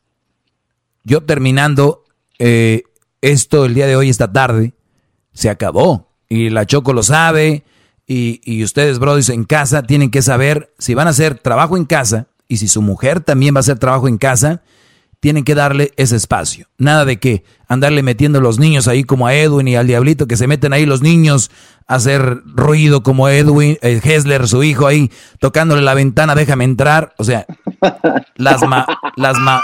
yo terminando eh, esto el día de hoy, esta tarde, se acabó. Y la Choco lo sabe. Y, y ustedes, brothers, en casa tienen que saber si van a hacer trabajo en casa y si su mujer también va a hacer trabajo en casa, tienen que darle ese espacio. Nada de que andarle metiendo los niños ahí como a Edwin y al Diablito, que se meten ahí los niños a hacer ruido como Edwin, eh, Hessler, su hijo ahí, tocándole la ventana, déjame entrar. O sea, las, ma- las, ma-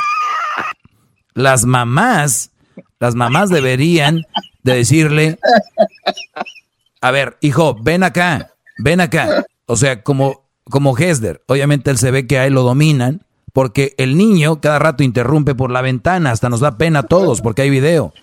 las mamás, las mamás deberían de decirle, a ver, hijo, ven acá, ven acá. O sea, como, como Hesler, obviamente él se ve que a él lo dominan, porque el niño cada rato interrumpe por la ventana, hasta nos da pena a todos, porque hay video.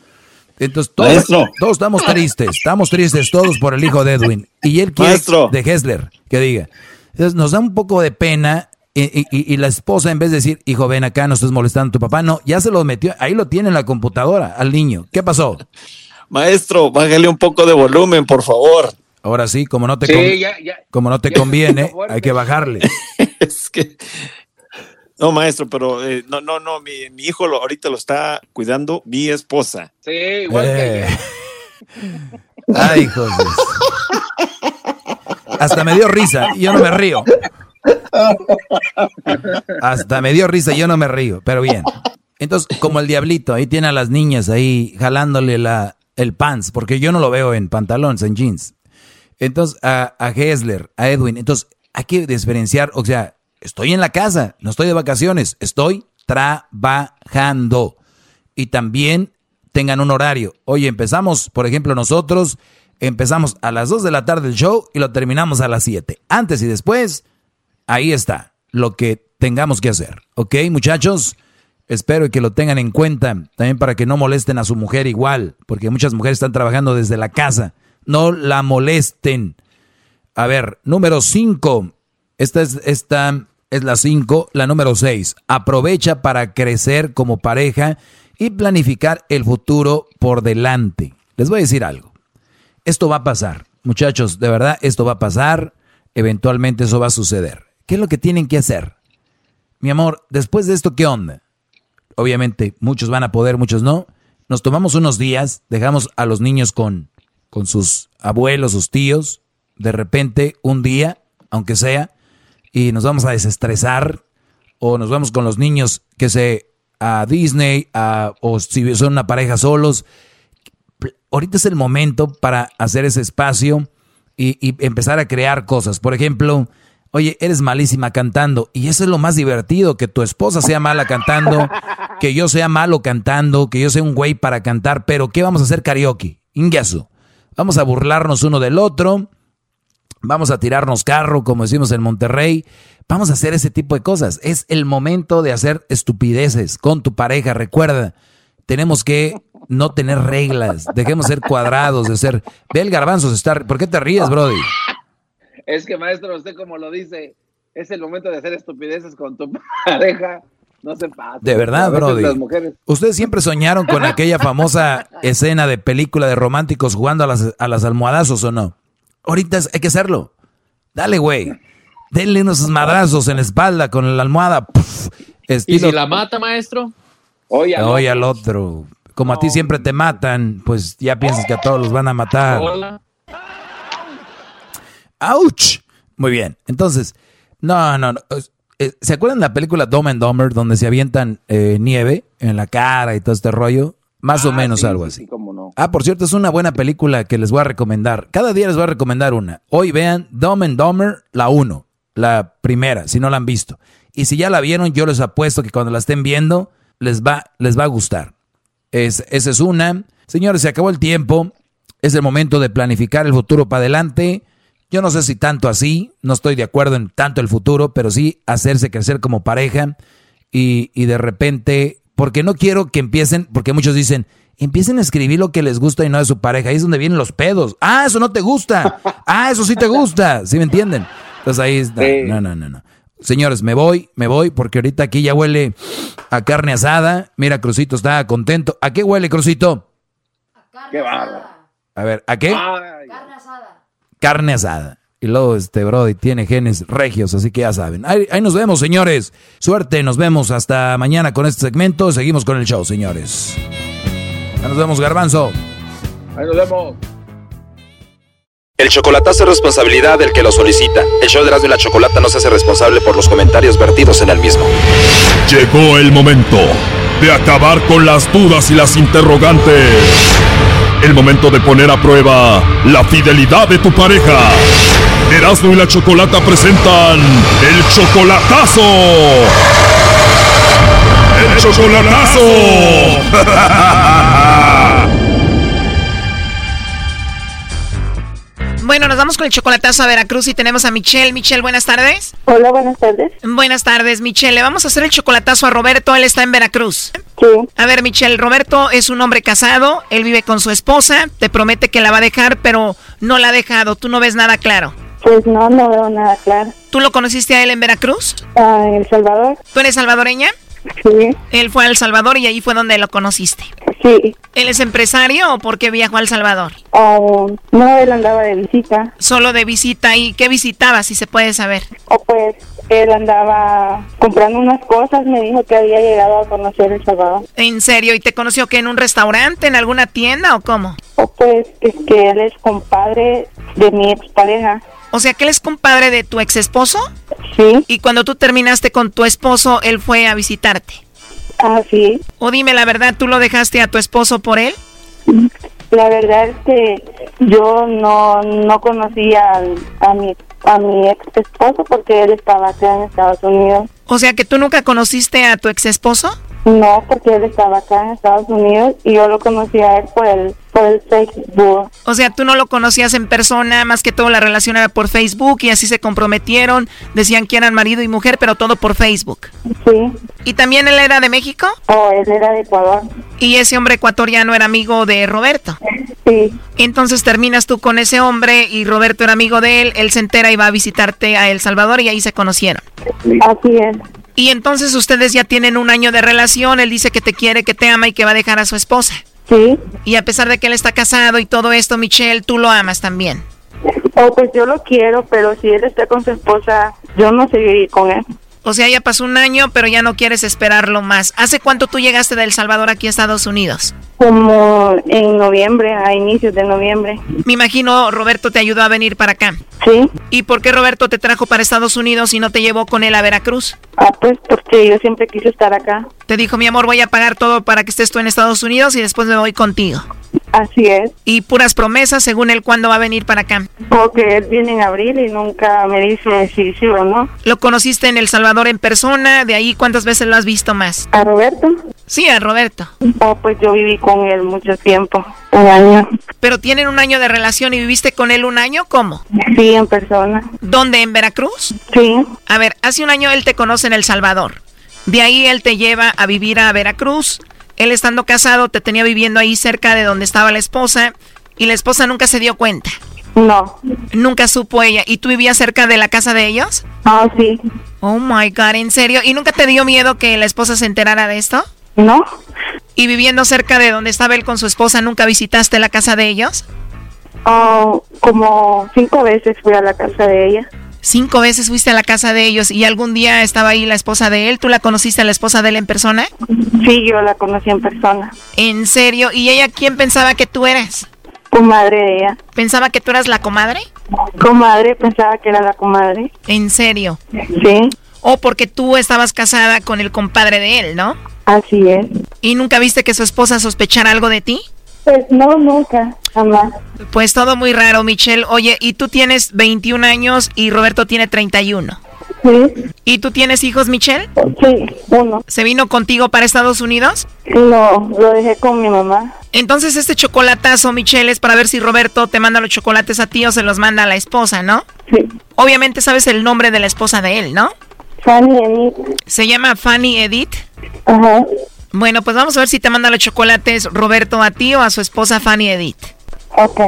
Entonces todos, Maestro. todos estamos tristes, estamos tristes todos por el hijo de Edwin. Y él quiere Maestro. de Hesler que diga. Entonces nos da un poco de pena y, y- y- y la esposa en vez de decir, hijo, ven acá, no estés molestando a tu papá, no, ya se lo metió, ahí lo tiene en la computadora al niño. ¿Qué pasó? Maestro, bájale un poco de volumen, por favor. Ahora sí, como no te, Sí, con- ya- ya- como no te ya conviene, hay que bajarle. es que. No, maestro, pero eh, no, no, no, mi, mi hijo lo, ahorita lo está cuidando mi esposa. Sí, igual Eh. que Ay, hijos de- Hasta me dio risa y yo no me río. Hasta me dio risa y yo no me río, pero bien. Entonces, como el diablito, ahí tiene a las niñas ahí jalándole la, el pants, porque yo no lo veo en pantalones, en jeans. Entonces, a, a Hessler, a Edwin, entonces hay que diferenciar, o sea, estoy en la casa, no estoy de vacaciones, estoy trabajando. Y también tengan un horario. Oye, empezamos, por ejemplo, nosotros empezamos a las 2 de la tarde el show y lo terminamos a las 7. Antes y después, ahí está lo que tengamos que hacer. ¿Ok, muchachos? Espero que lo tengan en cuenta también para que no molesten a su mujer igual, porque muchas mujeres están trabajando desde la casa. No la molesten. A ver, número 5. Esta es, esta es la 5. La número 6. Aprovecha para crecer como pareja y planificar el futuro por delante. Les voy a decir algo. Esto va a pasar. Muchachos, de verdad, esto va a pasar. Eventualmente eso va a suceder. ¿Qué es lo que tienen que hacer? Mi amor, después de esto, ¿qué onda? Obviamente, muchos van a poder, muchos no. Nos tomamos unos días, dejamos a los niños con, con sus abuelos, sus tíos, de repente, un día, aunque sea, y nos vamos a desestresar, o nos vamos con los niños que se a Disney, a, o si son una pareja solos. Ahorita es el momento para hacer ese espacio y, y empezar a crear cosas. Por ejemplo, oye, eres malísima cantando. Y eso es lo más divertido, que tu esposa sea mala cantando, que yo sea malo cantando, que yo sea un güey para cantar. Pero ¿qué vamos a hacer karaoke? Ingaso. Vamos a burlarnos uno del otro. Vamos a tirarnos carro, como decimos en Monterrey. Vamos a hacer ese tipo de cosas. Es el momento de hacer estupideces con tu pareja. Recuerda, tenemos que no tener reglas. Dejemos ser cuadrados, de ser... Ve el garbanzo, se está... ¿por qué te ríes, Brody? Es que, maestro, usted como lo dice, es el momento de hacer estupideces con tu pareja. No se pasa. De verdad, Brody. las mujeres- Ustedes siempre soñaron con aquella famosa escena de película de románticos jugando a las, a las almohadazos o no. Ahorita es- hay que hacerlo. Dale, güey. Denle unos madrazos en la espalda con la almohada. Puf, ¿Y si la mata, maestro? Oye, Oye al otro. Como a ti siempre te matan, pues ya piensas que a todos los van a matar. Hola. ¡Auch! Muy bien. Entonces, no, no, no. Eh, ¿Se acuerdan de la película Dumb and Dumber donde se avientan eh, nieve en la cara y todo este rollo? Más o menos sí, algo sí, así. sí, cómo no. Ah, por cierto, es una buena película que les voy a recomendar. Cada día les voy a recomendar una. Hoy vean Dumb and Dumber, la 1, la primera, si no la han visto. Y si ya la vieron, yo les apuesto que cuando la estén viendo, les va, les va a gustar. Es, esa es una. Señores, se acabó el tiempo. Es el momento de planificar el futuro para adelante. Yo no sé si tanto así, no estoy de acuerdo en tanto el futuro, pero sí hacerse crecer como pareja y, y de repente, porque no quiero que empiecen, porque muchos dicen, empiecen a escribir lo que les gusta y no de su pareja, ahí es donde vienen los pedos. Ah, eso no te gusta. Ah, eso sí te gusta. ¿Sí me entienden? Entonces ahí está. Sí. No, no, no, no. Señores, me voy, me voy, porque ahorita aquí ya huele a carne asada. Mira, Crucito está contento. ¿A qué huele, Crucito? Qué bárbaro. A ver, ¿a qué? Ay, carne asada. Y luego este Brody tiene genes regios, así que ya saben. Ahí, ahí nos vemos, señores. Suerte, nos vemos hasta mañana con este segmento. Seguimos con el show, señores. Ahí nos vemos, Garbanzo. ahí nos vemos. El chocolatazo es responsabilidad del que lo solicita. El show de Erasmo y la Chocolata no se hace responsable por los comentarios vertidos en el mismo. Llegó el momento de acabar con las dudas y las interrogantes. El momento de poner a prueba la fidelidad de tu pareja. Erasmo y la Chocolata presentan el chocolatazo. El chocolatazo. Bueno, nos vamos con el chocolatazo a Veracruz y tenemos a Michelle. Michelle, buenas tardes. Hola, buenas tardes. Buenas tardes, Michelle. Le vamos a hacer el chocolatazo a Roberto. Él está en Veracruz. Sí. A ver, Michelle, Roberto es un hombre casado. Él vive con su esposa. Te promete que la va a dejar, pero no la ha dejado. Tú no ves nada claro. Pues no, no veo nada claro. ¿Tú lo conociste a él en Veracruz? Ah, en El Salvador. ¿Tú eres salvadoreña? Sí. Él fue a El Salvador y ahí fue donde lo conociste. Sí. ¿Él es empresario o por qué viajó a El Salvador? Ah, no, él andaba de visita. Solo de visita. ¿Y qué visitaba, si se puede saber? O pues él andaba comprando unas cosas. Me dijo que había llegado a conocer El Salvador. ¿En serio? ¿Y te conoció que en un restaurante, en alguna tienda o cómo? O pues es que él es compadre de mi expareja. O sea, que él es compadre de tu ex esposo. Sí. Y cuando tú terminaste con tu esposo, él fue a visitarte. Ah, sí. O dime la verdad, ¿tú lo dejaste a tu esposo por él? La verdad es que yo no, no conocía al- a mi, a mi ex esposo porque él estaba acá en Estados Unidos. O sea, que tú nunca conociste a tu ex esposo. No, porque él estaba acá en Estados Unidos y yo lo conocí a él por el, por el Facebook. O sea, tú no lo conocías en persona, más que todo la relación era por Facebook y así se comprometieron, decían que eran marido y mujer, pero todo por Facebook. Sí. ¿Y también él era de México? Oh, él era de Ecuador. Y ese hombre ecuatoriano era amigo de Roberto. Sí. Entonces terminas tú con ese hombre y Roberto era amigo de él, él se entera y va a visitarte a El Salvador y ahí se conocieron. Así es. Y entonces ustedes ya tienen un año de relación, él dice que te quiere, que te ama y que va a dejar a su esposa. Sí. Y a pesar de que él está casado y todo esto, Michelle, tú lo amas también. Oh, pues yo lo quiero, pero si él está con su esposa, yo no seguiré con él. O sea, ya pasó un año, pero ya no quieres esperarlo más. ¿Hace cuánto tú llegaste de El Salvador aquí a Estados Unidos? Como en noviembre, a inicios de noviembre. Me imagino Roberto te ayudó a venir para acá. Sí. ¿Y por qué Roberto te trajo para Estados Unidos y no te llevó con él a Veracruz? Ah, pues porque yo siempre quise estar acá. Te dijo, mi amor, voy a pagar todo para que estés tú en Estados Unidos y después me voy contigo. Así es. Y puras promesas según él cuándo va a venir para acá. Porque él viene en abril y nunca me dice si sí o no. ¿Lo conociste en El Salvador en persona? ¿De ahí cuántas veces lo has visto más? ¿A Roberto? Sí, a Roberto. Oh, pues yo viví con él mucho tiempo, un año. ¿Pero tienen un año de relación y viviste con él un año? ¿Cómo? Sí, en persona. ¿Dónde? ¿En Veracruz? Sí. A ver, hace un año él te conoce en El Salvador. De ahí él te lleva a vivir a Veracruz. Él estando casado te tenía viviendo ahí cerca de donde estaba la esposa y la esposa nunca se dio cuenta. No. Nunca supo ella. ¿Y tú vivías cerca de la casa de ellos? Ah, sí. Oh my God, ¿en serio? ¿Y nunca te dio miedo que la esposa se enterara de esto? No. ¿Y viviendo cerca de donde estaba él con su esposa, nunca visitaste la casa de ellos? Oh, como cinco veces fui a la casa de ella. Cinco veces fuiste a la casa de ellos y algún día estaba ahí la esposa de él. ¿Tú la conociste a la esposa de él en persona? Sí, yo la conocí en persona. ¿En serio? ¿Y ella quién pensaba que tú eras? Comadre de ella. ¿Pensaba que tú eras la comadre? Comadre, pensaba que era la comadre. ¿En serio? Sí. O porque tú estabas casada con el compadre de él, ¿no? Así es. ¿Y nunca viste que su esposa sospechara algo de ti? Pues no, nunca, jamás. Pues todo muy raro, Michelle. Oye, y tú tienes 21 años y Roberto tiene 31. Sí. ¿Y tú tienes hijos, Michelle? Sí, uno. ¿Se vino contigo para Estados Unidos? No, lo dejé con mi mamá. Entonces este chocolatazo, Michelle, es para ver si Roberto te manda los chocolates a ti o se los manda a la esposa, ¿no? Sí. Obviamente sabes el nombre de la esposa de él, ¿no? Fanny Edith. ¿Se llama Fanny Edith? Ajá. Bueno, pues vamos a ver si te manda los chocolates Roberto a ti o a su esposa Fanny Edith. Ok.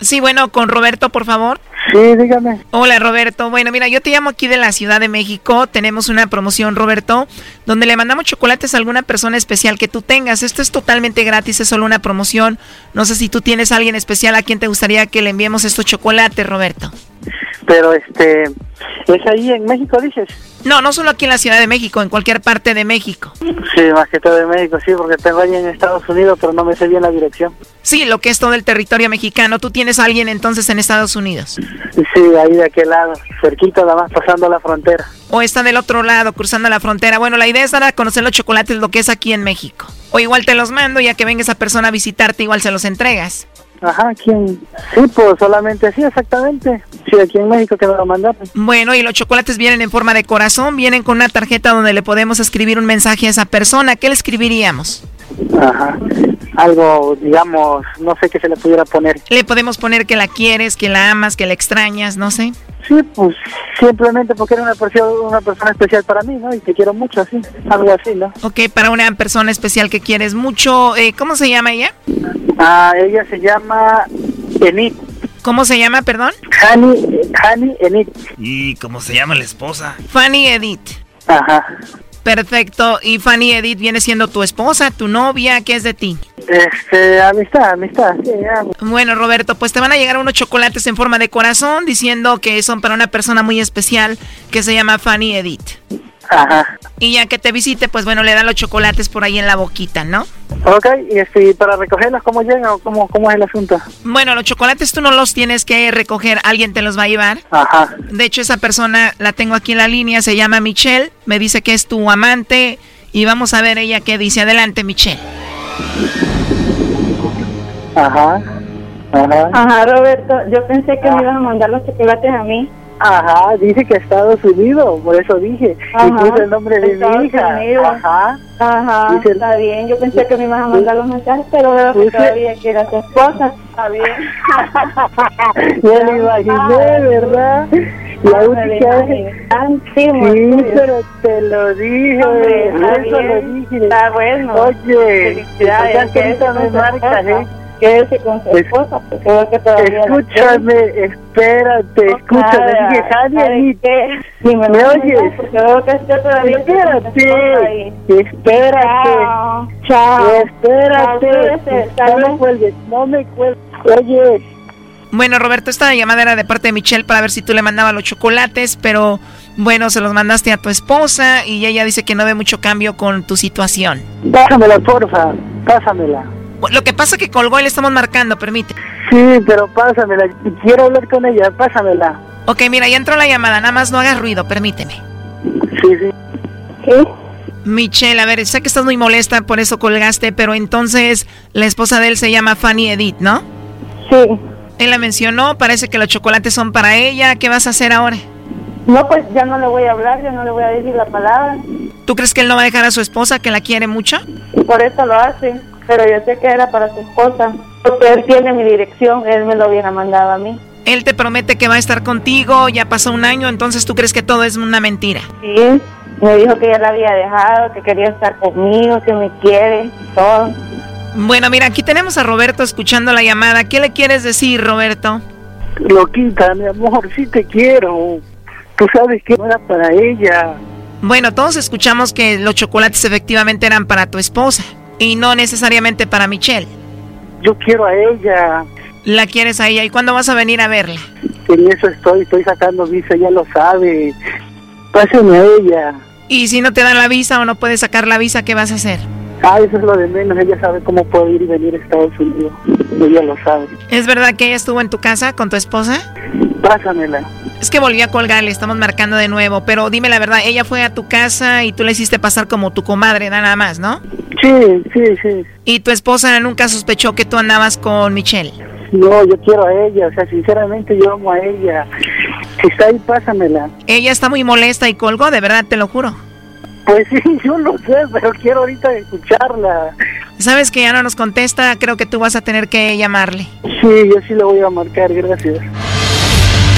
Sí, bueno, con Roberto, por favor. Sí, dígame. Hola, Roberto. Bueno, mira, yo te llamo aquí de la Ciudad de México. Tenemos una promoción, Roberto, donde le mandamos chocolates a alguna persona especial que tú tengas. Esto es totalmente gratis, es solo una promoción. No sé si tú tienes a alguien especial a quien te gustaría que le enviemos estos chocolates, Roberto. Pero este, ¿es ahí en México, dices? No, no solo aquí en la Ciudad de México, en cualquier parte de México. Sí, más que todo en México, sí, porque tengo alguien en Estados Unidos, pero no me sé bien la dirección. Sí, lo que es todo el territorio mexicano. ¿Tú tienes a alguien entonces en Estados Unidos? Sí, ahí de aquel lado, cerquita, nada más pasando la frontera. O está del otro lado, cruzando la frontera. Bueno, la idea es dar a conocer los chocolates, lo que es aquí en México. O igual te los mando, ya que venga esa persona a visitarte, igual se los entregas. Ajá, ¿quién? Sí, pues solamente sí, exactamente. Sí, aquí en México que me lo mandaron. Bueno, y los chocolates vienen en forma de corazón, vienen con una tarjeta donde le podemos escribir un mensaje a esa persona. ¿Qué le escribiríamos? Ajá. Algo, digamos, no sé qué se le pudiera poner. Le podemos poner que la quieres, que la amas, que la extrañas, no sé. Sí, pues simplemente porque era una persona, una persona especial para mí, ¿no? Y te quiero mucho, así, algo así, ¿no? Ok, para una persona especial que quieres mucho, eh, ¿cómo se llama ella? Ah, ella se llama Enid. ¿Cómo se llama, perdón? Hani, Hani Enid. ¿Y cómo se llama la esposa? Fanny Edith. Ajá. Perfecto. ¿Y Fanny Edith viene siendo tu esposa, tu novia? ¿Qué es de ti? Este, amistad, amistad. Sí. Bueno, Roberto, pues te van a llegar unos chocolates en forma de corazón diciendo que son para una persona muy especial que se llama Fanny Edith. Ajá. Y ya que te visite, pues bueno, le dan los chocolates por ahí en la boquita, ¿no? Ok, y este, ¿y para recogerlos cómo llegan o cómo, cómo es el asunto? Bueno, los chocolates tú no los tienes que recoger, alguien te los va a llevar. Ajá. De hecho, esa persona la tengo aquí en la línea, se llama Michelle, me dice que es tu amante y vamos a ver ella qué dice. Adelante, Michelle. Ajá. Ajá. Ajá, Roberto, yo pensé que me iban a mandar los chocolates a mí. Ajá, dice que Estados Unidos, por eso dije. Y Ajá, puse el nombre de Estados mi hija. Unidos. Ajá. Ajá, Dice- está bien. Yo pensé que me iban a mandar los mensajes, pero veo que Puse- todavía que era tu esposa. Está bien. Ya me imaginé, ¿verdad? La me única vez. Sí, pero te lo dije. Hombre, está eso lo bien. dije. Está bueno. Oye, Felicidades, ya que ahorita me no marcas. ¿eh? Quédese con su esposa, porque veo que todavía la Escúchame, espérate, escúchame. Dije, me, ¿Me oyes? Porque veo que usted todavía Espérate, espérate. Chao, chao. Espérate. No me cuelgues, no me cuelgues. Oye, Bueno, Roberto, esta llamada era de parte de Michelle para ver si tú le mandabas los chocolates, pero bueno, se los mandaste a tu esposa y ella dice que no ve mucho cambio con tu situación. pásamela, porfa, pásamela. Lo que pasa es que colgó y le estamos marcando, permite. Sí, pero pásamela. Quiero hablar con ella, pásamela. Ok, mira, ya entró la llamada, nada más no hagas ruido, permíteme. Sí, sí. ¿Qué? Michelle, a ver, sé que estás muy molesta, por eso colgaste, pero entonces la esposa de él se llama Fanny Edith, ¿no? Sí. Él la mencionó, parece que los chocolates son para ella, ¿qué vas a hacer ahora? No, pues ya no le voy a hablar, ya no le voy a decir la palabra. ¿Tú crees que él no va a dejar a su esposa, que la quiere mucho? Por eso lo hace. Pero yo sé que era para su esposa. Porque él tiene mi dirección, él me lo hubiera mandado a mí. Él te promete que va a estar contigo, ya pasó un año, entonces tú crees que todo es una mentira. Sí, me dijo que ya la había dejado, que quería estar conmigo, que me quiere, todo. Bueno, mira, aquí tenemos a Roberto escuchando la llamada. ¿Qué le quieres decir, Roberto? Loquita, mi amor, sí te quiero. Tú sabes que no era para ella. Bueno, todos escuchamos que los chocolates efectivamente eran para tu esposa y no necesariamente para Michelle. Yo quiero a ella. La quieres a ella. ¿Y cuándo vas a venir a verla? En eso estoy, estoy sacando visa, ella lo sabe. Pásame a ella. Y si no te dan la visa o no puedes sacar la visa, ¿qué vas a hacer? Ah, eso es lo de menos. Ella sabe cómo puedo ir y venir a Estados Unidos. Ella lo sabe. ¿Es verdad que ella estuvo en tu casa con tu esposa? Pásamela. Es que volví a colgar, le estamos marcando de nuevo, pero dime la verdad, ella fue a tu casa y tú le hiciste pasar como tu comadre, nada más, ¿no? Sí, sí, sí. Y tu esposa nunca sospechó que tú andabas con Michelle. No, yo quiero a ella. O sea, sinceramente yo amo a ella. Si está ahí, pásamela. Ella está muy molesta y colgó, de verdad, te lo juro. Pues sí, yo lo sé, pero quiero ahorita escucharla. Sabes que ya no nos contesta, creo que tú vas a tener que llamarle. Sí, yo sí le voy a marcar, gracias.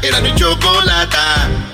Era mi chocolata.